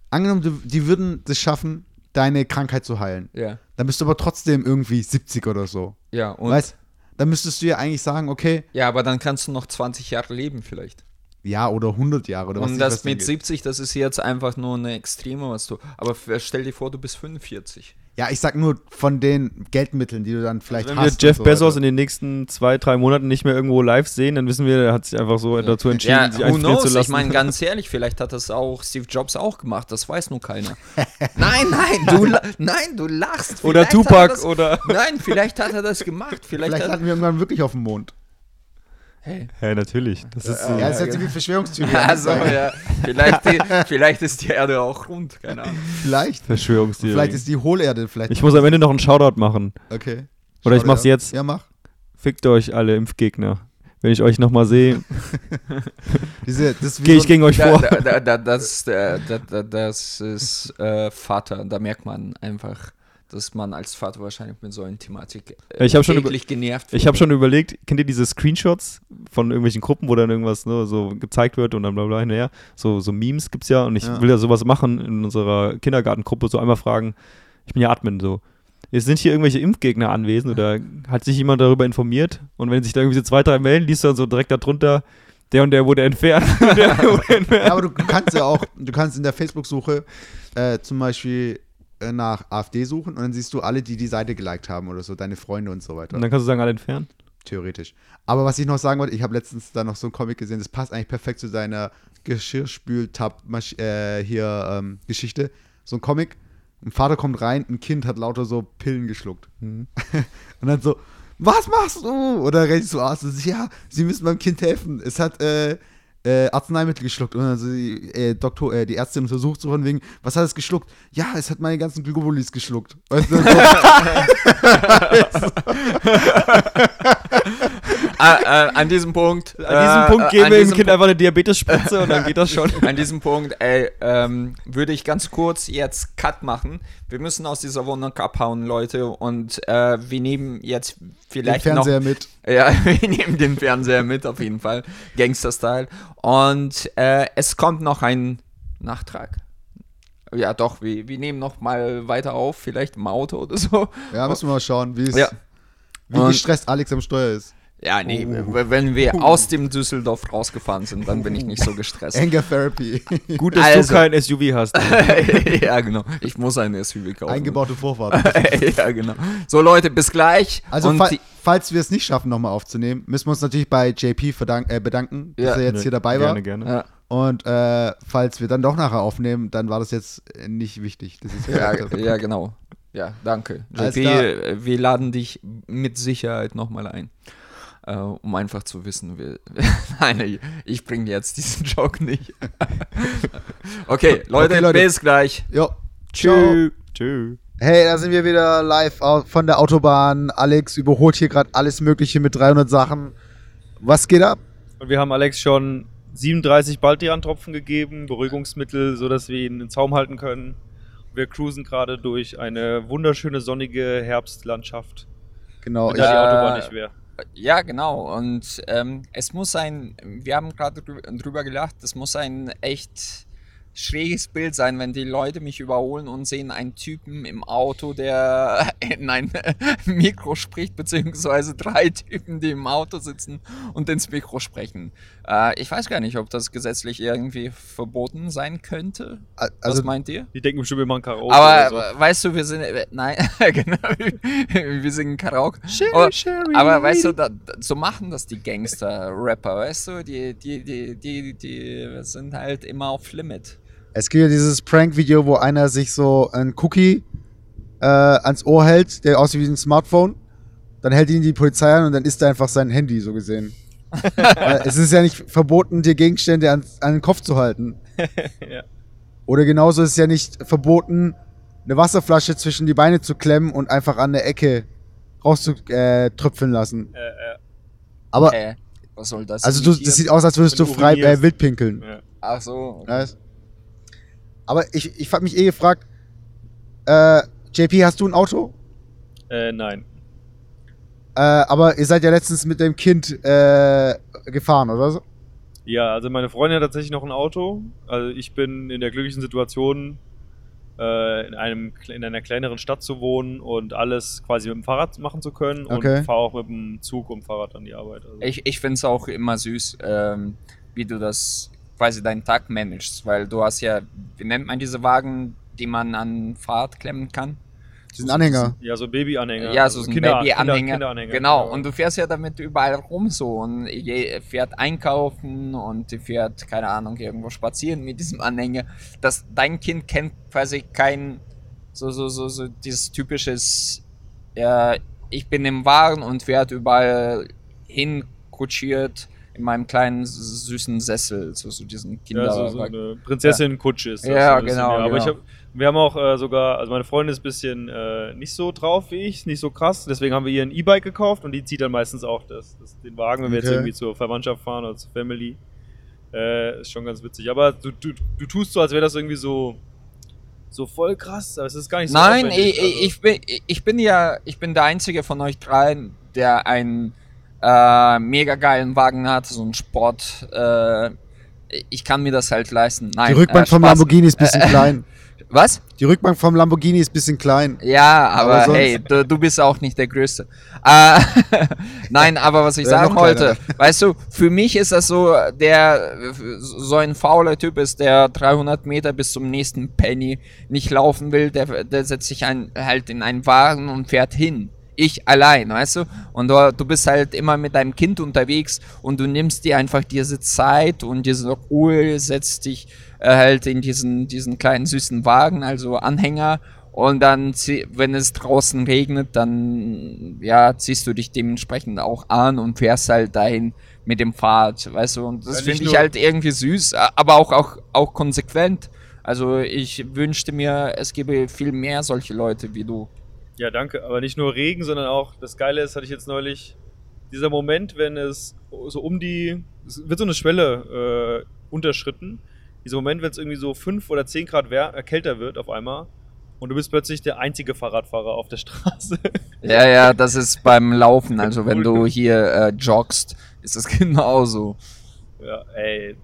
angenommen, die würden es schaffen, deine Krankheit zu heilen. Ja, Dann bist du aber trotzdem irgendwie 70 oder so. ja, und, weißt Dann müsstest du ja eigentlich sagen, okay, ja, aber dann kannst du noch 20 Jahre leben vielleicht. ja, oder 100 Jahre oder was und ich das mit geht. 70, das ist jetzt einfach nur eine Extreme, was du. Aber stell dir vor, du bist 45. Ja, ich sag nur von den Geldmitteln, die du dann vielleicht Also Wenn wir hast. Jeff und so Bezos weiter. in den nächsten zwei, drei Monaten nicht mehr irgendwo live sehen, dann wissen wir, er hat sich einfach so dazu entschieden, Ja, sich who knows? zu lassen. Ich meine, ganz (laughs) ehrlich, vielleicht hat das auch Steve Jobs auch gemacht. Das weiß nur keiner. (laughs) nein, nein, du, nein, du lachst. oder Vielleicht hat er Tupac das, oder. Nein, vielleicht hat er das gemacht. (laughs) Vielleicht, Vielleicht hat, landen wir irgendwann wirklich auf dem Mond. Hey. Ja, natürlich. Das ist so. Ja, das ist jetzt wie Verschwörungstheorie. (laughs) Also, ja, vielleicht, die, vielleicht ist die Erde auch rund, keine Ahnung. Vielleicht. Verschwörungstheorie. Vielleicht ist die Hohlerde vielleicht. ich muss am Ende noch einen Shoutout machen. okay. Oder ich mach's jetzt. Ja, mach. Fickt euch alle Impfgegner. Wenn ich euch nochmal sehe, (laughs) gehe ich gegen euch Da, vor. da, da, da, das, äh, da, da, das ist äh, Vater. Da merkt man einfach, dass man als Vater wahrscheinlich mit so einer Thematik äh, Ich schon genervt Ich habe schon überlegt, kennt ihr diese Screenshots von irgendwelchen Gruppen, wo dann irgendwas ne, so gezeigt wird und dann bla bla hinterher? So, so Memes gibt's ja und ich Ja. will ja sowas machen in unserer Kindergartengruppe, so einmal fragen, ich bin ja Admin so. Jetzt sind hier irgendwelche Impfgegner anwesend oder hat sich jemand darüber informiert? Und wenn sich da irgendwie so zwei, drei melden, liest du dann so direkt darunter, der und der wurde entfernt. (laughs) der (laughs) wurde entfernt. Ja, aber du, kannst ja auch, du kannst in der Facebook-Suche äh, zum Beispiel nach AfD suchen und dann siehst du alle, die die Seite geliked haben oder so, deine Freunde und so weiter. Und dann kannst du sagen, alle entfernen. Theoretisch. Aber was ich noch sagen wollte, ich habe letztens da noch so einen Comic gesehen, das passt eigentlich perfekt zu seiner Geschirrspül-Tab äh, hier ähm, Geschichte. So ein Comic, ein Vater kommt rein, ein Kind hat lauter so Pillen geschluckt. (laughs) und dann so, was machst du? Oder rennt so aus ja, sie müssen meinem Kind helfen. Es hat äh, äh, Arzneimittel geschluckt. Und also die, äh, Doktor, äh, die Ärztin untersucht so von wegen, was hat es geschluckt? Ja, es hat meine ganzen Globulis geschluckt. Weißt du, so, (laughs) Ah, äh, an diesem Punkt. An diesem Punkt äh, geben an wir dem Kind einfach eine Diabetesspritze und dann geht das schon. (laughs) An diesem Punkt, ey, ähm, würde ich ganz kurz jetzt Cut machen. Wir müssen aus dieser Wohnung abhauen, Leute. Und äh, wir nehmen jetzt den vielleicht Fernseher noch. mit. (laughs) Ja, wir nehmen den Fernseher mit, auf jeden Fall. Gangster-Style. Und äh, es kommt noch ein Nachtrag. Ja, doch, wir, wir nehmen noch mal weiter auf, vielleicht im Auto oder so. Ja, müssen wir mal schauen, wie, es, Ja. wie Und- gestresst Alex am Steuer ist. Ja, nee, w- wenn wir aus dem Düsseldorf rausgefahren sind, dann bin ich nicht so gestresst. Anger Therapy. Gut, dass Also. du kein SUV hast. (laughs) ja, genau. Ich muss ein SUV kaufen. Eingebaute Vorfahrt. (laughs) ja, genau. So, Leute, bis gleich. Also, Und fa falls wir es nicht schaffen, nochmal aufzunehmen, müssen wir uns natürlich bei JP äh, bedanken, dass Ja. er jetzt hier dabei war. Gerne, gerne. ja, Und äh, falls wir dann doch nachher aufnehmen, dann war das jetzt äh, nicht wichtig. Das ist ja, (laughs) ja, genau. Ja, danke. JP, wir laden dich mit Sicherheit nochmal ein. Äh, um einfach zu wissen, wir, (laughs) nein, ich- bringe jetzt diesen (laughs) Joke nicht. (laughs) okay, Leute, Okay, Leute. bis gleich. Jo. Tschüss. Tschüss. Hey, da sind wir wieder live von der Autobahn. Alex überholt hier gerade alles Mögliche mit 300 Sachen. Was geht ab? Und wir haben Alex schon 37 Baldrian-Tropfen gegeben, Beruhigungsmittel, sodass wir ihn in Zaum halten können. Wir cruisen gerade durch eine wunderschöne sonnige Herbstlandschaft, Genau. wenn Ich, da die. Autobahn nicht wäre. Ja, genau. Und ähm, es muss ein, wir haben gerade drü- drüber gelacht, es muss ein echt schräges Bild sein, wenn die Leute mich überholen und sehen einen Typen im Auto, der (laughs) in ein (laughs) Mikro spricht, beziehungsweise drei Typen, die im Auto sitzen und ins Mikro sprechen. Äh, ich weiß gar nicht, ob das gesetzlich irgendwie verboten sein könnte. a- Was also, meint ihr? Die denken bestimmt, wir machen Karaoke Aber oder so. weißt du, wir sind, äh, nein, (laughs) genau, wir singen Karaoke. aber, aber weißt du, da, so machen das die Gangster-Rapper, weißt du, die, die, die, die, die sind halt immer auf Limit. Es gibt ja dieses Prank-Video, wo einer sich so ein Cookie äh, ans Ohr hält, der aussieht wie ein Smartphone. Dann hält ihn die Polizei an und dann ist er einfach sein Handy, so gesehen. (laughs) Es ist ja nicht verboten, dir Gegenstände an, an den Kopf zu halten. (laughs) Ja. Oder genauso ist es ja nicht verboten, eine Wasserflasche zwischen die Beine zu klemmen und einfach an der Ecke rauszutröpfeln lassen. Äh, äh, Aber, Äh, was soll das? also du, das sieht aus, als würdest du frei äh, wild pinkeln. ja. Ach so. okay. Aber ich, ich hab mich eh gefragt, äh, JP, hast du ein Auto? Äh, nein. Äh, aber ihr seid ja letztens mit dem Kind äh, gefahren, oder so? Ja, also meine Freundin hat tatsächlich noch ein Auto. Also ich bin in der glücklichen Situation, äh, in, einem, in einer kleineren Stadt zu wohnen und alles quasi mit dem Fahrrad machen zu können Okay. und fahre auch mit dem Zug und Fahrrad an die Arbeit. Also. Ich, ich finde es auch immer süß, ähm, wie du das quasi deinen Tag managst, weil du hast ja, wie nennt man diese Wagen, die man an Fahrrad klemmen kann? Diesen Anhänger. Ja, so Babyanhänger. Ja, so ein Kinder- Baby-Anhänger. Kinder- Kinderanhänger. Genau, und du fährst ja damit überall rum so und je, fährt einkaufen und die fährt, keine Ahnung, irgendwo spazieren mit diesem Anhänger. Das, dein Kind kennt quasi kein, so, so, so, so dieses typisches, äh, ich bin im Wagen und fährt überall hinkutschiert in meinem kleinen süßen Sessel, so, so diesen Kinder. Ja, so, so eine Prinzessin-Kutsche ist das. Ja, so genau, Aber genau. ich hab, wir haben auch äh, sogar, also meine Freundin ist ein bisschen äh, nicht so drauf wie ich, nicht so krass. Deswegen haben wir ihr ein E-Bike gekauft und die zieht dann meistens auch das, das, den Wagen, wenn wir jetzt Okay. irgendwie zur Verwandtschaft fahren oder zur Family. Äh, ist schon ganz witzig. Aber du, du, du tust so, als wäre das irgendwie so, so voll krass, aber es ist gar nicht so Nein, ich, also. ich, bin, ich bin ja, ich bin der einzige von euch dreien, der einen äh, mega geilen Wagen hat, so einen Sport. Äh, ich kann mir das halt leisten. Nein, Die Rückbank äh, vom Lamborghini ist ein bisschen (laughs) klein. Was? Die Rückbank vom Lamborghini ist ein bisschen klein. Ja, aber, Aber hey, du, du bist auch nicht der Größte. Äh, (laughs) Nein, aber was ich Ja, sagen wollte, weißt du, für mich ist das so, der so ein fauler Typ ist, der 300 Meter bis zum nächsten Penny nicht laufen will, der, der setzt sich ein, halt in einen Wagen und fährt hin. Ich allein, weißt du? Und du, du bist halt immer mit deinem Kind unterwegs und du nimmst dir einfach diese Zeit und diese Ruhe, setzt dich äh, halt in diesen, diesen kleinen süßen Wagen, also Anhänger und dann, wenn es draußen regnet, dann ja, ziehst du dich dementsprechend auch an und fährst halt dahin mit dem Fahrrad, weißt du? Und das finde ich halt irgendwie süß, aber auch, auch, auch konsequent. Also ich wünschte mir, es gäbe viel mehr solche Leute wie du. Ja, danke. Aber nicht nur Regen, sondern auch, das Geile ist, hatte ich jetzt neulich, dieser Moment, wenn es so um die, es wird so eine Schwelle äh, unterschritten. Dieser Moment, wenn es irgendwie so 5 oder 10 Grad äh, kälter wird auf einmal und du bist plötzlich der einzige Fahrradfahrer auf der (laughs) Straße. Ja, ja, das ist beim Laufen. Also wenn du hier äh, joggst, ist es (laughs) genauso. ja, ey,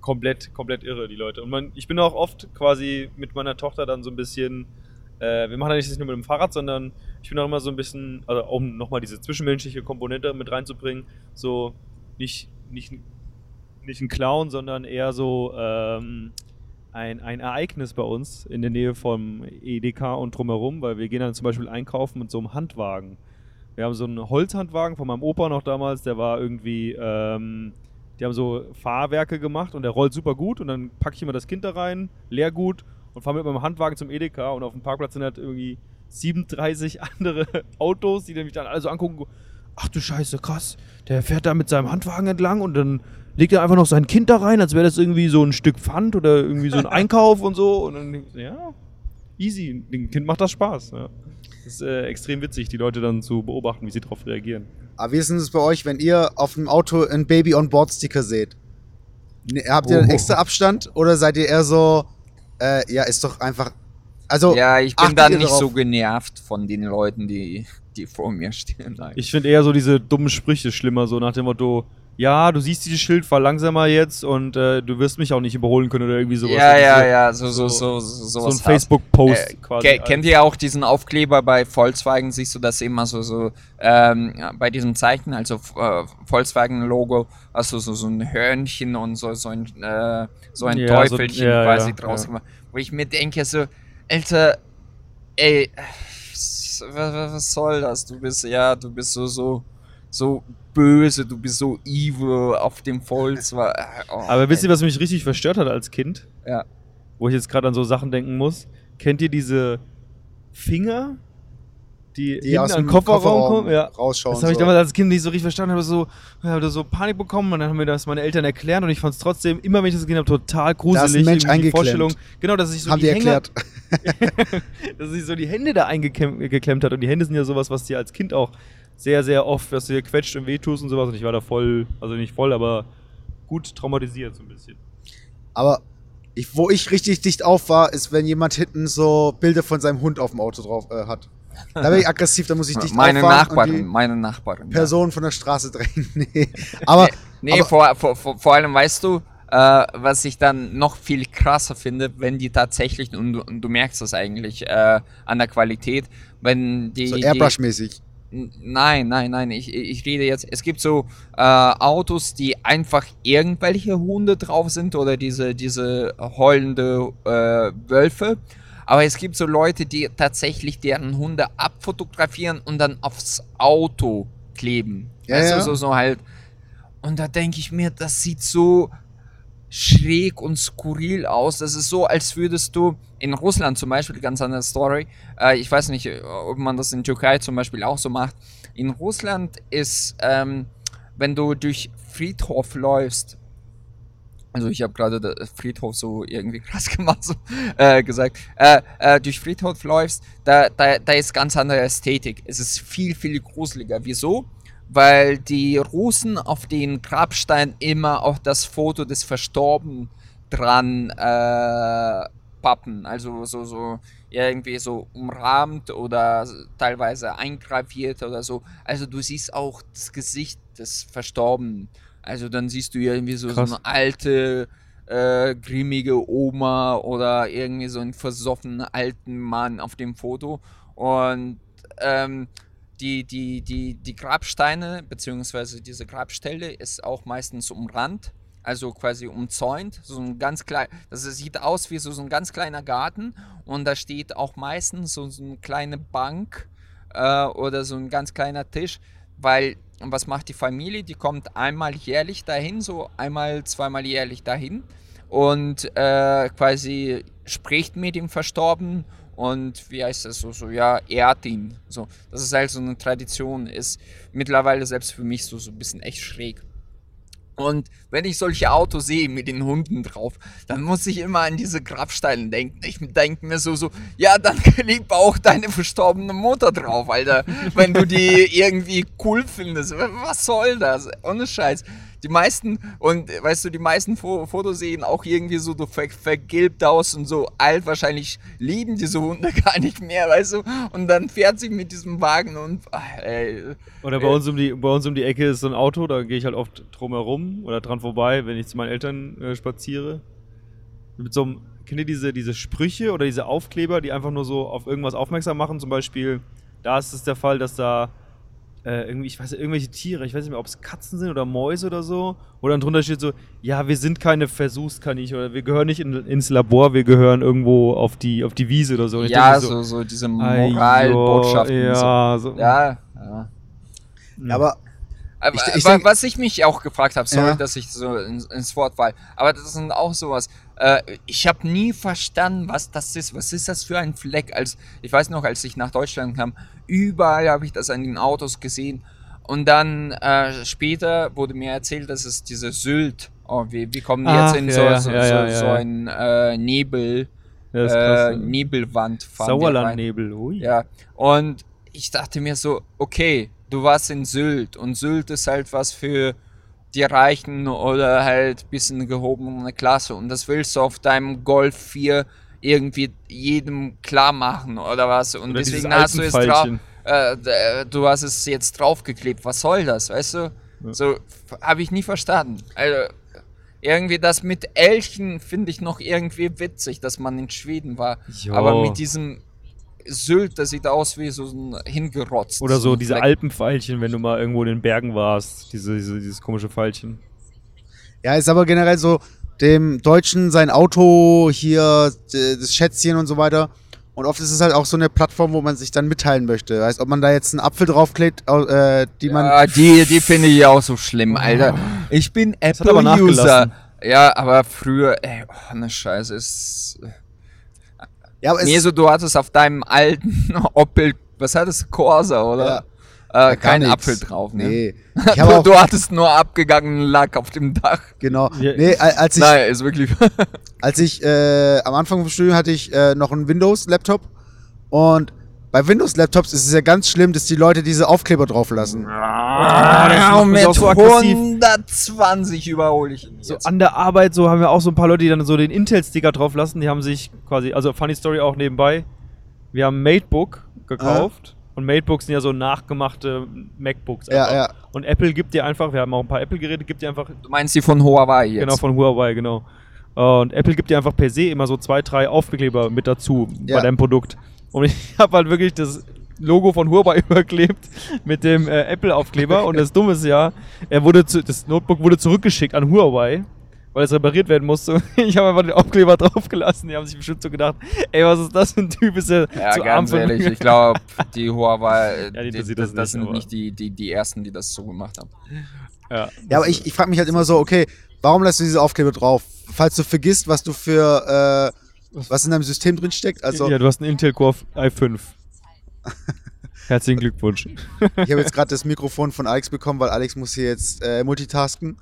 komplett, komplett irre, die Leute. Und man, ich bin auch oft quasi mit meiner Tochter dann so ein bisschen, äh, wir machen ja nicht nur mit dem Fahrrad, sondern ich bin auch immer so ein bisschen, also um nochmal diese zwischenmenschliche Komponente mit reinzubringen, so nicht, nicht, nicht ein Clown, sondern eher so ähm, ein, ein Ereignis bei uns in der Nähe vom EDK und drumherum, weil wir gehen dann zum Beispiel einkaufen mit so einem Handwagen. Wir haben so einen Holzhandwagen von meinem Opa noch damals, der war irgendwie, ähm, die haben so Fahrwerke gemacht und der rollt super gut und dann packe ich immer das Kind da rein, leer gut und fahre mit meinem Handwagen zum Edeka und auf dem Parkplatz sind halt irgendwie 37 (laughs) andere Autos, die mich dann alle so angucken, ach du Scheiße, krass, der fährt da mit seinem Handwagen entlang und dann legt er einfach noch sein Kind da rein, als wäre das irgendwie so ein Stück Pfand oder irgendwie so ein (laughs) Einkauf und so und dann denk ich, ja, easy, dem Kind macht das Spaß. Ja. Das ist äh, extrem witzig, die Leute dann zu beobachten, wie sie darauf reagieren. Aber wie ist denn es bei euch, wenn ihr auf dem Auto ein Baby-on-Board-Sticker seht? Ne, habt ihr einen Oh. extra Abstand oder seid ihr eher so, äh, ja, ist doch einfach. Also, Ja, ich bin dann nicht darauf? so genervt von den Leuten, die, die vor mir (laughs) stehen. Nein. Ich finde eher so diese dummen Sprüche schlimmer, so nach dem Motto, ja, du siehst dieses Schild, fahr langsamer jetzt und äh, du wirst mich auch nicht überholen können oder irgendwie sowas. ja, ja, Diese- ja, so, so, so- so, so, So ein Facebook-Post Äh, quasi. ke- kennt ihr auch diesen Aufkleber bei Volkswagen? Siehst du das immer so, so ähm, bei diesem Zeichen, also äh, Volkswagen-Logo, hast du so, so ein Hörnchen und so, so ein, äh, so ein Ja, so- Teufelchen ja, quasi ja, draus gemacht. Wo ich mir denke, so, Alter, ey, was, was soll das? Du bist, ja, du bist so, so, so böse, du bist so evil auf dem Volkswagen. Oh, Aber wisst ihr, was mich richtig verstört hat als Kind? Ja. Wo ich jetzt gerade an so Sachen denken muss. Kennt ihr diese Finger, die, die hinten aus an dem den Kofferraum, Kofferraum kommen? Ja. rausschauen. Das habe ich so. damals als Kind nicht so richtig verstanden, habe so, habe so Panik bekommen und dann haben mir das meine Eltern erklärt und ich fand es trotzdem, immer wenn ich das gesehen habe, total gruselig. Mensch irgendwie die eingeklemmt. Vorstellung, genau, dass sich so Haben die die Hände, erklärt. (laughs) dass sich so die Hände da eingeklemmt geklemmt hat und die Hände sind ja sowas, was dir als Kind auch sehr, sehr oft, was dir quetscht und wehtust und sowas und ich war da voll, also nicht voll, aber gut traumatisiert so ein bisschen. Aber ich, wo ich richtig dicht auf war, ist, wenn jemand hinten so Bilder von seinem Hund auf dem Auto drauf äh, hat. Da bin ich aggressiv, da muss ich (laughs) dicht meine auffahren Nachbarin, und die meine Nachbarin. ja. Person von der Straße drängen. (laughs) nee. Aber, Nee, aber vor, vor, vor, vor allem weißt du, äh, was ich dann noch viel krasser finde, wenn die tatsächlich, und du, und du merkst das eigentlich äh, an der Qualität, wenn die. so die Airbrush-mäßig. Nein, nein, nein, ich, ich rede jetzt, es gibt so äh, Autos, die einfach irgendwelche Hunde drauf sind oder diese, diese heulende äh, Wölfe. Aber es gibt so Leute, die tatsächlich deren Hunde abfotografieren und dann aufs Auto kleben. Ja, weißt ja. du, so, so halt. Und da denke ich mir, das sieht so schräg und skurril aus. Das ist so, als würdest du in Russland zum Beispiel, ganz andere Story, äh, ich weiß nicht, ob man das in Türkei zum Beispiel auch so macht. In Russland ist, ähm, wenn du durch Friedhof läufst, also ich habe gerade Friedhof so irgendwie (laughs) krass gemacht, so, äh, gesagt, äh, äh, durch Friedhof läufst, da, da, da ist ganz andere Ästhetik. Es ist viel, viel gruseliger. Wieso? Weil die Russen auf den Grabstein immer auch das Foto des Verstorbenen dran äh, pappen. Also so, so irgendwie so umrahmt oder teilweise eingraviert oder so. Also du siehst auch das Gesicht des Verstorbenen. Also dann siehst du irgendwie so, so eine alte, äh, grimmige Oma oder irgendwie so einen versoffenen alten Mann auf dem Foto. Und ähm, die, die, die, die Grabsteine, beziehungsweise diese Grabstelle ist auch meistens umrandet, also quasi umzäunt. So ein ganz klein, das sieht aus wie so, ein ganz kleiner Garten und da steht auch meistens so, so eine kleine Bank äh, oder so ein ganz kleiner Tisch, weil was macht die Familie? Die kommt einmal jährlich dahin, so einmal, zweimal jährlich dahin und äh, quasi spricht mit dem Verstorbenen und wie heißt das so, so ja, ehrt ihn. So, das ist halt so eine Tradition, ist mittlerweile selbst für mich so, so ein bisschen echt schräg. Und wenn ich solche Autos sehe mit den Hunden drauf, dann muss ich immer an diese Grabsteine denken. Ich denke mir so, so, ja, dann (laughs) liegt auch deine verstorbene Mutter drauf, Alter. Wenn du die irgendwie cool findest. Was soll das? Ohne Scheiß. Die meisten, und weißt du, die meisten Fo Fotos sehen auch irgendwie so, so ver vergilbt aus und so alt. Wahrscheinlich lieben diese Hunde (laughs) gar nicht mehr, weißt du? Und dann fährt sie mit diesem Wagen und. Ach, ey, Oder bei uns um die, bei uns um die Ecke ist so ein Auto, da gehe ich halt oft drum herum oder dran vorbei, wenn ich zu meinen Eltern äh, spaziere. Mit so einem, kennt ihr diese, diese Sprüche oder diese Aufkleber, die einfach nur so auf irgendwas aufmerksam machen? Zum Beispiel, da ist es der Fall, dass da äh, irgendwie, ich weiß nicht, irgendwelche Tiere, ich weiß nicht mehr, ob es Katzen sind oder Mäuse oder so. Oder dann drunter steht so, ja, wir sind keine Versuchskaninchen oder wir gehören nicht in, ins Labor, wir gehören irgendwo auf die, auf die Wiese oder so. Und ja, denke so, so diese "Ai, Moralbotschaften. jo, so. Ja, so. Ja, ja. Aber Aber, Ich- ich denk- was ich mich auch gefragt habe, sorry, Ja. dass ich so ins, ins Wort fall, aber das sind auch sowas. Äh, ich habe nie verstanden, was das ist. Was ist das für ein Fleck? Als ich weiß noch, als ich nach Deutschland kam, überall habe ich das an den Autos gesehen. Und dann äh, später wurde mir erzählt, dass es diese Sylt. Oh, wir, wir kommen jetzt Ach, in ja, so, ja, so, ja, so, so ein äh, Nebel, krass, äh. Nebelwand. Sauerlandnebel, ui. Ja, und ich dachte mir so, okay, du warst in Sylt und Sylt ist halt was für die Reichen oder halt bisschen gehobene Klasse und das willst du auf deinem Golf 4 irgendwie jedem klar machen oder was und Oder deswegen hast du es drauf, äh, äh, du hast es jetzt draufgeklebt, was soll das, weißt du? So habe ich nie verstanden. Also irgendwie das mit Elchen finde ich noch irgendwie witzig, dass man in Schweden war. Jo. Aber mit diesem Sylt, das sieht aus wie so ein hingerotzt. Oder so diese Fleck. Alpenpfeilchen, wenn du mal irgendwo in den Bergen warst. Diese, diese, dieses komische Pfeilchen. Ja, ist aber generell so, dem Deutschen sein Auto hier, das Schätzchen und so weiter. Und oft ist es halt auch so eine Plattform, wo man sich dann mitteilen möchte. Heißt, ob man da jetzt einen Apfel draufklebt, au- äh, die man. Ja, die, die finde ich auch so schlimm, Alter. Ich bin Apple-User. Ja, aber früher, ey, oh, ne Scheiße, ist. Ja, aber Nee, so du hattest auf deinem alten (laughs) Opel, was hattest du, Corsa, oder? Ja. Äh, kein nichts. Apfel drauf, ne? Nee. (laughs) Ich habe Du, auch, du hattest nur abgegangenen Lack auf dem Dach. genau. Ja. Nee, al- als ich, Nein, ist wirklich. (laughs) als ich äh, am Anfang vom Studium hatte ich äh, noch einen Windows-Laptop. Und bei Windows-Laptops ist es ja ganz schlimm, dass die Leute diese Aufkleber drauf lassen. Ah, mich mit auch so aggressiv. 120 überhole ich ihn So an der Arbeit, so haben wir auch so ein paar Leute, die dann so den Intel-Sticker drauf lassen. Die haben sich quasi, also funny Story auch nebenbei. Wir haben Matebook gekauft. Und Matebooks sind ja so nachgemachte MacBooks. Ja, einfach. ja. Und Apple gibt dir einfach, wir haben auch ein paar Apple-Geräte, gibt dir einfach Du meinst die von Huawei jetzt? Genau, von Huawei, genau. Und Apple gibt dir einfach per se immer so zwei, drei Aufkleber mit dazu Ja. bei deinem Produkt. Und ich (laughs) habe halt wirklich das Logo von Huawei (laughs) überklebt mit dem äh, Apple-Aufkleber. und das Dumme ist ja, er wurde zu, das Notebook wurde zurückgeschickt an Huawei, weil es repariert werden musste. (laughs) Ich habe einfach den Aufkleber draufgelassen. Die haben sich bestimmt so gedacht, ey, was ist das für ein Typ? Ist der Ja, zu ganz ehrlich, ich glaube, die Huawei, Ja, die das, das das nicht, sind aber- nicht die, die, die ersten, die das so gemacht haben. Ja, Ja, aber ich, ich frage mich halt immer so, okay, warum lässt du diese Aufkleber drauf? Falls du vergisst, was du für, äh, was in deinem System drin steckt. Also, ja, du hast einen Intel Core i5. (laughs) Herzlichen Glückwunsch. ich habe jetzt gerade das Mikrofon von Alex bekommen, weil Alex muss hier jetzt äh, multitasken.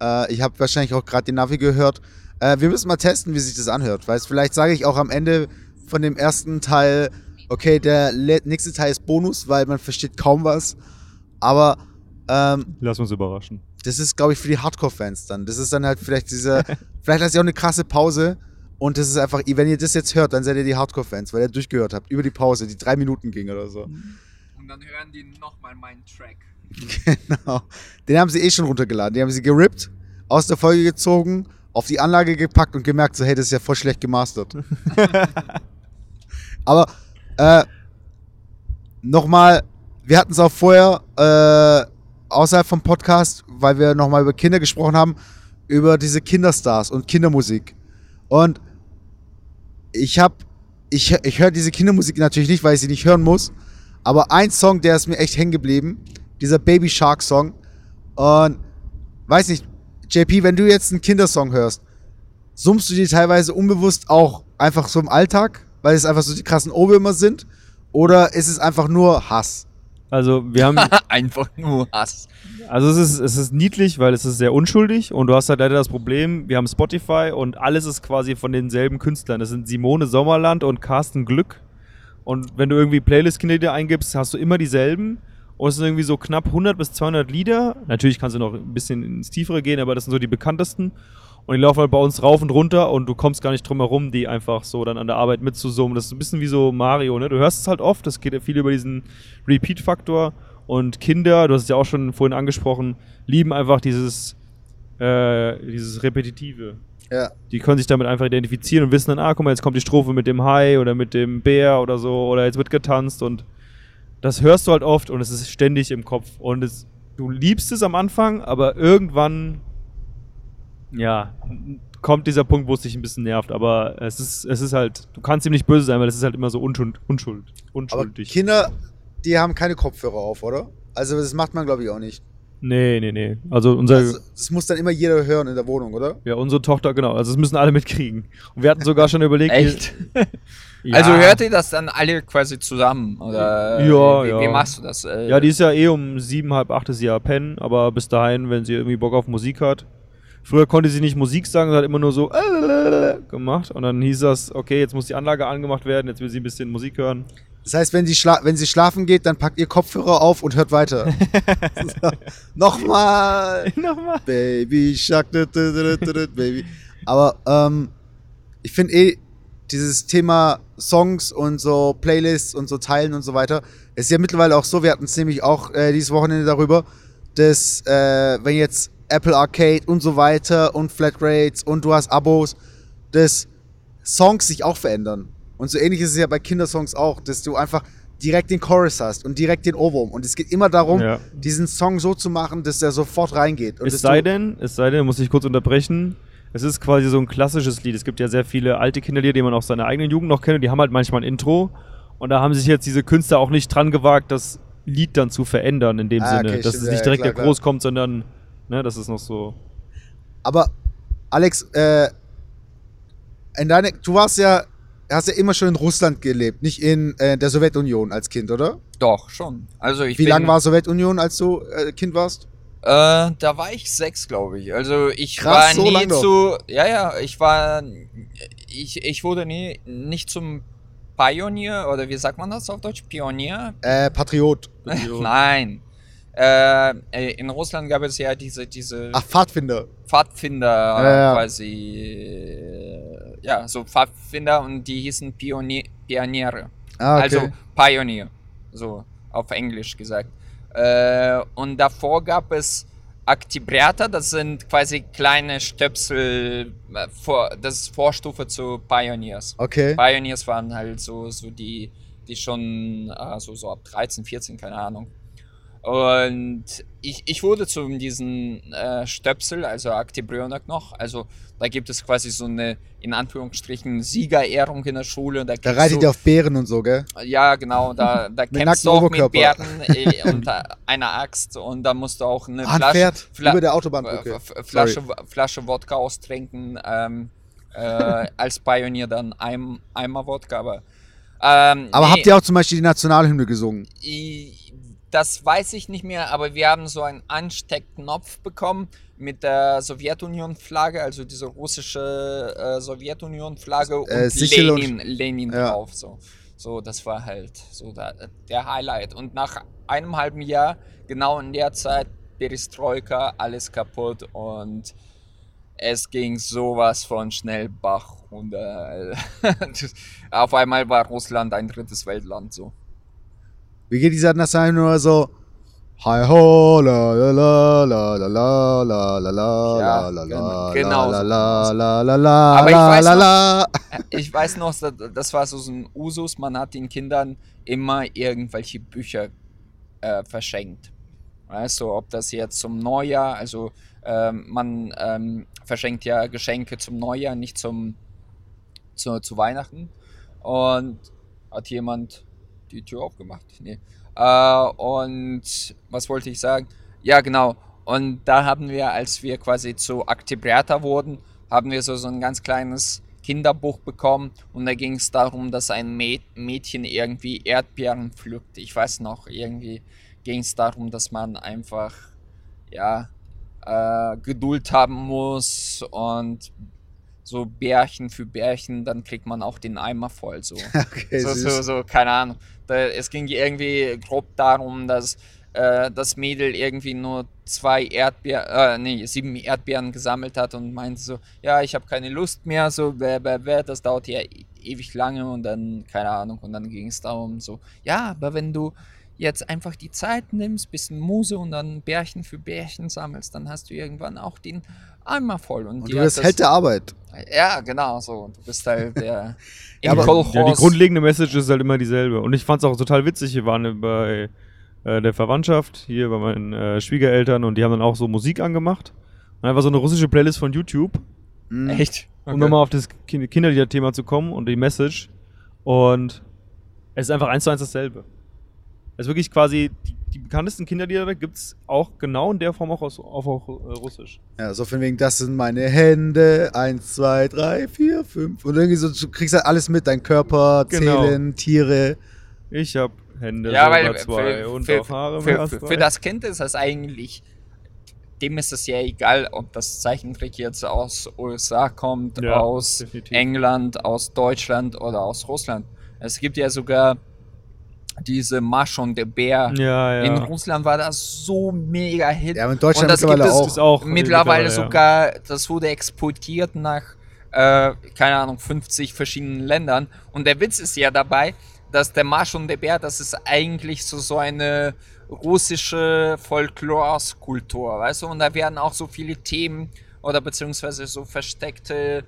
Äh, ich habe wahrscheinlich auch gerade den Navi gehört. Äh, wir müssen mal testen, wie sich das anhört. Weißt, vielleicht sage ich auch am Ende von dem ersten Teil, okay, der nächste Teil ist Bonus, weil man versteht kaum was. Aber ähm, Lass uns überraschen. das ist, glaube ich, für die Hardcore-Fans dann. Das ist dann halt vielleicht diese, (laughs) vielleicht lasse ich auch eine krasse Pause. Und das ist einfach, wenn ihr das jetzt hört, dann seid ihr die Hardcore-Fans, weil ihr durchgehört habt, über die Pause, die drei Minuten ging oder so. Und dann hören die nochmal meinen Track. (laughs) Genau. Den haben sie eh schon runtergeladen. Die haben sie gerippt, aus der Folge gezogen auf die Anlage gepackt und gemerkt, so, hey, das ist ja voll schlecht gemastert. (laughs) Aber äh, nochmal, wir hatten es auch vorher äh, außerhalb vom Podcast, weil wir nochmal über Kinder gesprochen haben, über diese Kinderstars und Kindermusik. Und ich habe, ich, ich höre diese Kindermusik natürlich nicht, weil ich sie nicht hören muss. Aber ein Song, der ist mir echt hängen geblieben, dieser Baby Shark Song. Und weiß nicht, JP, wenn du jetzt einen Kindersong hörst, summst du dir teilweise unbewusst auch einfach so im Alltag, weil es einfach so die krassen Ohrwürmer sind? Oder ist es einfach nur Hass? Also wir haben, (laughs) Einfach nur Hass. also es ist, es ist niedlich, weil es ist sehr unschuldig und du hast halt leider das Problem, wir haben Spotify und alles ist quasi von denselben Künstlern. Das sind Simone Sommerland und Carsten Glück. Und wenn du irgendwie Playlist-Kinder eingibst, hast du immer dieselben. Und es sind irgendwie so knapp 100 bis 200 Lieder. Natürlich kannst du noch ein bisschen ins Tiefere gehen, aber das sind so die bekanntesten. Und die laufen halt bei uns rauf und runter und du kommst gar nicht drum herum, die einfach so dann an der Arbeit mitzusummen. Das ist ein bisschen wie so Mario, ne? Du hörst es halt oft, das geht ja viel über diesen Repeat-Faktor. Und Kinder, du hast es ja auch schon vorhin angesprochen, lieben einfach dieses, äh, dieses Repetitive. Ja. Die können sich damit einfach identifizieren und wissen dann, ah, guck mal, jetzt kommt die Strophe mit dem Hai oder mit dem Bär oder so, oder jetzt wird getanzt und das hörst du halt oft und es ist ständig im Kopf. Und es, du liebst es am Anfang, aber irgendwann, ja, kommt dieser Punkt, wo es dich ein bisschen nervt. Aber es ist, es ist halt, du kannst ihm nicht böse sein, weil es ist halt immer so unschuld, unschuld, Aber unschuldig. Kinder, die haben keine Kopfhörer auf, oder? Also das macht man, glaube ich, auch nicht. nee, nee, nee. Also unser, Also, das muss dann immer jeder hören in der Wohnung, oder? ja, unsere Tochter, genau. Also das müssen alle mitkriegen. Und wir hatten sogar schon überlegt, Echt? (laughs) Ja. Also hört ihr das dann alle quasi zusammen? Oder Ja, wie, ja. wie machst du das? Ja, die ist ja eh um sieben, halb acht ist sie ja pennen, aber bis dahin, wenn sie irgendwie Bock auf Musik hat. Früher konnte sie nicht Musik sagen, sie hat immer nur so (laughs) gemacht und dann hieß das, okay, jetzt muss die Anlage angemacht werden, jetzt will sie ein bisschen Musik hören. Das heißt, wenn sie, schla wenn sie schlafen geht, dann packt ihr Kopfhörer auf und hört weiter. (laughs) so, Nochmal. (laughs) Nochmal. Baby Shark, Baby. Aber ähm, ich finde eh, dieses Thema Songs und so Playlists und so Teilen und so weiter, ist ja mittlerweile auch so, wir hatten es nämlich auch äh, dieses Wochenende darüber, dass äh, wenn jetzt Apple Arcade und so weiter und Flatrates und du hast Abos, dass Songs sich auch verändern. Und so ähnlich ist es ja bei Kindersongs auch, dass du einfach direkt den Chorus hast und direkt den Ohrwurm. Und es geht immer darum, Ja. diesen Song so zu machen, dass der sofort reingeht. Und Es sei denn, es sei denn, muss ich kurz unterbrechen. Es ist quasi so ein klassisches Lied. Es gibt ja sehr viele alte Kinderlieder, die man aus seiner eigenen Jugend noch kennt. Und die haben halt manchmal ein Intro. Und da haben sich jetzt diese Künstler auch nicht dran gewagt, das Lied dann zu verändern in dem Ah, Sinne. okay, dass stimmt, es nicht ja, direkt klar, der klar. Groß kommt, sondern, ne, das ist noch so. Aber Alex, äh, in deine, du warst ja, hast ja immer schon in Russland gelebt, nicht in äh, der Sowjetunion als Kind, oder? Doch, schon. Also ich Wie lange war Sowjetunion, als du äh, Kind warst? Äh, da war ich sechs, glaube ich. Also ich Krass, war so nie lang doch. zu. Ja, ja, ich war. Ich, ich wurde nie nicht zum Pionier oder wie sagt man das auf Deutsch? Pionier? Äh, Patriot. (laughs) Nein. Äh, äh, in Russland gab es ja diese, diese Ach, Pfadfinder. Pfadfinder Ja, ja. quasi. äh, Ja, so Pfadfinder und die hießen Pionier, Pioniere. Ah, okay. Also Pioneer, so auf Englisch gesagt. Äh, und davor gab es Aktibriata, das sind quasi kleine Stöpsel, äh, das ist Vorstufe zu Pioneers. okay. Pioneers waren halt so, so die, die schon äh, so, so ab 13, 14, keine Ahnung. Und ich, ich wurde zu diesen äh, Stöpsel, also Aktibrionak noch, also da gibt es quasi so eine, in Anführungsstrichen, Siegerehrung in der Schule. Da, Da reitet ihr auf Bären und so, gell? ja, genau, da, da kämpfst du auch mit Oberkörper. Bären äh, (laughs) und einer Axt und da musst du auch eine Ah, Flasche, Fla über der Autobahnbrücke. F- F- Flasche, Flasche Wodka austrinken, ähm, äh, als Pionier dann ein, einmal Wodka, aber ähm, Aber nee, habt ihr auch zum Beispiel die Nationalhymne gesungen? i- das weiß ich nicht mehr, aber wir haben so einen Ansteckknopf bekommen mit der Sowjetunion-Flagge, also diese russische äh, Sowjetunion-Flagge und Äh, und- Lenin, Lenin Ja. drauf. So. so, das war halt so da, der Highlight. Und nach einem halben Jahr, genau in der Zeit, Perestroika, alles kaputt und es ging sowas von schnell Bach und äh, (laughs) auf einmal war Russland ein drittes Weltland so. Wie geht dieser Nationalhymne nur so? Hi ho, la la la la la la la la la Ja, la la genau la la la la la Aber ich la weiß la noch- la. Ich weiß noch, das- war so ein Usus, man hat den Kindern immer irgendwelche Bücher äh, verschenkt. Du, ob das jetzt zum Neujahr, also ähm, man ähm, verschenkt ja Geschenke zum Neujahr, nicht zum zu, zu Weihnachten. Und hat jemand die Tür aufgemacht? Nee. Äh, und was wollte ich sagen? Ja, genau. Und da haben wir, als wir quasi zu Aktibrata wurden, haben wir so, so ein ganz kleines Kinderbuch bekommen und da ging es darum, dass ein Mä Mädchen irgendwie Erdbeeren pflückt. Ich weiß noch, irgendwie ging es darum, dass man einfach, ja, äh, Geduld haben muss und so Bärchen für Bärchen, dann kriegt man auch den Eimer voll. So, (laughs) Okay, so, so, so keine Ahnung. Da, es ging irgendwie grob darum, dass äh, das Mädel irgendwie nur zwei Erdbeeren, äh, nee, sieben Erdbeeren gesammelt hat und meinte so, ja, ich habe keine Lust mehr, so, bäh, bäh, bäh, das dauert ja e- ewig lange und dann, keine Ahnung, und dann ging es darum so, ja, aber wenn du jetzt einfach die Zeit nimmst, bisschen Muse und dann Bärchen für Bärchen sammelst, dann hast du irgendwann auch den Eimer voll. Und, Und du bist das- Held der Arbeit. Ja, genau, so. Du bist halt (laughs) der. Ja, aber-. Ja, die grundlegende Message ist halt immer dieselbe. Und ich fand es auch total witzig. Wir waren bei äh, der Verwandtschaft, hier bei meinen äh, Schwiegereltern, und die haben dann auch so Musik angemacht. Und einfach so eine russische Playlist von YouTube, Mhm. Echt? um nochmal auf das Kind Kinderlieder-Thema zu kommen und die Message. Und es ist einfach eins zu eins dasselbe. Es ist wirklich quasi, die, die bekanntesten Kinderlieder gibt es auch genau in der Form auch aus, auf, auf äh, Russisch. Ja, so von wegen, das sind meine Hände. Eins, zwei, drei, vier, fünf. Und irgendwie so, du kriegst halt alles mit. Dein Körper, Genau. Zählen, Tiere. Ich hab Hände Ja, weil zwei für, und für, auch Haare für, für, für das Kind ist das eigentlich. Dem ist es ja egal, ob das Zeichentrick jetzt aus USA kommt, Ja, aus definitiv. England, aus Deutschland oder aus Russland. Es gibt ja sogar diese Marsch und der Bär. Ja, ja. In Russland war das so mega Hit. Ja, in Deutschland Und das mittlerweile gibt es- auch. ist auch mittlerweile ja. sogar, das wurde exportiert nach, äh, keine Ahnung, 50 verschiedenen Ländern. Und der Witz ist ja dabei, dass der Marsch und der Bär, das ist eigentlich so, so eine russische Folklore-Kultur, weißt du? Und da werden auch so viele Themen oder beziehungsweise so versteckte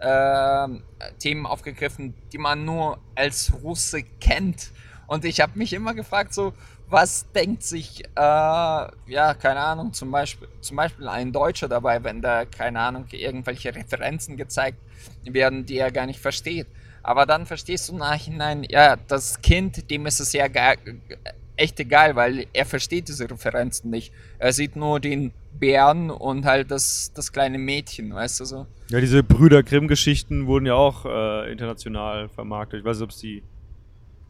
ähm, Themen aufgegriffen, die man nur als Russe kennt. Und ich habe mich immer gefragt, so, was denkt sich, äh, ja, keine Ahnung, zum Beispiel, zum Beispiel ein Deutscher dabei, wenn da, keine Ahnung, irgendwelche Referenzen gezeigt werden, die er gar nicht versteht. Aber dann verstehst du Nachhinein, ja, das Kind, dem ist es ja gar, echt egal, weil er versteht diese Referenzen nicht. Er sieht nur den Bären und halt das, das kleine Mädchen, weißt du so. Ja, diese Brüder Grimm-Geschichten wurden ja auch äh, international vermarktet. Ich weiß nicht, ob es die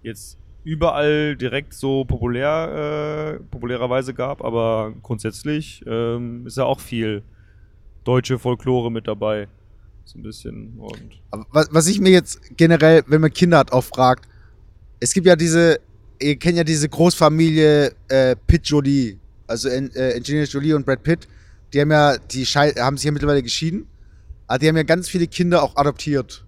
jetzt überall direkt so populär, äh, populärerweise gab, aber grundsätzlich ähm, ist ja auch viel deutsche Folklore mit dabei. So ein bisschen. Was, was ich mir jetzt generell, wenn man Kinder hat, auch fragt, es gibt ja diese, ihr kennt ja diese Großfamilie äh, Pitt Jolie, also en, äh, Angelina Jolie und Brad Pitt, die haben ja, die schei- haben sich ja mittlerweile geschieden, aber die haben ja ganz viele Kinder auch adoptiert.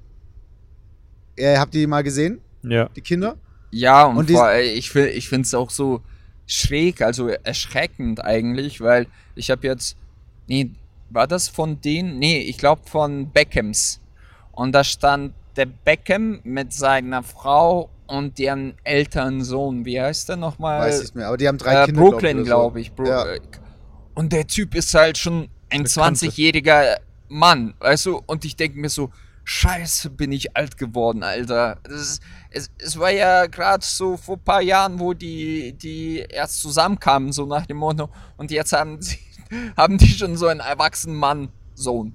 Äh, habt ihr die mal gesehen, ja. die Kinder? Ja, und, Und vor, ich, fi- ich finde es auch so schräg, also erschreckend eigentlich, weil ich habe jetzt, nee, war das von denen? Nee, ich glaube von Beckhams. Und da stand der Beckham mit seiner Frau und deren älteren Sohn. Wie heißt der nochmal? Weiß ich nicht mehr, aber die haben drei äh, Kinder. Brooklyn, glaub glaube ich. oder Bro Ja. äh, Und der Typ ist halt schon ein Bekannte. 20-jähriger Mann, weißt du? Und ich denke mir so, scheiße, bin ich alt geworden, Alter. Ist, es, es war ja gerade so vor ein paar Jahren, wo die, die erst zusammenkamen, so nach dem Motto. Und jetzt haben, sie, (laughs) haben die schon so einen erwachsenen Mann-Sohn.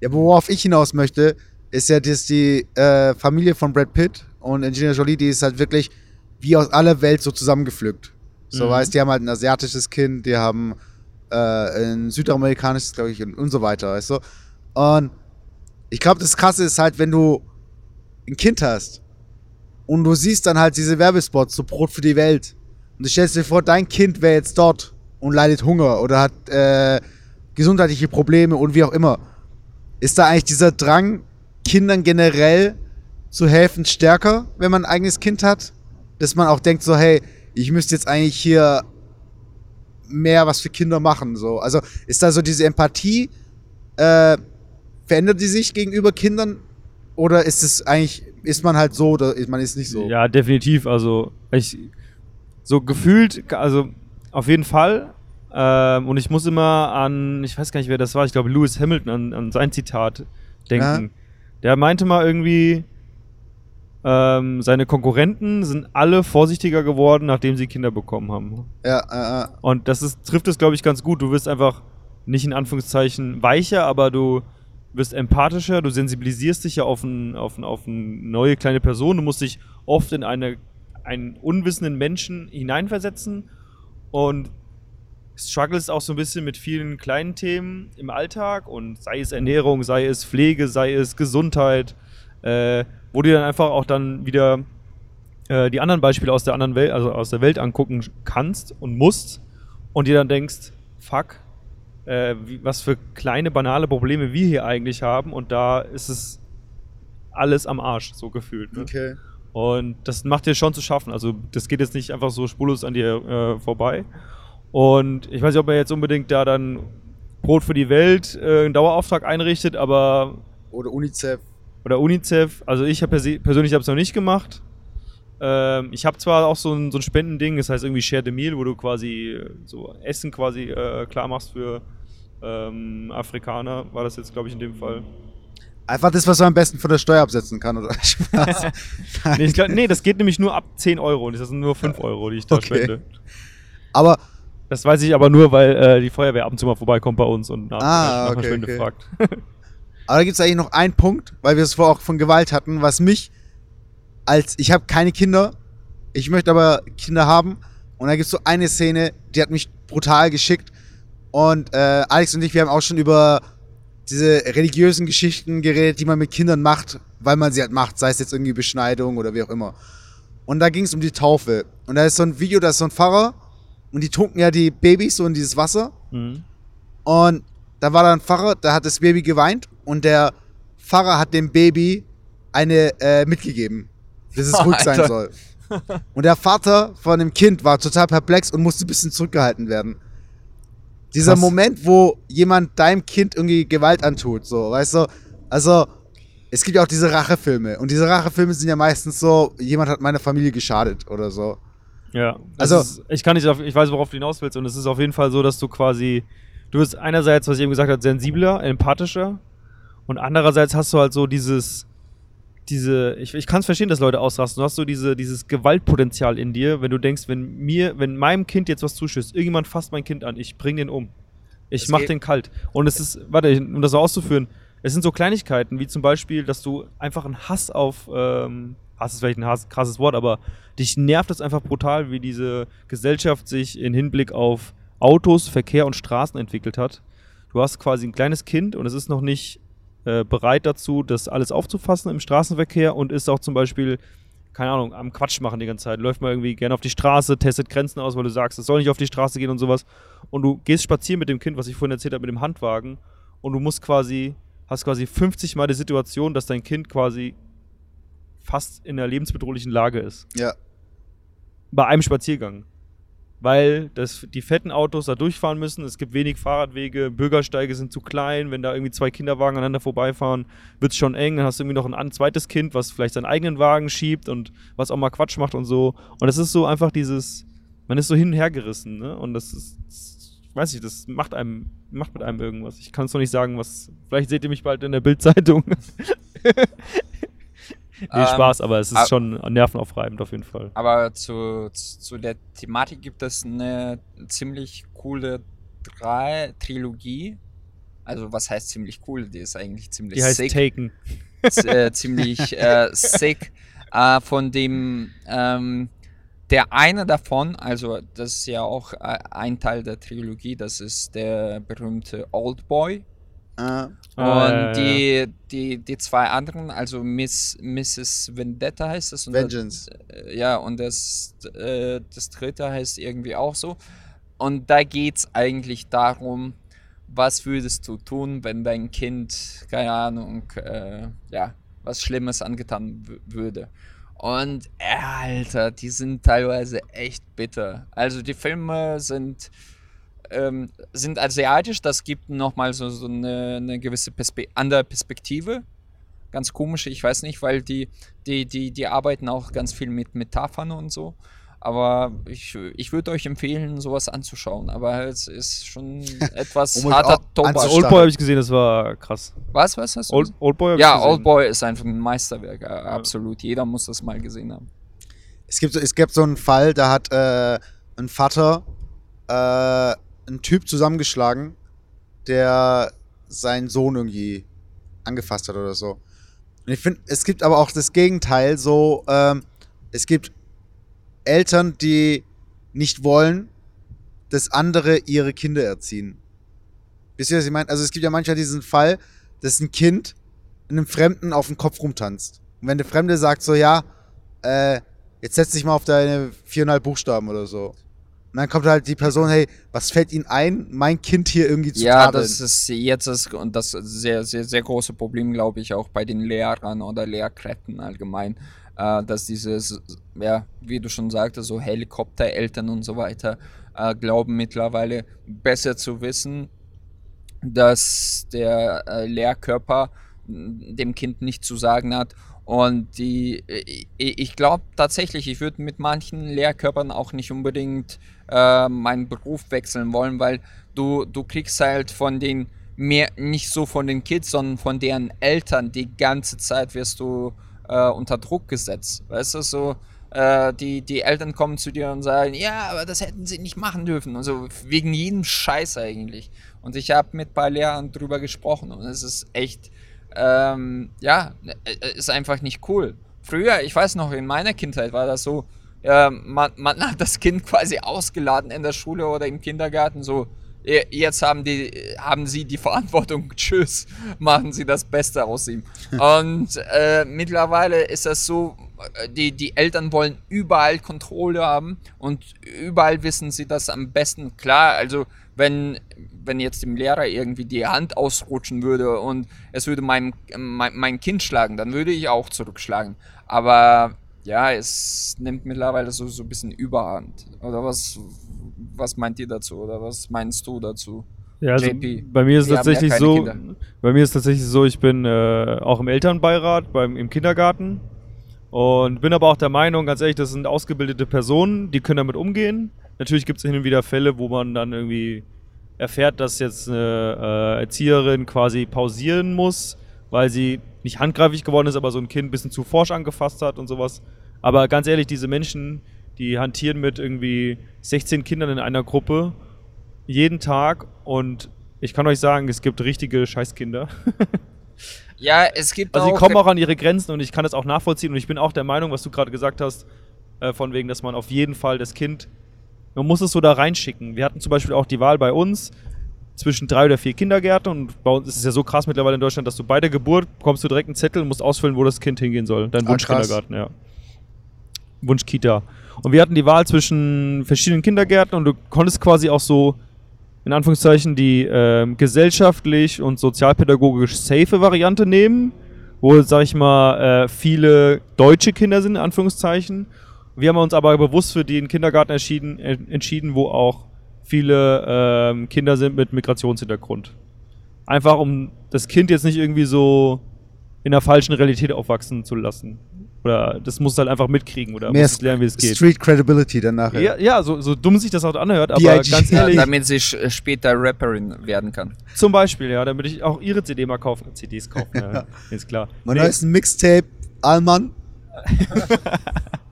Ja, worauf ich hinaus möchte, ist ja, dass die äh, Familie von Brad Pitt und Angelina Jolie, die ist halt wirklich wie aus aller Welt so zusammengepflückt. So Mhm. weißt, die haben halt ein asiatisches Kind, die haben äh, ein südamerikanisches, glaube ich, und, und so weiter, weißt du. Und ich glaube, das Krasse ist halt, wenn du ein Kind hast und du siehst dann halt diese Werbespots, so Brot für die Welt. Und du stellst dir vor, dein Kind wäre jetzt dort und leidet Hunger oder hat äh, gesundheitliche Probleme und wie auch immer. Ist da eigentlich dieser Drang, Kindern generell zu helfen, stärker, wenn man ein eigenes Kind hat? Dass man auch denkt, so, hey, ich müsste jetzt eigentlich hier mehr was für Kinder machen. So. Also ist da so diese Empathie, äh, verändert die sich gegenüber Kindern oder ist es eigentlich, ist man halt so oder ist man ist nicht so? Ja, definitiv. Also, ich, so gefühlt, also auf jeden Fall. Ähm, und ich muss immer an, ich weiß gar nicht, wer das war, ich glaube Lewis Hamilton, an, an sein Zitat denken. Der meinte mal irgendwie, ähm, seine Konkurrenten sind alle vorsichtiger geworden, nachdem sie Kinder bekommen haben. Ja, äh, äh. Und das ist, trifft es, glaube ich, ganz gut. Du wirst einfach nicht in Anführungszeichen weicher, aber du wirst empathischer, du sensibilisierst dich ja auf, ein, auf, ein, auf eine neue kleine Person. Du musst dich oft in eine, einen unwissenden Menschen hineinversetzen und struggles auch so ein bisschen mit vielen kleinen Themen im Alltag und sei es Ernährung, sei es Pflege, sei es Gesundheit, äh, wo du dann einfach auch dann wieder äh, die anderen Beispiele aus der anderen Welt, also aus der Welt angucken kannst und musst und dir dann denkst, fuck, äh, wie, was für kleine banale Probleme wir hier eigentlich haben und da ist es alles am Arsch, so gefühlt. Ne? Okay. Und das macht dir schon zu schaffen. Also das geht jetzt nicht einfach so spurlos an dir äh, vorbei. Und ich weiß nicht, ob er jetzt unbedingt da dann Brot für die Welt äh, einen Dauerauftrag einrichtet, aber Oder UNICEF. oder UNICEF. Also ich habe persi- persönlich habe es noch nicht gemacht. Ähm, ich habe zwar auch so ein, so ein Spendending, das heißt irgendwie Share the Meal, wo du quasi äh, so Essen quasi äh, klar machst für ähm, Afrikaner, war das jetzt glaube ich in dem Fall. Einfach das, was man am besten von der Steuer absetzen kann, oder? (laughs) Spaß. (laughs) Nee, glaub, nee, das geht nämlich nur ab 10 Euro und das sind nur 5 Euro, die ich da Okay. spende. Aber Das weiß ich aber nur, weil äh, die Feuerwehr ab und zu mal vorbeikommt bei uns und nach, Ah, nach okay, Spende okay. fragt. (laughs) Aber da gibt es eigentlich noch einen Punkt, weil wir es vorher auch von Gewalt hatten, was mich als, ich habe keine Kinder, ich möchte aber Kinder haben. Und da gibt es so eine Szene, die hat mich brutal geschickt. Und äh, Alex und ich, wir haben auch schon über diese religiösen Geschichten geredet, die man mit Kindern macht, weil man sie halt macht, sei es jetzt irgendwie Beschneidung oder wie auch immer. Und da ging es um die Taufe. Und da ist so ein Video, da ist so ein Pfarrer und die tunken ja die Babys so in dieses Wasser. Mhm. Und da war da ein Pfarrer, da hat das Baby geweint und der Pfarrer hat dem Baby eine äh, mitgegeben, dass es ruhig sein soll. Und der Vater von dem Kind war total perplex und musste ein bisschen zurückgehalten werden. Dieser Krass. Moment, wo jemand deinem Kind irgendwie Gewalt antut, so, weißt du? Also, es gibt ja auch diese Rachefilme. Und diese Rachefilme sind ja meistens so, jemand hat meiner Familie geschadet oder so. Ja, also ist, ich kann nicht, ich weiß, worauf du hinaus willst und es ist auf jeden Fall so, dass du quasi, du bist einerseits, was ich eben gesagt habe, sensibler, empathischer und andererseits hast du halt so dieses, diese, ich, ich kann es verstehen, dass Leute ausrasten, du hast so diese, dieses Gewaltpotenzial in dir, wenn du denkst, wenn mir, wenn meinem Kind jetzt was zuschüsst, irgendjemand fasst mein Kind an, ich bring den um. Ich Es mach geht- den kalt. Und es ist, warte, um das so auszuführen, es sind so Kleinigkeiten, wie zum Beispiel, dass du einfach einen Hass auf, ähm, Hass ist vielleicht ein Hass, krasses Wort, aber dich nervt es einfach brutal, wie diese Gesellschaft sich in Hinblick auf Autos, Verkehr und Straßen entwickelt hat. Du hast quasi ein kleines Kind und es ist noch nicht äh, bereit dazu, das alles aufzufassen im Straßenverkehr und ist auch zum Beispiel, keine Ahnung, am Quatsch machen die ganze Zeit. Läuft mal irgendwie gerne auf die Straße, testet Grenzen aus, weil du sagst, es soll nicht auf die Straße gehen und sowas. Und du gehst spazieren mit dem Kind, was ich vorhin erzählt habe, mit dem Handwagen und du musst quasi, hast quasi 50 Mal die Situation, dass dein Kind quasi fast in einer lebensbedrohlichen Lage ist. Ja. Bei einem Spaziergang. Weil das, die fetten Autos da durchfahren müssen, es gibt wenig Fahrradwege, Bürgersteige sind zu klein, wenn da irgendwie zwei Kinderwagen aneinander vorbeifahren, wird es schon eng, dann hast du irgendwie noch ein an- zweites Kind, was vielleicht seinen eigenen Wagen schiebt und was auch mal Quatsch macht und so. Und das ist so einfach dieses, man ist so hin und her gerissen, ne? Und das ist, das, ich weiß nicht, das macht einem, macht mit einem irgendwas. Ich kann es noch nicht sagen, was, vielleicht seht ihr mich bald in der Bildzeitung. (laughs) nee, Ähm, Spaß, aber es ist ab- schon nervenaufreibend auf jeden Fall. Aber zu, zu der Thematik gibt es eine ziemlich coole drei Trilogie. Also was heißt ziemlich cool? Die ist eigentlich ziemlich Die heißt sick. Taken. z- äh, (laughs) ziemlich äh, sick. Äh, von dem ähm, der eine davon, also das ist ja auch äh, ein Teil der Trilogie, das ist der berühmte Old Boy. Äh, Ah, Und ja, ja, ja. die, die, die zwei anderen, also Miss, Mrs. Vendetta heißt es. Und Vengeance. Das, äh, ja, und das, äh, das dritte heißt irgendwie auch so. Und da geht es eigentlich darum, was würdest du tun, wenn dein Kind, keine Ahnung, äh, ja, was Schlimmes angetan würde. Und äh, Alter, die sind teilweise echt bitter. Also die Filme sind ähm, sind asiatisch, das gibt nochmal so, so eine, eine gewisse Perspe andere Perspektive. Ganz komisch, ich weiß nicht, weil die, die, die, die arbeiten auch ganz viel mit Metaphern und so. Aber ich, ich würde euch empfehlen, sowas anzuschauen. Aber es ist schon (laughs) etwas Um harter auch Tobak. anzuschauen. Oldboy habe ich gesehen, das war krass. Was, was hast du? Old, Oldboy ja. Oldboy ist einfach ein Meisterwerk, äh, absolut. Jeder muss das mal gesehen haben. Es gibt, so- es gibt so einen Fall, da hat äh, ein Vater äh, einen Typ zusammengeschlagen, der seinen Sohn irgendwie angefasst hat oder so. Und ich finde, es gibt aber auch das Gegenteil, so, ähm, es gibt Eltern, die nicht wollen, dass andere ihre Kinder erziehen. Wisst ihr, was ich meine? Also es gibt ja manchmal diesen Fall, dass ein Kind einem Fremden auf den Kopf rumtanzt. Und wenn der Fremde sagt so, ja, äh, jetzt setz dich mal auf deine viereinhalb Buchstaben oder so. Und dann kommt halt die Person, hey, was fällt Ihnen ein, mein Kind hier irgendwie zu Ja, tadeln? das ist jetzt ist, und das sehr, sehr, sehr große Problem, glaube ich, auch bei den Lehrern oder Lehrkräften allgemein, äh, dass dieses, ja, wie du schon sagtest, so Helikoptereltern und so weiter, äh, glauben mittlerweile besser zu wissen, dass der äh, Lehrkörper m, dem Kind nicht zu sagen hat. Und die, ich, ich glaube tatsächlich, ich würde mit manchen Lehrkörpern auch nicht unbedingt äh, meinen Beruf wechseln wollen, weil du, du kriegst halt von den mehr, nicht so von den Kids, sondern von deren Eltern die ganze Zeit wirst du äh, unter Druck gesetzt. Weißt du, so, äh, die, die Eltern kommen zu dir und sagen, ja, aber das hätten sie nicht machen dürfen. Also wegen jedem Scheiß eigentlich. Und ich habe mit ein paar Lehrern drüber gesprochen und es ist echt, ähm, ja, äh, ist einfach nicht cool. Früher, ich weiß noch, in meiner Kindheit war das so, äh, man, man (laughs) hat das Kind quasi ausgeladen in der Schule oder im Kindergarten, so, "Je- jetzt haben, die, haben sie die (laughs) Verantwortung, tschüss, machen sie das Beste aus ihm. (laughs) Und äh, mittlerweile ist das so, äh, die, die Eltern wollen überall Kontrolle haben und überall wissen sie das am besten. Klar, also wenn, wenn jetzt dem Lehrer irgendwie die Hand ausrutschen würde und es würde mein, mein, mein Kind schlagen, dann würde ich auch zurückschlagen. Aber ja, es nimmt mittlerweile so, so ein bisschen Überhand. Oder was, was meint ihr dazu? Oder was meinst du dazu? Ja, also JP. bei mir ist es Wir ja tatsächlich keine so, Kinder. bei mir ist tatsächlich so, ich bin äh, auch im Elternbeirat beim im Kindergarten und bin aber auch der Meinung, ganz ehrlich, das sind ausgebildete Personen, die können damit umgehen. Natürlich gibt es hin und wieder Fälle, wo man dann irgendwie erfährt, dass jetzt eine äh, Erzieherin quasi pausieren muss, weil sie nicht handgreiflich geworden ist, aber so ein Kind ein bisschen zu forsch angefasst hat und sowas. Aber ganz ehrlich, diese Menschen, die hantieren mit irgendwie 16 Kindern in einer Gruppe jeden Tag und ich kann euch sagen, es gibt richtige Scheißkinder. (laughs) Ja, es gibt Also auch. die kommen auch an ihre Grenzen und ich kann das auch nachvollziehen und ich bin auch der Meinung, was du gerade gesagt hast, äh, von wegen, dass man auf jeden Fall das Kind, man muss es so da reinschicken. Wir hatten zum Beispiel auch die Wahl bei uns zwischen drei oder vier Kindergärten und bei uns ist es ja so krass mittlerweile in Deutschland, dass du bei der Geburt bekommst du direkt einen Zettel und musst ausfüllen, wo das Kind hingehen soll. Dein Ah, Wunschkindergarten, ja. Wunschkita. Und wir hatten die Wahl zwischen verschiedenen Kindergärten und du konntest quasi auch so in Anführungszeichen die ähm, gesellschaftlich und sozialpädagogisch safe Variante nehmen, wo, sag ich mal, äh, viele deutsche Kinder sind, in Anführungszeichen. Wir haben uns aber bewusst für den Kindergarten entschieden, äh, entschieden wo auch viele ähm, Kinder sind mit Migrationshintergrund. Einfach um das Kind jetzt nicht irgendwie so in der falschen Realität aufwachsen zu lassen. Oder das muss halt einfach mitkriegen oder Mehr muss lernen, wie es geht. Street Credibility dann nachher. Ja, ja so, so dumm sich das auch anhört, aber B.I.G. ganz ja, ehrlich, damit sie sch- später Rapperin werden kann. zum Beispiel, ja, damit ich auch ihre CD mal kaufen, CDs kaufen, ja, (laughs) ist klar. Mein Nee, neues Mixtape, Alman. (laughs)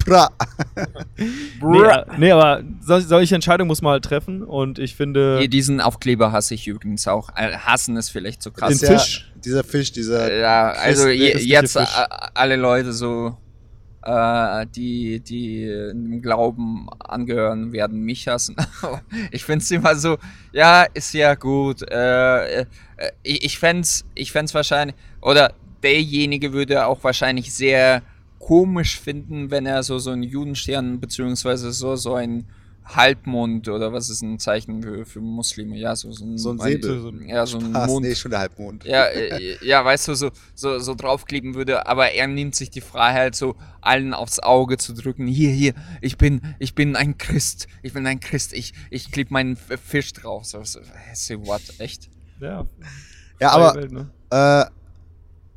pra. (laughs) nee, äh, nee, aber sol- solche Entscheidungen muss man halt treffen und ich finde, Hier, Diesen Aufkleber hasse ich übrigens auch. Äh, Hassen ist vielleicht zu krass. Den Ist ja Fisch. Dieser Fisch, dieser. Ja, also Christ- je, jetzt Fisch. äh, alle Leute so, äh, die, die dem Glauben angehören, werden mich hassen. (laughs) ich finde es immer so, ja, ist ja gut. Äh, äh, ich ich fände es ich fänd's wahrscheinlich, oder derjenige würde auch wahrscheinlich sehr komisch finden, wenn er so, so einen Judenstern beziehungsweise so, so ein Halbmond oder was ist ein Zeichen für, für Muslime? Ja, so, so ein, So ein Säbel. So ein- Ja, so ein Ah, Mond. nee, schon der Halbmond. Ja, äh, ja, weißt du, so, so, so draufkleben würde, aber er nimmt sich die Freiheit, so allen aufs Auge zu drücken. Hier, hier, ich bin, ich bin ein Christ, ich bin ein Christ, ich, ich kleb meinen Fisch drauf. So, so, say what, echt? Ja, Ja, aber Welt, ne? äh,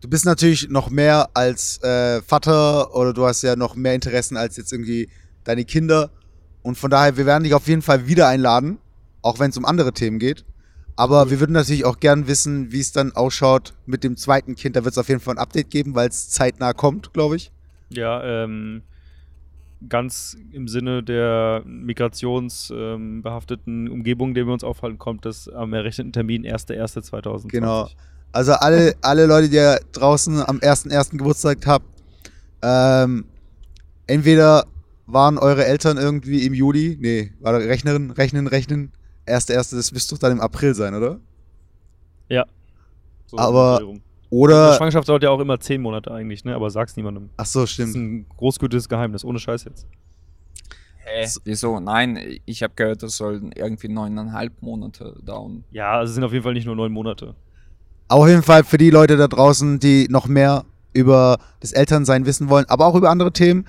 du bist natürlich noch mehr als äh, Vater oder du hast ja noch mehr Interessen als jetzt irgendwie deine Kinder. Und von daher, wir werden dich auf jeden Fall wieder einladen, auch wenn es um andere Themen geht. Aber wir würden natürlich auch gern wissen, wie es dann ausschaut mit dem zweiten Kind. Da wird es auf jeden Fall ein Update geben, weil es zeitnah kommt, glaube ich. Ja, ähm, ganz im Sinne der migrationsbehafteten ähm, Umgebung, in der wir uns aufhalten, kommt das am errechneten Termin 1.1.2020. Genau. Also alle, alle Leute, die ihr draußen am 1.1. Geburtstag habt, ähm, entweder waren eure Eltern irgendwie im Juli, nee, war da Rechnerin, rechnen, rechnen, 1.1., das müsste doch dann im April sein, oder? Ja. So Aber- rum. Die Oder, Schwangerschaft dauert ja auch immer zehn Monate eigentlich, ne? Aber sag's niemandem. ach so, Das ist stimmt. ein großgültiges Geheimnis, ohne Scheiß jetzt. Hä? Wieso? Nein, ich habe gehört, das sollen irgendwie neuneinhalb Monate dauern. Ja, also es sind auf jeden Fall nicht nur neun Monate. Auf jeden Fall für die Leute da draußen, die noch mehr über das Elternsein wissen wollen, aber auch über andere Themen,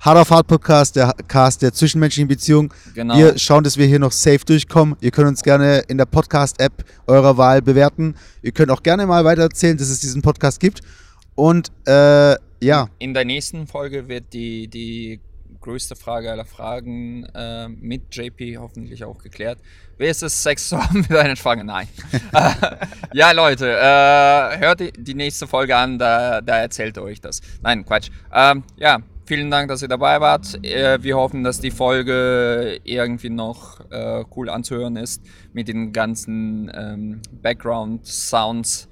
Hard auf Hard Podcast, der Cast der zwischenmenschlichen Beziehung, Genau. Wir schauen, dass wir hier noch safe durchkommen. Ihr könnt uns gerne in der Podcast-App eurer Wahl bewerten. Ihr könnt auch gerne mal weiter erzählen, dass es diesen Podcast gibt. Und äh, ja, In der nächsten Folge wird die, die größte Frage aller Fragen äh, mit JP hoffentlich auch geklärt. Wer ist es, Sex zu haben mit einer Schwange? Nein. (laughs) Ja, Leute, äh, hört die, nächste Folge an, da, da erzählt er euch das. Nein, Quatsch. Ähm, ja, vielen Dank, dass ihr dabei wart. Äh, wir hoffen, dass die Folge irgendwie noch äh, cool anzuhören ist mit den ganzen ähm, Background-Sounds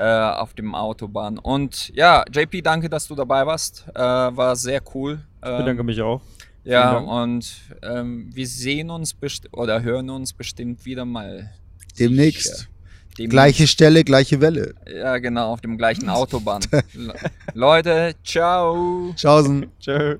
auf dem Autobahn. Und ja, JP, danke, dass du dabei warst. Äh, war sehr cool. Ich Ähm, bedanke mich auch. ja, Vielen Dank. und ähm, wir sehen uns best oder hören uns bestimmt wieder mal. demnächst. Demnächst. Gleiche Stelle, gleiche Welle. Ja, genau, auf dem gleichen (laughs) Autobahn. Le- Leute, ciao. Tschaußen. (laughs) Tschö.